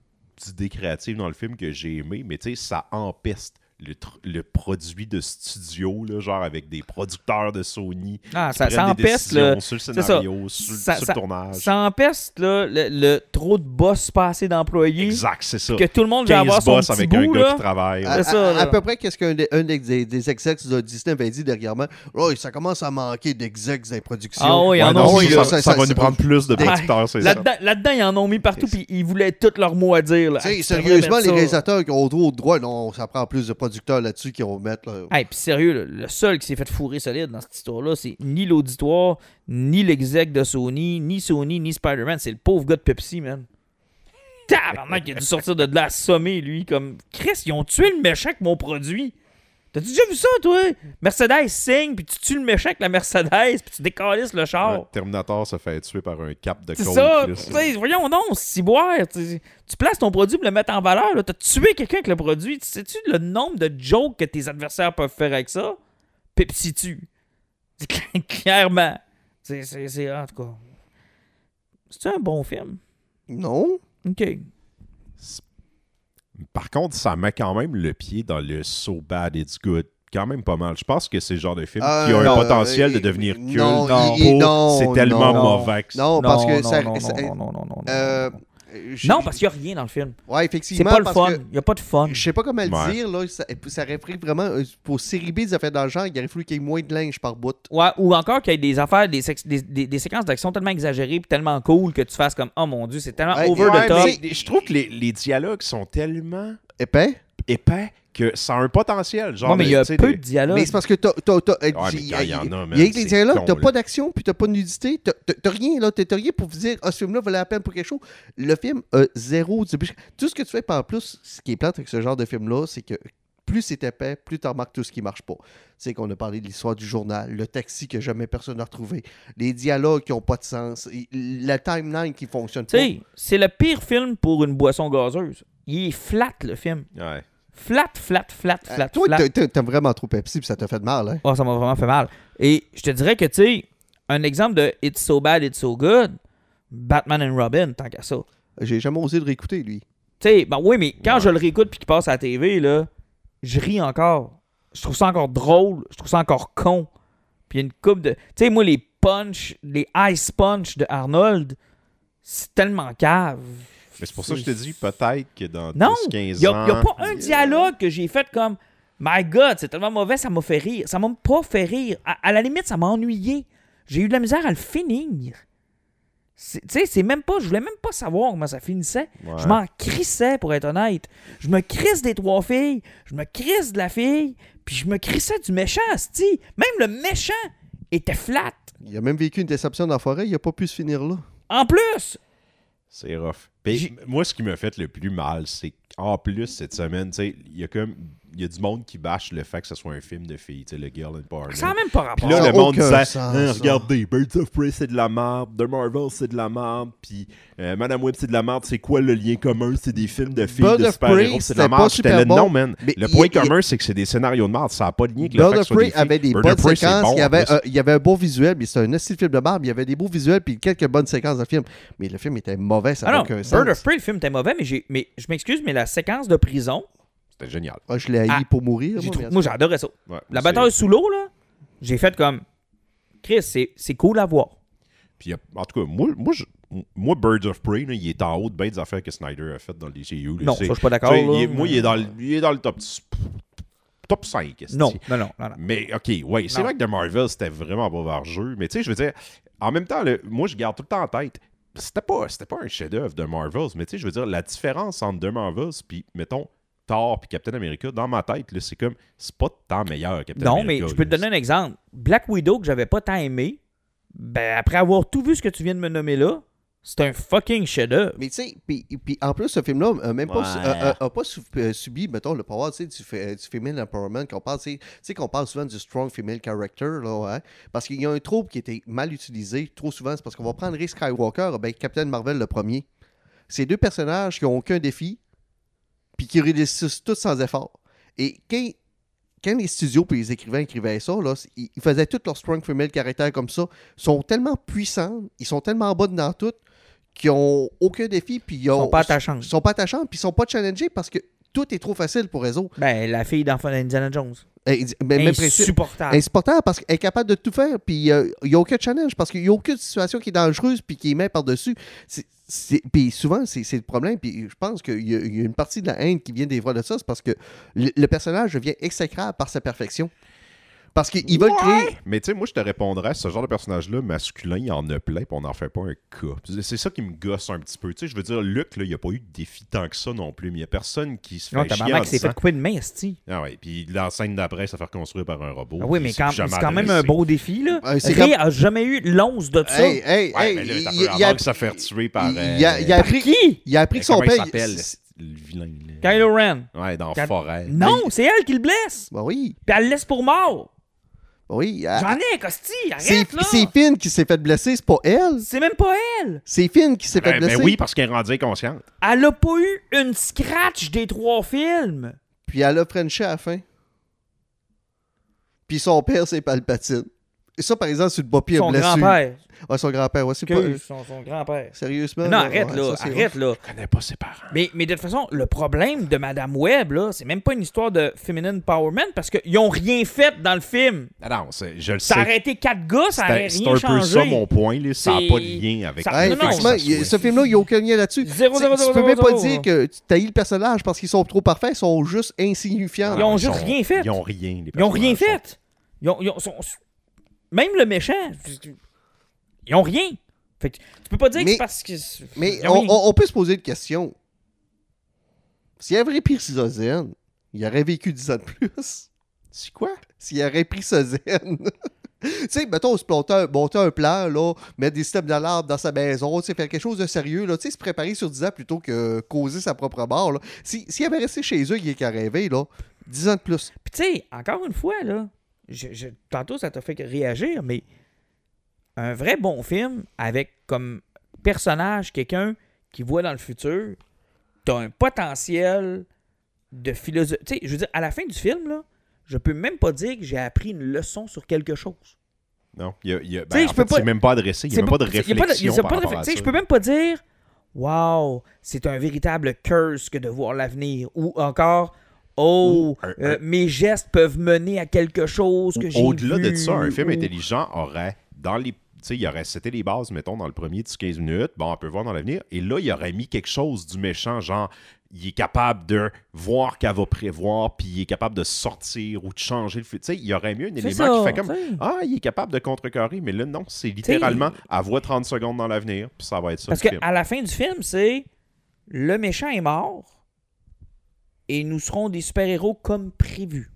d'idées créatives dans le film que j'ai aimé, mais tu sais, ça empeste le, le produit de studio, là, genre avec des producteurs de Sony. Ah, ça, ça des empeste, le, sur le ça. scénario, sur, Ça- sur ça- le tournage. ça empeste là, le, le trop de boss pas assez d'employés. Exact, c'est ça. Que tout le monde va 15 avoir son boss petit avec bout, un gars là. qui travaille. À, C'est ça, à- à peu près, qu'est-ce qu'un des, un des, des, des execs de Disney avait dit dernièrement? Oh, ça commence à manquer d'execs dans les productions. Ah oui, il y en oui, ça, là. ça- ça va nous prendre plus de producteurs, c'est ça. Là-dedans, ils en ont mis partout, puis ils voulaient tout leur mot à dire. Ah, sérieusement, les réalisateurs qui ont droit, non, ça prend plus de producteurs là-dessus qui vont mettre. Là. Hey, puis sérieux, le seul qui s'est fait fourrer solide dans cette histoire-là, c'est ni l'auditoire, ni l'exec de Sony, ni Sony, ni Spider-Man. C'est le pauvre gars de Pepsi, man. Tabarnak, il a dû sortir de là assommé, lui. Comme, Chris, ils ont tué le méchant avec mon produit. T'as-tu déjà vu ça, toi? Mercedes signe, puis tu tues le méchant avec la Mercedes, puis tu décalisses le char. Ouais, Terminator se fait tuer par un cap de C'est coke. ça, voyons non, ciboire, tu, tu places ton produit pour le mettre en valeur, là, t'as tué quelqu'un avec le produit, tu sais-tu le nombre de jokes que tes adversaires peuvent faire avec ça? Pepsi tue. Clairement. C'est, c'est, c'est- en tout cas. C'est un bon film? Non? OK. Par contre, ça met quand même le pied dans le So Bad It's Good. Quand même pas mal. Je pense que c'est le genre de film Euh, qui a un non, potentiel euh, de devenir culte. non, Non. c'est tellement non. mauvais que Non, parce que ça. non, ça- non, non, non, non, non, euh, non. je- Non, parce qu'il n'y a rien dans le film. Ouais, C'est effectivement. pas le fun. Il n'y a pas de fun. Je sais pas comment le Ouais. dire, là. Ça, ça réfère vraiment. euh, Pour série B, des affaires dans le genre, il aurait fallu qu'il y ait moins de linge par bout. Ouais, ou encore qu'il y ait des affaires, des, sex- des, des- des séquences d'action tellement exagérées puis tellement cool que tu fasses comme Oh mon dieu, c'est tellement Ouais, over Ouais, the top. je trouve que les, les dialogues sont tellement Épais? épais que ça a un potentiel. Genre, Ouais, mais il y a peu des- de dialogue. Mais c'est parce que t'as. t'as- t'as- mais il y en a, il y a c'est dialogues, t'as pas d'action, puis t'as pas de nudité, t'as- rien, là. T'as rien pour vous dire, ah, ce film-là valait la peine pour quelque chose. Le film a zéro. Tout ce que tu fais, par plus, ce qui est plate avec ce genre de film-là, c'est que plus c'est épais, plus tu remarques tout ce qui marche pas. Tu sais qu'on a parlé de l'histoire du journal, le taxi que jamais personne n'a retrouvé, les dialogues qui ont pas de sens, la timeline qui fonctionne Tu pas. sais, c'est le pire film pour une boisson gazeuse. Il est flat, le film. Ouais. Flat, flat, flat, Euh, flat, toi, flat. t'as- t'as- t'aimes vraiment trop Pepsi, puis ça t'a fait de mal, hein? Oh, ça m'a vraiment fait mal. Et je te dirais que, tu sais, un exemple de It's so bad, it's so good, Batman and Robin, tant qu'à ça. J'ai jamais osé le réécouter, lui. Tu sais, ben oui, mais quand Ouais. je le réécoute puis qu'il passe à la TV, là, je ris encore. Je trouve ça encore drôle. Je trouve ça encore con. Puis il y a une coupe de. Tu sais, moi, les punch, les ice punch de Arnold, c'est tellement cave. Mais c'est pour ça que je te dis, peut-être que dans Non, 10-15 Il n'y a, ans. y a pas un dialogue que j'ai fait comme My God, c'est tellement mauvais, ça m'a fait rire. Ça m'a pas fait rire. À, à la limite, ça m'a ennuyé. J'ai eu de la misère à le finir. C'est- Tu sais, c'est même pas. Je voulais même pas savoir comment ça finissait. Ouais. Je m'en crissais, pour être honnête. Je me crisse des trois filles. Je me crisse de la fille. Puis je me crissais du méchant, sti. Même le méchant était flat. Il a même vécu une déception dans la forêt, il a pas pu se finir là. En plus, C'est rough. Puis, moi, ce qui m'a fait le plus mal, c'est qu'en plus, cette semaine, tu sais, il y a comme. Il y a du monde qui bâche le fait que ce soit un film de filles, tu sais, le Girl Empowerment. ça n'a même pas Puis rapport. là, Ça a le monde disait sens, Hein. Regardez, Birds of Prey, c'est de la merde. The Marvel, c'est de la merde. Puis euh, Madame Web, c'est de la merde. C'est quoi le lien commun? C'est des films de filles Bird de of super-héros. Prey, C'est de la merde. J'étais là, bon, non, man. mais Le point commun, c'est que c'est des scénarios de merde. Ça n'a pas de lien avec le Bird fait que ce des avait des Bird bonnes Prey, c'est séquences, bon, il, y avait, un- il y avait un beau visuel, mais c'était un style film de barbe, il y avait des beaux visuels, puis quelques bonnes séquences de film. Mais le film était mauvais, ça n'a aucun sens. Bird of Prey, le film était mauvais, mais, j'ai, mais je m'excuse, mais la séquence de prison, C'était génial. Ah, je l'ai haï Ah, pour mourir. j'ai moi, trou- mais- moi j'adorais ça. Ouais, La c'est- bataille sous l'eau, là, j'ai fait comme Chris, c'est, c'est cool à voir. Puis, il y a- en tout cas, moi, moi, je- moi Birds of Prey, là, il est en haut de bien des affaires que Snyder a faites dans le DCU. là. Non, C'est- ça, je suis pas d'accord. tu sais, là. il est- moi, il est, dans le, il est dans le top, top 5. esti. Non, non, non, non, non. Mais OK, ouais, c'est Non. vrai que The Marvel, c'était vraiment pas jeu. Mais tu sais, je veux dire, en même temps, le- moi, je garde tout le temps en tête. C'était pas, c'était pas un chef-d'œuvre de Marvels, mais tu sais, je veux dire, la différence entre The Marvels puis, mettons, Thor puis Captain America, dans ma tête, là, c'est comme, c'est pas tant meilleur Captain Non, America. mais je peux te donner un exemple. Black Widow, que j'avais pas tant aimé, ben, après avoir tout vu ce que tu viens de me nommer là, c'est un fucking chef-d'œuvre. Mais tu sais, puis, puis en plus, ce film-là a même pas, Ouais. a- a- a pas euh, subi, mettons, le pouvoir tu sais, du, du female empowerment, qu'on parle, tu sais- qu'on parle souvent du strong female character, là, ouais. Parce qu'il y a un trope qui était mal utilisé, trop souvent, c'est parce qu'on va prendre Ray Skywalker, ben, Captain Marvel le premier. C'est deux personnages qui ont aucun défi, puis qui réussissent tous sans effort. Et quand, quand les studios puis les écrivains écrivaient ça, là, ils ils faisaient tous leurs strong female caractères comme ça. Ils sont tellement puissants, ils sont tellement bas dans tout, qu'ils ont aucun défi, puis ils Ils ont- sont pas attachants. Ils sont pas attachants, puis ils sont pas challengés parce que tout est trop facile pour eux autres. Ben, la fille d'enfant d'Indiana Jones. Ben, principe. Insupportable. Insupportable parce qu'elle est capable de tout faire, puis euh, il n'y a aucun challenge parce qu'il n'y a aucune situation qui est dangereuse puis qui met par-dessus. Puis souvent, c'est le problème. Puis je pense qu'il y, y a une partie de la haine qui vient des voix de ça, c'est parce que le, le personnage devient exécrable par sa perfection. Parce qu'ils veulent créer. Mais tu sais, moi, je te répondrais, ce genre de personnage-là, masculin, il y en a plein, puis on n'en fait pas un cas. C'est ça qui me gosse un petit peu. Tu sais, je veux dire, Luc, là, il n'y a pas eu de défi tant que ça non plus, mais il n'y a personne qui se fait Non, ta en maman s'est fait couper de main. Ah ouais, puis la scène d'après, ça fait reconstruire par un robot. Ah oui, mais c'est quand- même un beau défi, là. Ouais, c'est Ray comme- a jamais eu l'once de ça. Hey, hey, Ouais, hey, mais là, il- a- ça fait tuer par. il- euh, a- il a Par appris- qui? il a appris que son père. le vilain. là? Kylo Ren. Ouais, dans Quand- Forêt. Non, c'est elle qui le blesse. Ben oui, Puis elle le laisse pour mort. Ben oui. elle- J'en ai, Costi, C'est arrête, là. c'est Finn qui s'est fait blesser, c'est pas elle. C'est même pas elle. C'est Finn qui s'est fait Ben, blesser. ben oui, parce qu'elle est rendue inconsciente. Elle a pas eu une scratch des trois films. Puis elle a Frenché à la fin. Puis son père, c'est Palpatine. Et ça, par exemple, c'est une pas pire Son grand-père. Ouais, son grand-père. Ouais, c'est pas... Son, son grand-père. Sérieusement. Non, là, arrête, ouais, là. ça, c'est arrête, là. Je connais pas ses parents. Mais, mais de toute façon, le problème de Madame Webb, là, c'est même pas une histoire de feminine empowerment parce qu'ils ont rien fait dans le film. Ah non, c'est- je le Ça sais. aurait été quatre gars, ça aurait C'est c'est rien un changé. peu ça mon point. Là. Ça n'a C'est- pas de lien avec Ça- Hey, non, non, ça il- ce film-là, il n'y a aucun lien là-dessus. Zéro, Tu- zéro, Tu peux même pas dire que tu taillis le personnage parce qu'ils sont trop parfaits, ils sont juste insignifiants. Ils ont Ah, juste rien fait. Ils ont rien. les Ils ont rien fait. Ils ont, ils ont- sont- même le méchant, ils ont rien. Fait que tu peux pas dire que Mais- c'est parce que. Mais on, rien. on- on peut se poser une question. S'il avait pris Zen, il aurait vécu 10 ans de plus. C'est quoi? S'il aurait pris zen. tu sais, mettons, se monter un, monter un plan, là, mettre des systèmes d'alarme dans sa maison, tu sais, faire quelque chose de sérieux, là, tu sais, se préparer sur 10 ans plutôt que causer sa propre mort. là. Si- S'il avait resté chez eux, il est qu'à rêver, là, 10 ans de plus. Puis tu sais, encore une fois, là, je, je- tantôt ça t'a fait réagir, mais un vrai bon film avec comme personnage quelqu'un qui voit dans le futur, t'as un potentiel de philosophie. Tu sais, je veux dire, à la fin du film, là, je peux même pas dire que j'ai appris une leçon sur quelque chose. Non, il y a, y a- ben, en fait, c'est même pas adressé. Il n'y a même pas de pas réflexion. par de à ça. Je peux même pas dire Wow, c'est un véritable curse que de voir l'avenir. Ou encore Oh, Ou un- euh, un- mes gestes peuvent mener à quelque chose que j'ai Au-delà de ça, un film ou- intelligent aurait, dans les, sais, il aurait c'était les bases, mettons, dans le premier 10-15 minutes. Bon, on peut voir dans l'avenir. Et là, il aurait mis quelque chose du méchant, genre, il est capable de voir qu'elle va prévoir, puis il est capable de sortir ou de changer le futur. Tu sais, il y aurait mieux un élément qui fait comme, ah, il est capable de contrecarrer, mais là, non, c'est littéralement, elle voit 30 secondes dans l'avenir, puis ça va être ça. Parce qu'à la fin du film, c'est le méchant est mort et nous serons des super-héros comme prévu.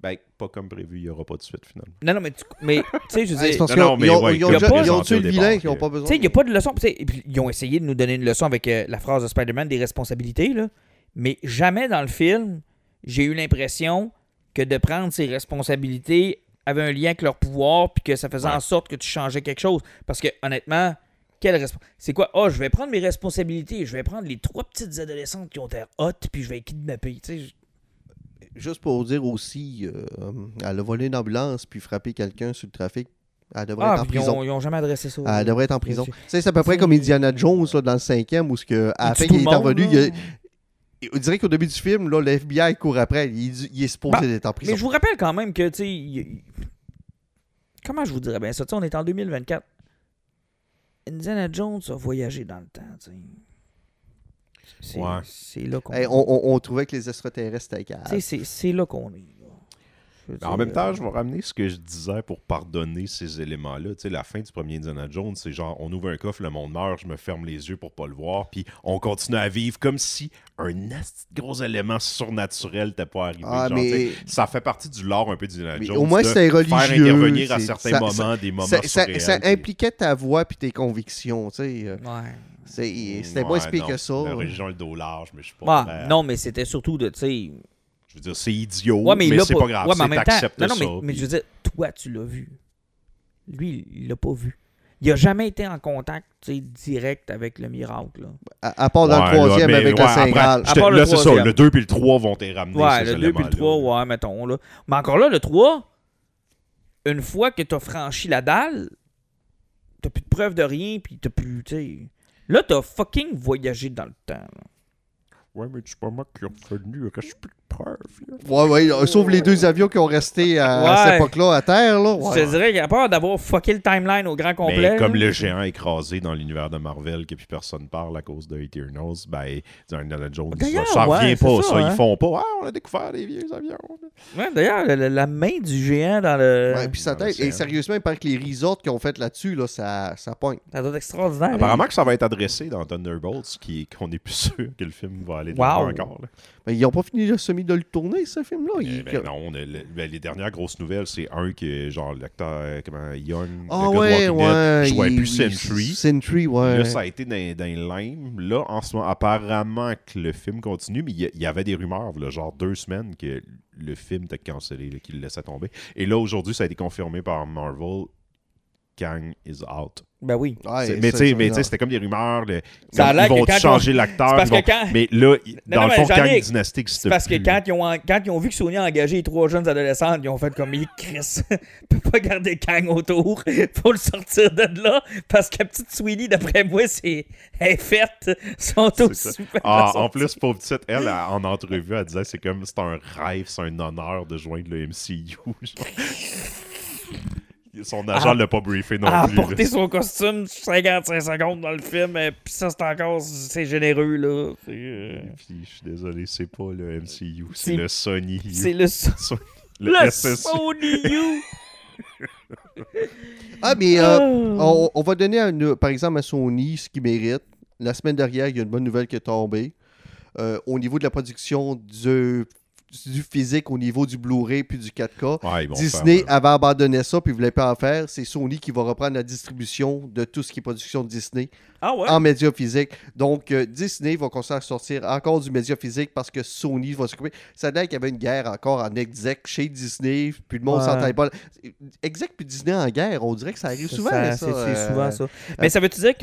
Ben, pas comme prévu, il n'y aura pas de suite, finalement. Non, non, mais tu mais, tu sais, je veux c'est dire, parce Non, qu'ils non, ont, mais ils ont- ouais, ils ont déjà- ils tué le vilain, ils n'ont pas tu besoin. sais, il n'y a pas de leçon. Tu ils ont essayé de nous donner une leçon avec euh, la phrase de Spider-Man des responsabilités, là. mais jamais dans le film, j'ai eu l'impression que de prendre ses responsabilités avait un lien avec leur pouvoir, puis que ça faisait Ouais. en sorte que tu changeais quelque chose. Parce que, honnêtement, quelle resp- c'est quoi? Ah, je vais prendre mes responsabilités, je vais prendre les trois petites adolescentes qui ont été hot, puis je vais les kidnapper. Tu sais, Juste pour dire aussi, euh, elle a volé une ambulance puis frappé quelqu'un sur le trafic. Elle devrait Ah, être en prison. ont, ils ont jamais adressé ça. Elle devrait être en prison. Monsieur. Tu sais, c'est à peu près comme Indiana Jones là, dans le cinquième où ce que, à la Il fin est revenu, il, a- on dirait qu'au début du film, là, le FBI court après. Il, il est supposé Bah, être en prison. Mais je vous rappelle quand même que, tu sais, il- comment je vous dirais bien ça? On est en 2024. Indiana Jones a voyagé dans le temps. C'est Ouais. c'est là qu'on Hey, on, on- on trouvait que les extraterrestres étaient c'est là qu'on est. Mais en même temps, euh, je vais ramener ce que je disais pour pardonner ces éléments-là. Tu sais, la fin du premier Indiana Jones, c'est genre, on ouvre un coffre, le monde meurt, je me ferme les yeux pour pas le voir, puis on continue à vivre comme si un gros élément surnaturel n'était pas arrivé. Ah, Genre, mais- Ça fait partie du lore un peu d'Indiana Jones. au moins, c'était religieux, Faire intervenir à c'est- certains ça- moments des moments Ça, ça- surréels, ça puis- impliquait ta voix puis tes convictions. tu sais. euh, Ouais. c'est- C'était Ouais, moins spé non, que ça. La religion le dos large, mais je suis pas Ouais, à- non, mais c'était surtout de, tu sais. Je veux dire, c'est idiot, Ouais, mais, mais, c'est pas. pas grave. Ouais, mais en c'est même temps. t'acceptes Non, non, ça, mais, je veux dire, toi, tu l'as vu. Lui, il l'a pas vu. Il a jamais été en contact, tu direct avec le miracle. là. À, à part dans Ouais, le troisième là, mais- avec ouais, la Saint après, Graal. je te- À part le Là, c'est ça. Le 2 puis le 3 vont te ramener Ouais, le 2 puis le éléments-là. 3, ouais, mettons. Là. Mais encore là, le 3, une fois que t'as franchi la dalle, t'as plus de preuve de rien, puis t'as plus, tu sais... Là, t'as fucking voyagé dans le temps. là. Ouais, mais c'est pas moi qui ai revenu. Reste plus Ouais, ouais, euh, sauf les deux avions qui ont resté à, cette époque-là à terre. Là. Je Ouais. te dirais qu'à part d'avoir fucké le timeline au grand complet... Mais comme là, le géant écrasé dans l'univers de Marvel, que plus personne parle à cause de Eternals, ben, dans Indiana Jones, ça, revient ouais, pas, ça. ça, hein. Ils font pas. Ah, on a découvert des vieux avions. Ouais, D'ailleurs, la, main du géant dans le... Ouais, puis sa dans tête. l'océan. Et sérieusement, il paraît que les resorts qu'ils ont fait là-dessus, là, ça, ça pointe. Ça doit être extraordinaire. Apparemment que ça va être adressé dans Thunderbolts, qui- qu'on est plus sûr que le film va aller de Wow. l'avant encore. là. Mais ils n'ont pas fini le semi de le tourner, ce film-là. Eh Il- ben non, le- ben, les dernières grosses nouvelles, c'est un que, genre, l'acteur, euh, comment, Young, Ah le ouais, il- plus Sentry. Sentry, ouais. Là, ça a été dans, dans les limes. Là, en ce moment, apparemment que le film continue, mais il y, avait des rumeurs, là, genre deux semaines, que le film était cancellé, qu'il le laissait tomber. Et là, aujourd'hui, ça a été confirmé par Marvel. Kang is out. Ben oui. Ouais, mais tu sais, ça, mais tu non. sais, c'était comme des rumeurs. Ça comme, ils vont que changer on- l'acteur. C'est parce ils vont- que quand- Mais là, Non, dans non, le fond, Kang Jean-Nic, Dynastic, C'est c'était parce que quand ils, ont, quand ils ont vu que Sony a engagé les trois jeunes adolescentes, ils ont fait comme il Chris, peut pas garder Kang autour, faut le sortir de là parce que la petite Sweeney, d'après moi, c'est elle est faite, aussi ça. super Ah, en plus, pauvre petite, elle, elle, en entrevue, elle disait c'est comme c'est un rêve, c'est un honneur de joindre le MCU. Son agent Ah. l'a pas briefé non à plus. là. porter son costume 55 secondes dans le film, et puis ça, c'est encore, c'est généreux, là. Euh, Puis, je suis désolé, c'est pas le MCU, C'est- le Sony. U. c'est le, le, le SSU. Sony U. Ah, mais euh, Ah. on, on va donner, par exemple, à Sony ce qu'il mérite. La semaine dernière, il y a une bonne nouvelle qui est tombée. Euh, au niveau de la production du, du physique, au niveau du Blu-ray puis du 4K, Ouais, ils vont Disney faire, euh, avait abandonné ça puis ne voulait pas en faire. C'est Sony qui va reprendre la distribution de tout ce qui est production de Disney Ah ouais? en média physique. Donc, euh, Disney va continuer à sortir encore du média physique parce que Sony va s'occuper. Ça a l'air qu'il y avait une guerre encore en exec chez Disney, puis le monde Ouais. s'entendait pas. Exec puis Disney en guerre, on dirait que ça arrive C'est souvent. ça, ça, c'est c'est euh, souvent ça. Mais ça veut-tu dire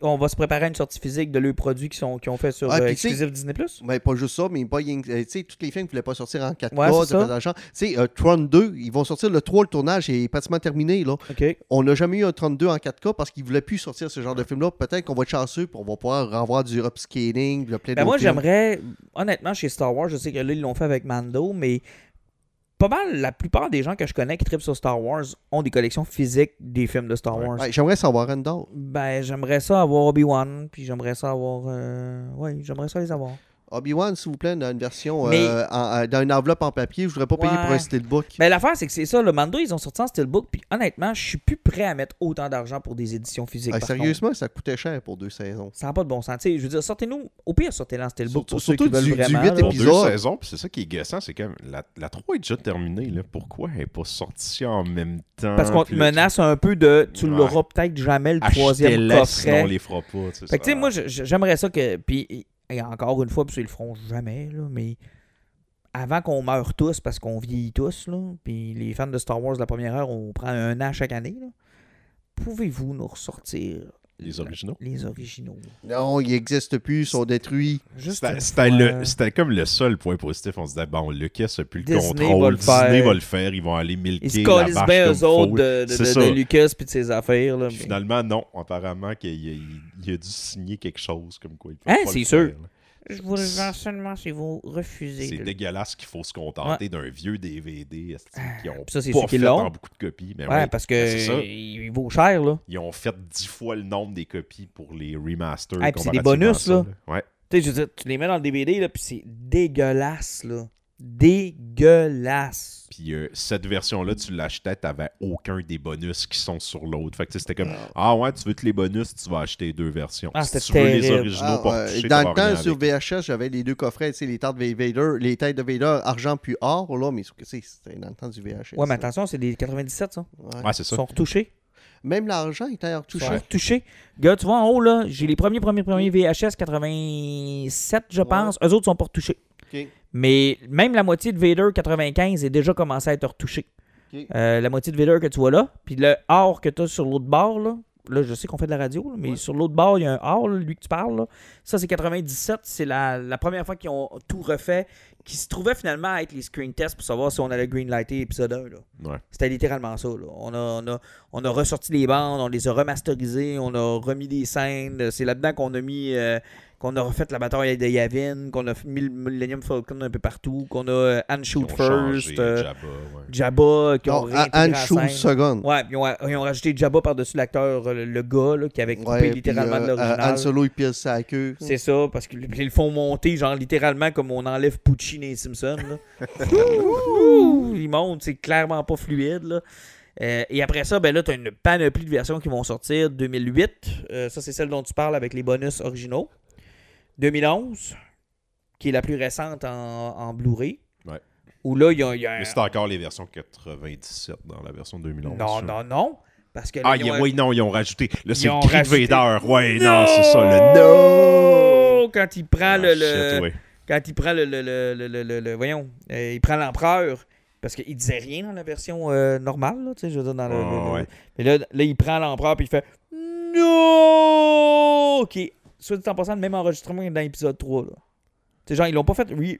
qu'on va se préparer à une sortie physique de leurs produits qui sont qui ont fait sur Ah, euh, Disney Plus? Mais pas juste ça, mais pas rien que- euh, Tu sais, tous les films qui ne voulaient pas sortir en 4K, Ouais, de c'est euh, Tron 2, ils vont sortir le 3, le tournage est pratiquement terminé. Là. On n'a jamais eu un 32 en 4K parce qu'ils ne voulaient plus sortir ce genre de film-là. Peut-être qu'on va être chanceux pour on va pouvoir revoir du upscaling, le plein Ben moi, j'aimerais, honnêtement, chez Star Wars, je sais que là, ils l'ont fait avec Mando, mais pas mal, la plupart des gens que je connais qui trippent sur Star Wars ont des collections physiques des films de Star. Wars. Ouais, J'aimerais savoir Endor. Ben, j'aimerais ça avoir Obi-Wan, puis j'aimerais ça avoir. euh, Ouais, j'aimerais ça les avoir. Obi-Wan, s'il vous plaît, dans une version, Mais- euh, en- en- dans une enveloppe en papier. Je voudrais pas payer pour un steelbook. Ben, l'affaire, c'est que c'est ça. Le Mando, ils ont sorti en Steelbook, puis honnêtement, je suis plus prêt à mettre autant d'argent pour des éditions physiques. Ah, contre. sérieusement, ça coûtait cher pour deux saisons. Ça n'a pas de bon sens. Tu sais, je veux dire, sortez-nous. Au pire, sortez-le en Steelbook pour ceux Surtout qui veulent du- du vraiment. là. Pour épisodes. deux saisons, puis c'est ça qui est gossant, c'est comme la, la 3 est déjà terminée. Là. Pourquoi elle n'est pas sortie en même temps? Parce qu'on te menace un peu de. Tu Ouais. l'auras peut-être jamais le troisième sinon coffret. on les fera pas. tu sais, Fait que, tu sais, ça- moi, j'aimerais ça que. Puis, et encore une fois, puis ils le feront jamais, là, mais avant qu'on meure tous, parce qu'on vieillit tous, là, puis les fans de Star Wars de la première heure, on prend un an chaque année, pouvez-vous nous ressortir Les originaux. les originaux? Non, ils n'existent plus, ils sont détruits. C'était comme le seul point positif. On se disait, bon, Lucas n'a plus le Disney contrôle. va le Disney faire. va le faire. Ils vont aller milquer Ils se la vache bien comme eux autres de, de, Lucas puis de ses affaires. Là, Puis mais- finalement, non. Apparemment qu'il il- il a dû signer quelque chose comme quoi il peut Hein, c'est sûr. faire. Je vous le vends seulement si vous refusez. C'est de- dégueulasse qu'il faut se contenter d'un vieux DVD qui ont ça, pas fait en beaucoup de copies. Mais Ouais, ouais, parce que ben, il, vaut cher, là. Ils ont fait dix fois le nombre des copies pour les remasters. Ah, c'est des bonus, là. Ouais. Tu sais, tu les mets dans le DVD, là, puis c'est dégueulasse, là. Dégueulasse. Puis euh, cette version-là, tu l'achetais, t'avais aucun des bonus qui sont sur l'autre. Fait que c'était comme Ah ouais, tu veux tous les bonus, tu vas acheter deux versions. Ah, si c'était tu veux les originaux Ah, pour ouais. toucher, dans le temps, sur avec. VHS, j'avais les deux coffrets, tu sais, les têtes de Vader, les têtes de Vader, argent puis or, là, mais c'est- c'était dans le temps du VHS. Ouais, mais attention, c'est des 97, ça. Ouais. Ouais, c'est Ils ça. sont retouchés. Même l'argent était retouché. Ils sont retouchés. Gars, tu vois, en haut, là, j'ai les premiers, premiers, premiers VHS 87, je pense. Eux autres sont pas retouchés. Mais même la moitié de Vader 95 est déjà commencé à être retouchée. Euh, la moitié de Vader que tu vois là, puis le or que tu as sur l'autre bord, là, là, je sais qu'on fait de la radio, là, mais sur l'autre bord, il y a un or, là, lui que tu parles. là. Ça, c'est 97. C'est la, la première fois qu'ils ont tout refait, qui se trouvait finalement à être les screen tests pour savoir si on allait greenlighter épisode 1. Là. Ouais. C'était littéralement ça. là. On, a, on, a, on a ressorti les bandes, on les a remasterisées, on a remis des scènes. C'est là-dedans qu'on a mis. euh, qu'on a refait la bataille de Yavin, qu'on a mis le Millennium Falcon un peu partout, qu'on a euh, Anne Shoot First, euh, Jabba, ouais. Jabba, qui Non, Anne scène. seconde. Ouais, puis ils ont, ils ont rajouté Jabba par-dessus l'acteur, euh, le, le gars, là, qui avait coupé Ouais, littéralement puis, de euh, l'original. Han Solo, il pile sa queue. C'est ça, parce qu'ils ils le font monter, genre littéralement comme on enlève Pucci dans les Simpsons. là. Ouh, ils montent, c'est clairement pas fluide. Là. Euh, et après ça, ben là, tu as une panoplie de versions qui vont sortir. 2008, euh, ça c'est celle dont tu parles avec les bonus originaux. 2011, qui est la plus récente en, en Blu-ray. Ouais. Où là, il y a, il y a un- Mais c'est encore les versions 97 dans la version 2011. Non, ça. non, non. Parce que là, Ah, ils ont- oui, non, ils ont rajouté. Là, c'est le cri de Vader. Ouais, non, c'est ça, le no! Quand il prend Ah, le, shit, le- ouais. quand il prend le, le, le, voyons, euh, il prend l'empereur parce qu'il disait rien dans la version euh, normale, là, tu sais, je veux dire dans le, Ah, ouais. Mais là, là, il prend l'empereur puis il fait non, ok, soit dit en passant le même enregistrement que dans l'épisode 3 là. Genre ils l'ont pas fait re-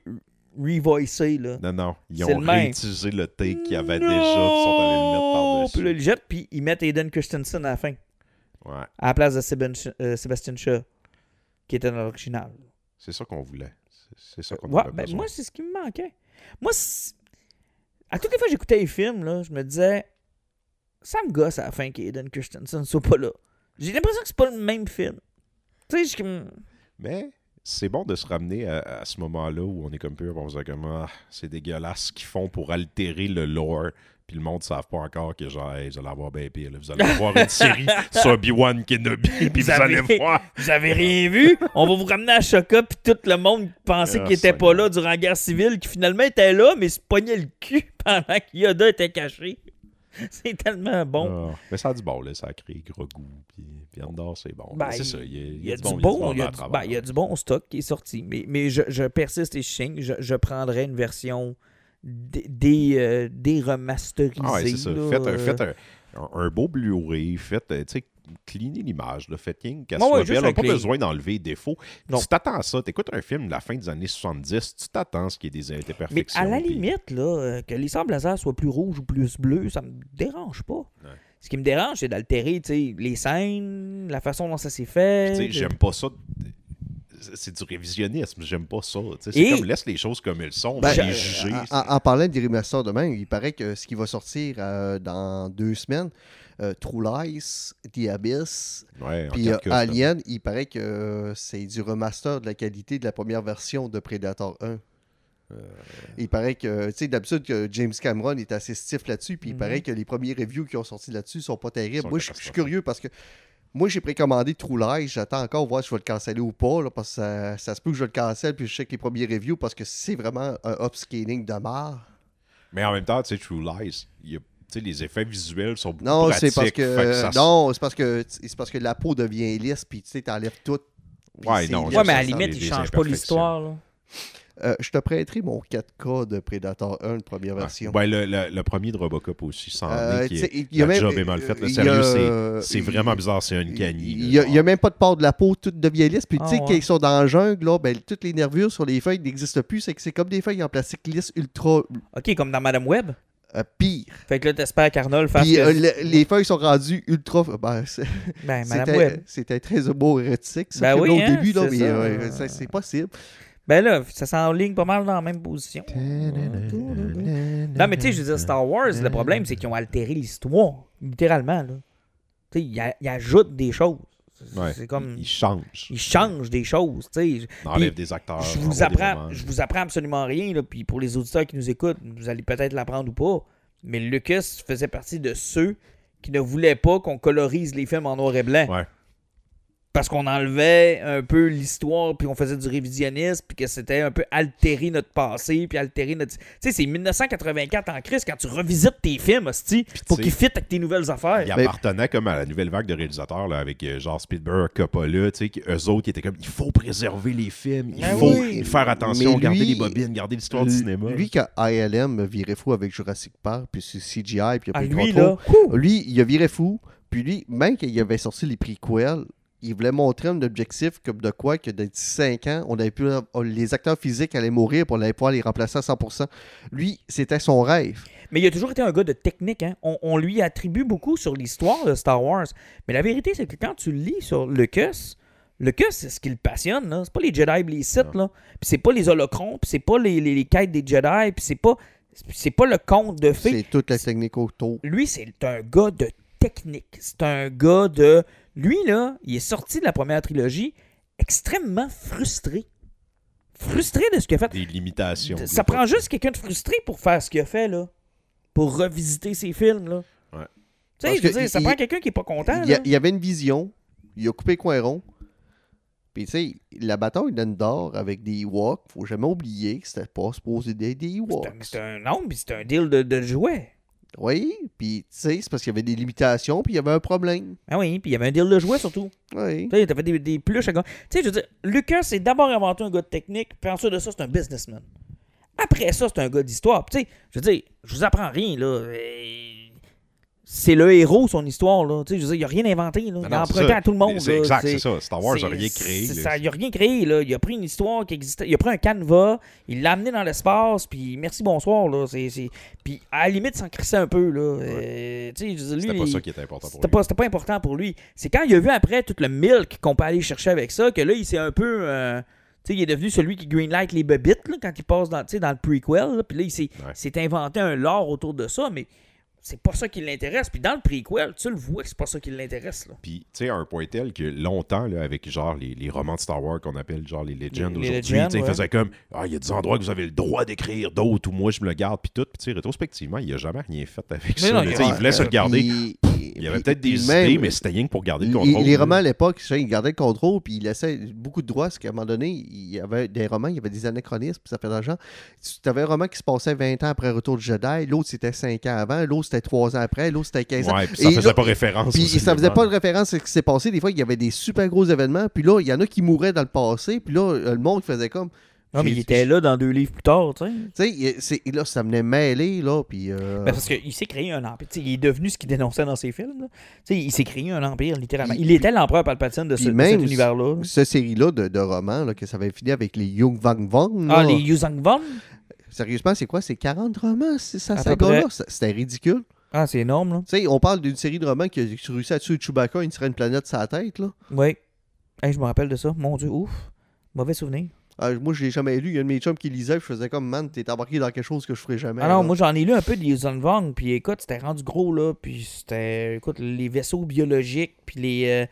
revoicer là. Non, non. Ils ont le réutilisé le take qu'il y avait déjà, puis ils sont allés le mettre Puis là, par-dessus. ils le jettent puis ils mettent Aiden Christensen à la fin Ouais, à la place de Sébastien euh, Sébastien Shaw qui était dans l'original. c'est ça qu'on voulait. C'est- ça qu'on Ouais, avait ben, besoin. moi, c'est ce qui me manquait. Moi, à toutes les fois que j'écoutais les films, là, je me disais, ça me gosse à la fin qu'Aiden Christensen soit pas là. J'ai l'impression que c'est pas le même film. Tu sais, je suis comme. Mais c'est bon de se ramener à, à ce moment-là où on est comme pur, on se dit comme ah, c'est dégueulasse ce qu'ils font pour altérer le lore. Puis le monde ne savent pas encore que genre, hey, vous allez avoir bien pire. là. Vous allez voir une série sur Obi-Wan Kenobi, puis vous, avez- allez voir. Vous avez rien vu? On va vous ramener à Choca, puis tout le monde pensait Ah, qu'il était pas là durant la guerre civile, qui finalement était là, mais se pognait le cul pendant que Yoda était caché. C'est tellement bon. Ah, mais ça a du bon, là. Ça a créé gros goût. Puis, puis Andorre, c'est bon. Ben, c'est ça. Il y a, Il y a du bon, bon, il y a à du, travers. ben, il y a du bon stock qui est sorti. Mais, mais je, je persiste et je signe. Je, je prendrais une version dé- dé, euh, déremasterisée. Ah ouais, c'est ça. Faites, un, faites un, un- un beau Blu-ray. Faites, euh, tu sais, cleaner l'image. Faites rien qu'elle soit ouais, juste belle. On n'a pas clean. besoin d'enlever les défauts. Non. Tu t'attends à ça. Tu écoutes un film de la fin des années 70, tu t'attends à ce qu'il y ait des Mais imperfections. à la limite, là, euh, que les sables laser soient plus rouges ou plus bleus, ça me dérange pas. Ce qui me dérange, c'est d'altérer les scènes, la façon dont ça s'est fait. J'aime pas ça. C'est du révisionnisme. J'aime pas ça. Et- C'est comme laisse les choses comme elles sont. Ben, les juger. en, en- en parlant des remasters demain, il paraît que ce qui va sortir euh, dans deux semaines, euh, True Lies, The Abyss, Ouais, puis euh, 4K, c'est Alien, il paraît que euh, c'est du remaster de la qualité de la première version de Predator 1. Euh. Il paraît que, tu sais, d'habitude, que James Cameron est assez stiff là-dessus, puis il Mhm. paraît que les premiers reviews qui ont sorti là-dessus sont pas terribles. Sont Moi, je suis curieux parce que moi, j'ai précommandé True Lies. J'attends encore voir si je vais le canceller ou pas, là, parce que ça, ça se peut que je le cancelle, puis je check les premiers reviews parce que c'est vraiment un upscaling de marre. Mais en même temps, tu sais, True Lies, y a- les effets visuels sont beaucoup Non, pratiques. c'est parce que, ça non, c'est parce que c'est parce que la peau devient lisse puis tu sais t'enlèves tout. Ouais, non, Ouais, mais à la limite, des- il des change pas l'histoire. Euh, je te prêterai mon 4K de Predator 1, une première version. Ouais, le, le- le premier de Robocop aussi, sans Euh, qui est, il y a la même- job est mal faite. il Sérieux, c'est- c'est il- vraiment bizarre. C'est un Il cani. n'y a, il y a même pas de port de la peau, tout devient lisse. Puis Ah, tu sais, ouais. quand ils sont dans la jungle, là, ben, toutes les nervures sur les feuilles n'existent plus. C'est que c'est comme des feuilles en plastique lisse ultra OK, comme dans Madame Web. euh, pire. Fait que là, t'espères qu'Arnold fasse. Puis que- euh, le- les feuilles sont rendues ultra. Ben, Ben, Madame c'était, Web. c'était très homoérotique, ça, Ben oui, là, au hein, début, là, mais euh, c'est possible. Ben là, ça s'enligne pas mal dans la même position. Non, mais tu sais, je veux dire, Star Wars, le problème, c'est qu'ils ont altéré l'histoire. Littéralement, là. Tu sais, ils, ils ajoutent des choses. C'est Ouais, c'est comme. Il change. Ils changent des choses, tu sais. Il enlève des acteurs. je vous apprends, je vous apprends absolument rien, là, puis pour les auditeurs qui nous écoutent, vous allez peut-être l'apprendre ou pas, mais Lucas faisait partie de ceux qui ne voulaient pas qu'on colorise les films en noir et blanc. Ouais. Parce qu'on enlevait un peu l'histoire, puis on faisait du révisionnisme, puis que c'était un peu altérer notre passé, puis altérer notre... Tu sais, c'est 1984 en crise quand tu revisites tes films, hostie, pour qu'ils fitent avec tes nouvelles affaires. Il appartenait comme à la nouvelle vague de réalisateurs là, avec euh, genre Spielberg, Coppola, tu sais, eux autres qui étaient comme il faut préserver les films, il Ben faut oui. faire attention, garder les bobines, garder l'histoire du cinéma. Lui, quand ILM virait fou avec Jurassic Park, puis c'est CGI, puis il a Ah, lui, là, trop, lui, il a viré fou. Puis lui, même quand il avait sorti les prequels, il voulait montrer un objectif comme de quoi que dans 5 ans, on avait pu, les acteurs physiques allaient mourir, puis on allait pouvoir les remplacer à 100%. Lui, c'était son rêve. Mais il a toujours été un gars de technique. Hein? On, on lui attribue beaucoup sur l'histoire de Star Wars. Mais la vérité, c'est que quand tu le lis sur Lucas, Lucas, c'est ce qui le passionne. Là. C'est pas les Jedi et les Sith. Là. Puis c'est pas les holocrons. Puis c'est pas les, les- les quêtes des Jedi. Puis c'est pas, c'est pas le conte de fées. C'est toute la technique autour. Lui, c'est un gars de technique. C'est un gars de. Lui, là, il est sorti de la première trilogie extrêmement frustré. Frustré de ce qu'il a fait. Des limitations. de Ça prend juste quelqu'un de frustré pour faire ce qu'il a fait, là. Pour revisiter ses films, là. Ouais. Tu sais, je veux dire, ça il- prend quelqu'un qui est pas content, Il y, avait une vision, il a coupé coin rond. Puis, tu sais, la bataille d'Endor avec des Ewoks, faut jamais oublier que c'était pas supposé d'être des C'est Ewoks. un- C'est un nom, puis c'est un deal de, de jouets. Oui, puis, tu sais, c'est parce qu'il y avait des limitations, puis il y avait un problème. Ah oui, puis il y avait un deal de jouets, surtout. Oui. Tu sais, t'avais des, des pluches à. Tu sais, je veux dire, Lucas, c'est d'abord avant tout un gars de technique, puis ensuite de ça, c'est un businessman. Après ça, c'est un gars d'histoire. Tu sais, je veux dire, je vous apprends rien, là. C'est le héros, son histoire, là. Tu sais, je veux dire, il a rien inventé, là. Non, Il a emprunté à tout le monde, C'est exact, C'est- ça. Star Wars n'a rien créé. ça, il a rien créé, là. Il a pris une histoire qui existait. Il a pris un canevas, il l'a amené dans l'espace, puis merci, bonsoir, là. C'est, c'est- Puis à la limite, s'en crissait un peu, là. Euh, tu sais, C'était pas ça qui était important pour lui. pas, c'était pas important pour lui. C'est quand il a vu après tout le milk qu'on peut aller chercher avec ça que là, il s'est un peu. euh, tu sais, il est devenu celui qui greenlight les bebites là, quand il passe dans, dans le prequel. là. Puis là, il s'est, Ouais. s'est inventé un lore autour de ça, mais c'est pas ça qui l'intéresse. Puis dans le prequel, tu le vois que c'est pas ça qui l'intéresse. Là. Puis, tu sais, à un point tel que longtemps, là, avec genre les, les romans de Star Wars qu'on appelle genre les Legends aujourd'hui, tu sais, ils ouais. faisaient comme Ah, il y a des endroits que vous avez le droit d'écrire, d'autres où moi je me le garde, puis tout. Puis, tu sais, rétrospectivement, il a jamais rien fait avec Mais ça. non, là. il- Tu sais, il voulait se le garder. Puis- Il y avait peut-être des même- idées, mais c'était rien que pour garder le contrôle. les romans à l'époque, tu sais, il gardait le contrôle, puis il laissait beaucoup de droits, parce qu'à un moment donné, il y avait des romans, il y avait des anachronismes, puis ça fait de l'argent. Tu avais un roman qui se passait 20 ans après Retour du Jedi, l'autre c'était 5 ans avant, l'autre c'était 3 ans après, l'autre c'était 15 ans. Ouais, puis ça Et faisait pas référence. Puis ça faisait pas de référence à ce qui s'est passé. Des fois, il y avait des super gros événements, puis là, il y en a qui mouraient dans le passé, puis là, euh, le monde faisait comme. Non, mais il était là dans deux livres plus tard, tu sais. Tu sais, là, ça venait mêler, là, puis. euh, Ben, parce qu'il s'est créé un empire. Tu sais, il est devenu ce qu'il dénonçait dans ses films. Tu sais, il s'est créé un empire, littéralement. Il était l'empereur Palpatine de, ce- de cet univers-là. là. Cette série-là de, de romans, là, que ça avait fini avec les Jung Vang Vong. Ah, les Yuzang Von? Sérieusement, c'est quoi? C'est 40 romans, ça, saga-là C'était ridicule. Ah, c'est énorme, là. Tu sais, on parle d'une série de romans qui a réussi à tuer Chewbacca, il serait une planète sur la tête, là. Oui. Hey, je me rappelle de ça. Mon Dieu, ouf. Mauvais souvenir. Ah, moi, je l'ai jamais lu. Il y a un de mes chums qui lisait, puis je faisais comme, man, t'es embarqué dans quelque chose que je ferais jamais. Alors, là. moi, j'en ai lu un peu de Yuuzhan Vong, puis écoute, c'était rendu gros, là, puis c'était, écoute, les vaisseaux biologiques, puis les... euh,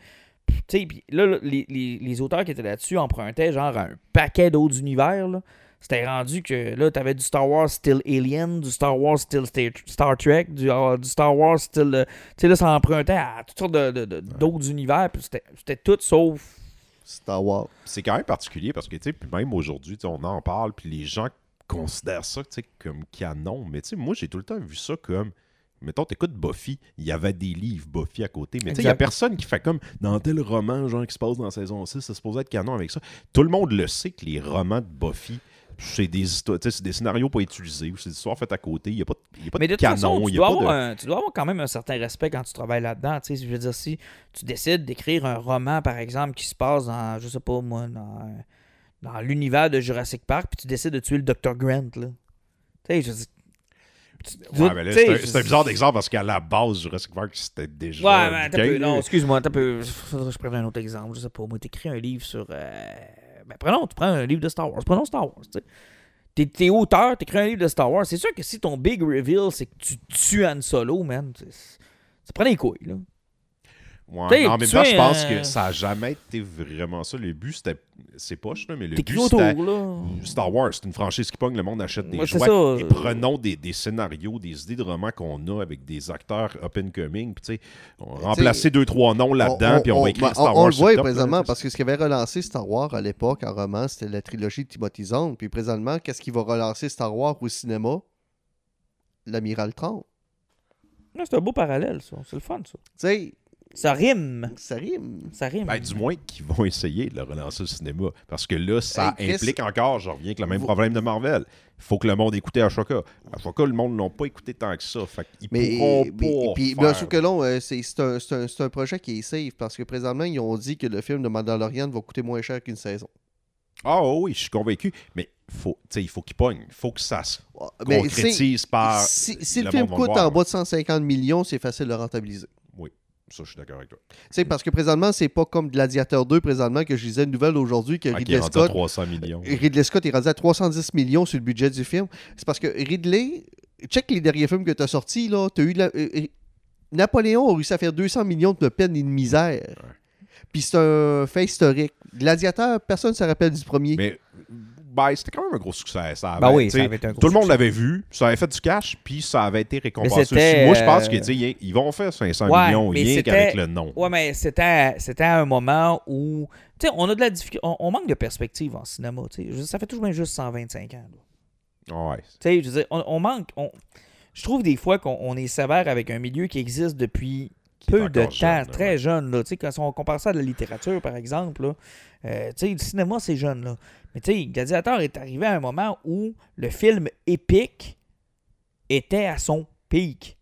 tu sais, puis là, là, les, les- les auteurs qui étaient là-dessus empruntaient, genre, un paquet d'autres univers, là. C'était rendu que, là, t'avais du Star Wars style Alien, du Star Wars style Star, Trek, du, euh, du Star Wars style... euh, tu sais, là, ça empruntait à toutes sortes de- de- de- d'autres univers, puis c'était c'était tout sauf... Star Wars. C'est quand même particulier parce que, tu sais, puis même aujourd'hui, on en parle, puis les gens considèrent ça, tu sais, comme canon. Mais, tu sais, moi, j'ai tout le temps vu ça comme. Mettons, t'écoutes Buffy, il y avait des livres Buffy à côté. Mais tu sais, il y a personne qui fait comme dans tel roman, genre, qui se passe dans la saison 6, c'est supposé être canon avec ça. Tout le monde le sait que les romans de Buffy, c'est des histoires, tu c'est des scénarios pas utilisés, ou c'est des histoires faites à côté. Il n'y a pas, de- y a pas Mais de de toute façon, canon. tu il y dois, a pas avoir de... un- tu dois avoir quand même un certain respect quand tu travailles là-dedans. Tu je veux dire, si tu décides d'écrire un roman, par exemple, qui se passe dans, je sais pas moi, dans, dans l'univers de Jurassic Park, puis tu décides de tuer le Dr. Grant, là. Tu sais, je tu- Ouais, tu c'est un- bizarre d'exemple parce qu'à la base, Jurassic Park, c'était déjà. Ouais, mais t'as peu, non, excuse-moi, t'as peu. Faudrait que je prenne un autre exemple. Je sais pas, moi, t'écris un livre sur. euh, Ben, prenons, tu prends un livre de Star Wars. Prenons Star Wars, tu sais. T'es, t'es auteur, t'écris un livre de Star Wars. C'est sûr que si ton big reveal, c'est que tu tues Han Solo, man, ça prend des couilles, là. Ouais, T'sais, mais en même tu temps, es je pense que ça n'a jamais été vraiment ça. Le but, c'était. C'est poche, là, mais le but, c'était. Star Wars, c'est une franchise qui pogne, le monde achète des Ouais, jouets. ça. Et prenons des, des scénarios, des idées de romans qu'on a avec des acteurs up and coming. Puis, tu sais, on va remplacer deux, trois noms là-dedans, puis on, va écrire Star on Wars. le sur voit top, présentement parce que ce qui avait relancé Star Wars à l'époque en roman, c'était la trilogie de Timothy Zahn. Puis présentement, qu'est-ce qui va relancer Star Wars au cinéma? L'Amiral 30. Ouais, C'est un beau parallèle, ça. C'est le fun, ça. Tu sais, Ça rime. ça rime. Ça rime. Ben, du moins qu'ils vont essayer de le relancer au cinéma. Parce que là, ça Hey, implique encore, je reviens avec le même vous- problème de Marvel. Il faut que le monde écoute Ashoka. Ashoka, le monde ne l'a pas écouté tant que ça. Fait qu'ils Mais, pourront mais- pas. puis, bien sûr que non, euh, c'est un, projet qui est safe parce que présentement, ils ont dit que le film de Mandalorian va coûter moins cher qu'une saison. Ah oui, je suis convaincu. Mais faut, il faut qu'il pogne. Il faut que ça se Mais concrétise par. si, si le, le film coûte en bas de 150 millions, c'est facile de rentabiliser. Ça, je suis d'accord avec toi. Tu sais, parce que présentement, c'est pas comme Gladiator 2, présentement, que je lisais une nouvelle aujourd'hui que Ah, qui est Ridley à Scott. 300 millions. Ridley Scott est rendu à 310 millions sur le budget du film. C'est parce que Ridley, check les derniers films que tu as sortis, là. T'as eu la- euh, euh, Napoléon a réussi à faire 200 millions de peine et de misère. Puis c'est un fait historique. Gladiateur, personne ne se rappelle du premier. Mais ben, c'était quand même un gros succès. Ça avait, Ben oui, ça avait été un gros tout le monde l'avait vu, ça avait fait du cash, puis ça avait été récompensé. Moi, je pense euh, qu'ils ils vont faire 500 Ouais, millions rien qu'avec le nom. Ouais, mais c'était, à un moment où. Tu sais, on a de la difficulté. On, on manque de perspective en cinéma. dire, Ça fait de même juste 125 ans. là. Ouais. Tu sais, je veux dire, on, on manque. on- je trouve des fois qu'on on est sévère avec un milieu qui existe depuis peu de temps, jeune, très ouais. jeune. Là, quand on compare ça à la littérature, par exemple, là, euh, le cinéma, c'est jeune. Là. Mais tu sais, Gladiator est arrivé à un moment où le film épique était à son pic.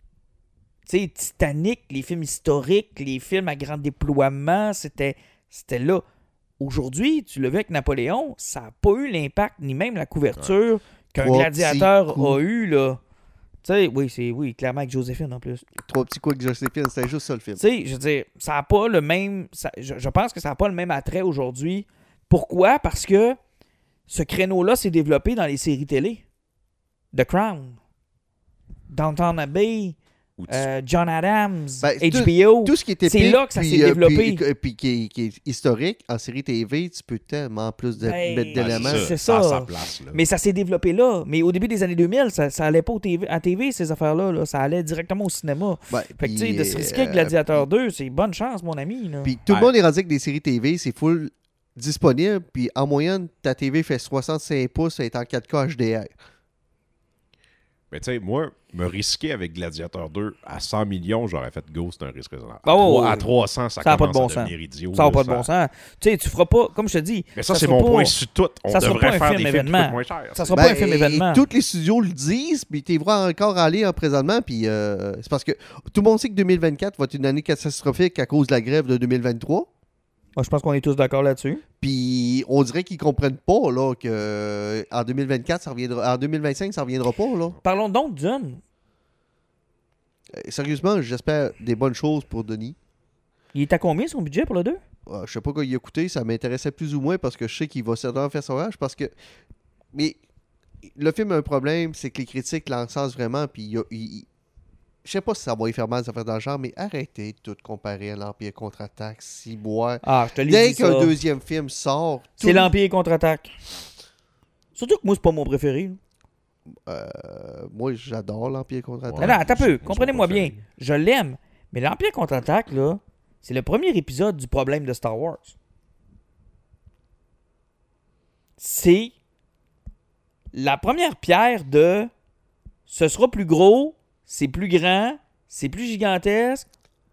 Tu sais, Titanic, les films historiques, les films à grand déploiement, c'était, c'était là. Aujourd'hui, tu le vu avec Napoléon, ça n'a pas eu l'impact, ni même la couverture qu'un gladiateur a eu, là. Sais, oui, c'est oui, clairement avec Joséphine en plus. Trois petits coups avec Joséphine, c'était juste ça le film. Tu sais, je veux dire, ça n'a pas le même. ça- je, je pense que ça n'a pas le même attrait aujourd'hui. Pourquoi? Parce que ce créneau-là s'est développé dans les séries télé. The Crown, Downton Abbey, tu- euh, John Adams, Ben, HBO. Tout ce qui était C'est là que ça s'est euh, développé. Puis, puis qui, est- qui est historique, en série TV, tu peux tellement plus de, Ben, d'éléments. c'est ça, ça. a sa place. Là. Mais ça s'est développé là. Mais au début des années 2000, ça, ça allait pas au TV, à TV, ces affaires-là. là. Ça allait directement au cinéma. Ouais, Fait que, tu sais, puis, de se risquer avec euh, Gladiator 2, c'est bonne chance, mon ami. Là. Puis tout Ouais. le monde est rendu avec des séries TV, c'est full disponible. Puis en moyenne, ta TV fait 65 pouces et est en 4K HDR. Mais tu sais, moi, me risquer avec Gladiator 2 à 100 millions, j'aurais fait go, c'est un risque raisonnable. Ah à, ouais, trois- ouais. à 300, ça, Ça pas commence de bon à sens. devenir idiot. ça n'a pas de bon sens. Tu sais, tu feras pas, comme je te dis. Mais ça, ça c'est mon pas- point sur tout. On ça sera devrait pas un faire film des films événement. moins cher. Ça sera pas un film et- événement. Et tous les studios le disent, puis tu vois encore aller en présentement. Puis euh, c'est parce que tout le monde sait que 2024 va être une année catastrophique à cause de la grève de 2023. Moi, je pense qu'on est tous d'accord là-dessus. Puis on dirait qu'ils comprennent pas là, que euh, en 2024, ça reviendra, en 2025, ça reviendra pas. Là. Parlons donc d'une. Euh, sérieusement, j'espère des bonnes choses pour Denis. Il est à combien son budget pour le 2 Ah, je sais pas quoi y écouter, ça m'intéressait plus ou moins parce que je sais qu'il va certainement faire son rage parce que. Mais le film a un problème, c'est que les critiques l'encensent vraiment, puis il a- il- il- Je sais pas si ça va y faire mal, ça fait dans le genre, mais arrêtez de tout comparer à l'Empire contre-attaque. Si moi. Ah, je te l'ai Dès qu'un deuxième film sort, C'est l'Empire contre-attaque. Surtout que moi, c'est pas mon préféré. Euh, moi, j'adore l'Empire contre-attaque. Non, non, attends un c'est- peu. Comprenez-moi bien. Je l'aime. Mais l'Empire contre-attaque, là, c'est le premier épisode du problème de Star Wars. C'est la première pierre de ce sera plus gros, c'est plus grand, c'est plus gigantesque,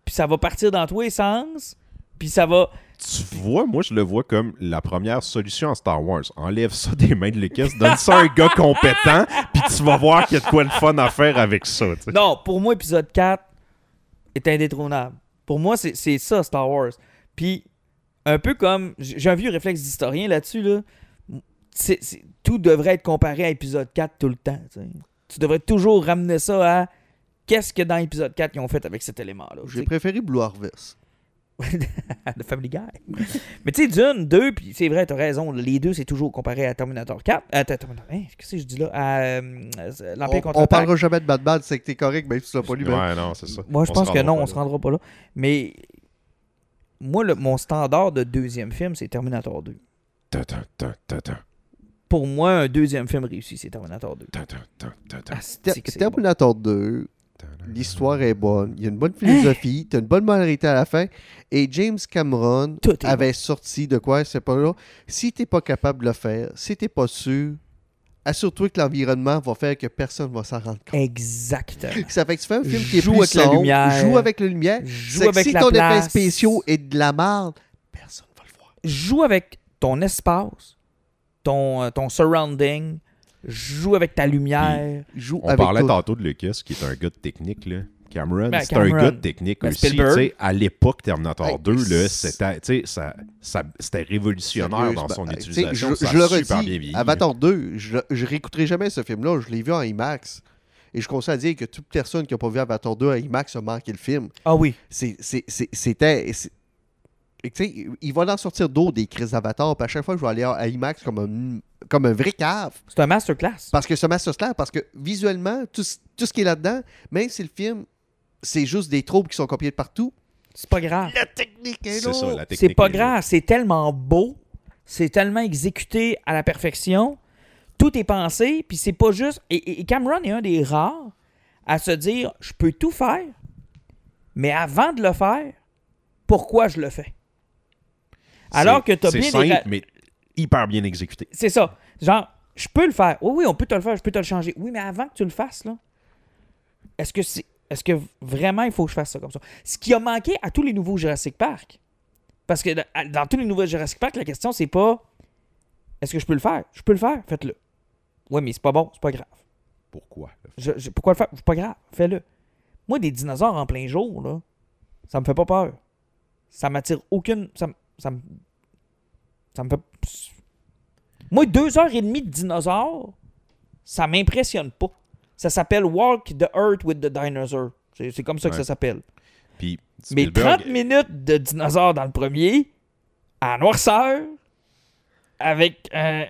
puis ça va partir dans tous les sens, puis ça va. Tu vois, moi, je le vois comme la première solution en Star Wars. Enlève ça des mains de Lucas, donne ça à un gars compétent, puis tu vas voir qu'il y a de quoi de fun à faire avec ça. Non, pour moi, épisode 4 est indétrônable. Pour moi, c'est ça, Star Wars. Puis, un peu comme. J'ai un vieux réflexe d'historien là-dessus, là. Tout devrait être comparé à épisode 4 tout le temps. Tu devrais toujours ramener ça à qu'est-ce que dans épisode 4 ils ont fait avec cet élément-là. J'ai préféré Blue Harvest. de Family Guy. Mais tu sais, Dune 2, puis c'est vrai, t'as raison, les deux, c'est toujours comparé à Terminator 4. Euh, Terminator, hein, qu'est-ce que je dis là? À euh, l'Empire On, on contre-attaque. parlera jamais de Batman, c'est que t'es correct, même si tu l'as pas lu. ben. Ouais, non, c'est ça. Moi, je On pense se que non, on là. se rendra pas là. Mais moi, le- mon standard de deuxième film, c'est Terminator 2. Ta, ta, ta, ta, ta, Pour moi, un deuxième film réussi, c'est Terminator 2. ta, ta, ta, ta, ta. Ah, bon. Terminator 2, l'histoire est bonne, il y a une bonne philosophie, t'as une bonne moralité à la fin, et James Cameron avait sorti de quoi, c'est pas là. Si t'es pas capable de le faire, si t'es pas sûr, assure-toi que l'environnement va faire que personne va s'en rendre compte. Exactement. Ça fait que tu fais un film qui est Joue plus avec la lumière. joue avec la lumière. Joue avec si la ton effet place. spéciaux est de la merde, personne va le voir. Joue avec ton espace, ton, euh, ton surrounding. Joue avec ta lumière. Joue On avec parlait tout. tantôt de Lucas, qui est un gars de technique, là. Cameron, Ben, c'est un gars de technique Ben, aussi. Spielberg. tu sais, À l'époque, Terminator Hey, 2, là, c'est- c'était ça, révolutionnaire dans son utilisation. Je, je le redis. Avatar 2, je, je réécouterai jamais ce film-là. Je l'ai vu en IMAX. Et je conseille à dire que toute personne qui n'a pas vu Avatar 2 en IMAX a manqué le film. Ah oui. C'est- c'est- c'est- C'était. il va en sortir d'autres des crises d'Avatar. Puis à chaque fois, je vais aller à IMAX comme un, comme un vrai cave. C'est un masterclass. Parce que ce masterclass, parce que visuellement, tout, ce- tout ce qui est là-dedans, même si le film, c'est juste des troubles qui sont copiés de partout, C'est pas grave. la technique est C'est ça, là. la technique. C'est pas est grave, c'est tellement beau, c'est tellement exécuté à la perfection, tout est pensé, puis c'est pas juste. Et, Cameron est un des rares à se dire je peux tout faire, mais avant de le faire, pourquoi je le fais? Alors que t'as c'est bien simple, des. ra- mais hyper bien exécuté. C'est ça. Genre, je peux le faire. Oui, oui, on peut te le faire, je peux te le changer. Oui, mais avant que tu le fasses, là, est-ce que c'est. Est-ce que vraiment il faut que je fasse ça comme ça? Ce qui a manqué à tous les nouveaux Jurassic Park. Parce que dans, tous les nouveaux Jurassic Park, la question, c'est pas est-ce que je peux le faire? Je peux le faire, faites-le. Oui, mais c'est pas bon, c'est pas grave. Pourquoi? Je- je- pourquoi le faire? C'est pas grave, fais-le. Moi, des dinosaures en plein jour, là, ça me fait pas peur. Ça m'attire aucune. Ça, ça me. Ça me fait. Moi, deux heures et demie de dinosaures, ça m'impressionne pas. Ça s'appelle Walk the Earth with the Dinosaur. C'est comme ça que Ouais. ça s'appelle. Puis Mais Spielberg- 30 minutes de dinosaures dans le premier, à noirceur, avec euh,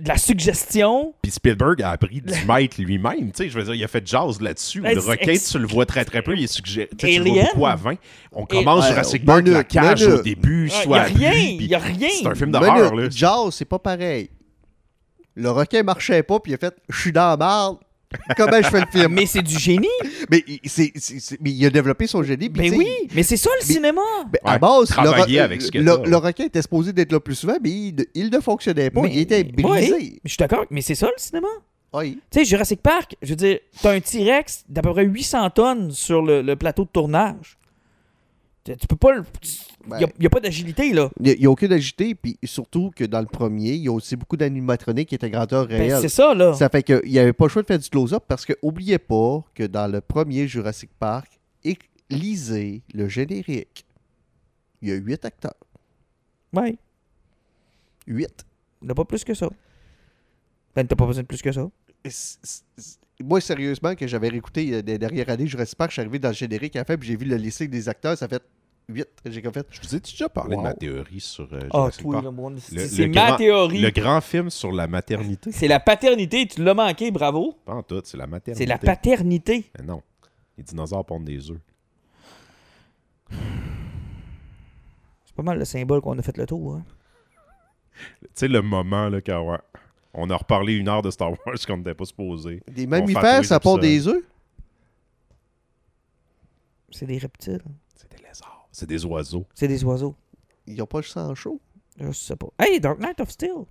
de la suggestion. Puis Spielberg a appris du maître lui-même. Tu sais, je veux dire, il a fait jazz là-dessus. Ben, le ex- tu le vois très très peu. Il est suggéré. Tu le vois beaucoup avant. On commence Ouais, Jurassic Park, la cage au début, soit y a à pluie, rien, puis y a rien. C'est un film d'horreur. Jaws, c'est pas pareil. Le requin marchait pas, puis il a fait Je suis dans la marde. Comment je fais le film? Mais c'est du génie. mais, il- c'est- c'est- c'est- mais il a développé son génie. Mais sais, oui, mais c'est ça le mais- cinéma. ben, à Ouais, base, le, avec ce que le, le requin était supposé d'être là plus souvent, mais il, il ne fonctionnait pas. Mais- il était brisé. Ouais, mais je suis d'accord, mais c'est ça le cinéma. Oui. Tu sais, Jurassic Park, je veux dire, t'as un T-Rex d'à peu près 800 tonnes sur le, le plateau de tournage. Tu, peux pas. Il Ben, n'y a, pas d'agilité, là. Il n'y a, aucune agité, puis surtout que dans le premier, il y a aussi beaucoup d'animatroniques qui étaient grandeur Ben, réelle. c'est ça, là. Ça fait qu'il n'y avait pas le choix de faire du close-up parce que oubliez pas que dans le premier Jurassic Park, et lisez le générique. Il y a huit acteurs. Ouais. Huit. Il n'y a pas plus que ça. Ben, t'as pas besoin de plus que ça. Moi, sérieusement, que j'avais réécouté euh, des dernières années Jurassic Park, je suis arrivé dans le générique à fin, puis j'ai vu le listing des acteurs, ça fait 8. J'ai comme fait. Je vous ai déjà parlé Wow. de ma théorie sur euh, Ah, là, mon- Le- c'est ma grand- théorie. Le grand film sur la maternité. C'est la paternité, tu l'as manqué, bravo. Pas en tout, c'est la maternité. C'est la paternité. Mais non. Les dinosaures pondent des œufs. C'est pas mal le symbole qu'on a fait le tour. Hein. Tu sais, le moment, là, quand on a reparlé une heure de Star Wars qu'on n'était pas supposé. Des mammifères, ça porte des œufs? C'est des reptiles. C'est des lézards. C'est des oiseaux. C'est des oiseaux. Ils n'ont pas le sang chaud? Je sais pas. Hey, Dark Knight of Steel.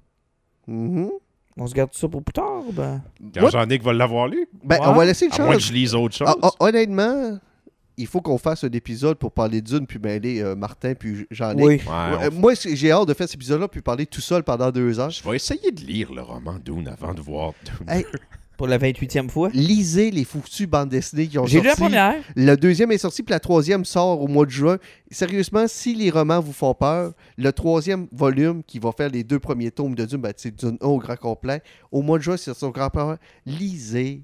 Mhm. On se garde ça pour plus tard, ben. Quand? Jean-Nic va l'avoir lu. Ben, Ouais. on va laisser une À moins que chance. je lise autre chose. Ah, ah, honnêtement, il faut qu'on fasse un épisode pour parler d'une, puis mêler euh, Martin, puis Jean-Luc. Oui. Ouais, euh, moi, c'est- j'ai hâte de faire cet épisode-là, puis parler tout seul pendant deux heures. Je vais essayer de lire le roman Dune avant de voir Dune. Hey, Pour la 28e fois? lisez les foutues bandes dessinées qui ont J'ai lu sorti. la première. Le deuxième est sorti, puis la troisième sort au mois de juin. Sérieusement, si les romans vous font peur, le troisième volume qui va faire les deux premiers tomes de Dune, ben, c'est Dune 1 au grand complet. Au mois de juin, c'est son grand père. Lisez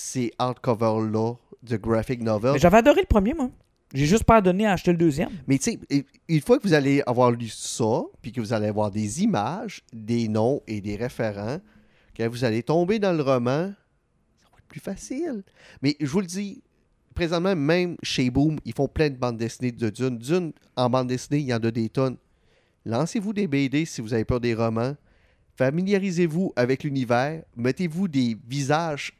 ces hardcovers-là de graphic novel. J'avais adoré le premier, moi. J'ai juste pas donné à acheter le deuxième. Mais tu sais, une fois que vous allez avoir lu ça, puis que vous allez avoir des images, des noms et des référents, quand vous allez tomber dans le roman, ça va être plus facile. Mais je vous le dis, présentement, même chez Boom, ils font plein de bandes dessinées de Dune. Dune, en bande dessinée, il y en a des tonnes. Lancez-vous des BD si vous avez peur des romans. Familiarisez-vous avec l'univers. Mettez-vous des visages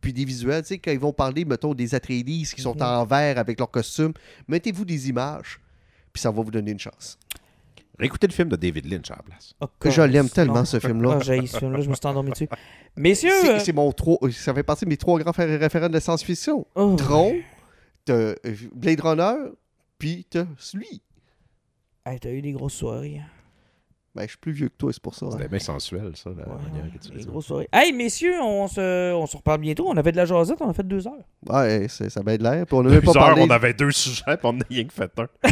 puis des visuels. Tu sais, quand ils vont parler, mettons, des Atreides qui sont Mhm. en vert avec leurs costumes, mettez-vous des images, puis ça va vous donner une chance. Réécoutez le film de David Lynch à la place. Oh, Je l'aime non. tellement, ce film-là. Ah, j'ai ce film-là, je me suis endormi dessus. Messieurs. C'est euh, c'est mon trois, ça fait partie de mes trois grands référents de la science-fiction. oh, Tron, t'as euh, Blade Runner, puis t'as celui. hey, T'as eu des grosses soirées. Ben, je suis plus vieux que toi, c'est pour ça. hein. C'était bien sensuel, ça, la Ouais, manière que tu des dis. grosses soirées. Hey, messieurs, on se, on se reparle bientôt. On avait de la jasette, on a fait deux heures. Ouais, c'est- ça va de l'air. Puis on pas heures, parlé. on avait deux sujets, puis on n'a rien que fait un.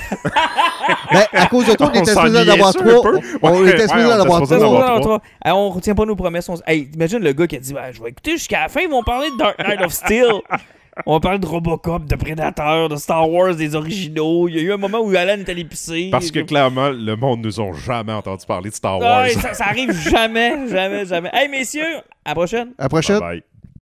Ben, à cause de toi, on, On était supposé en s'ennuyait avoir ça un trois. On, Ouais, était supposé on en était avoir supposé en trois. On- retient pas nos promesses. On... Hey, imagine le gars qui a dit Ben, Je vais écouter jusqu'à la fin, ils vont parler de Dark Knight of Steel. On va parler de Robocop, de Predator, de Star Wars, des originaux. Il y a eu un moment où Alan est allé pisser. Parce que clairement, le monde nous a jamais entendu parler de Star Ouais, Wars. ça, ça arrive jamais, jamais, jamais. Hey, messieurs, à la prochaine. À la prochaine. Bye bye.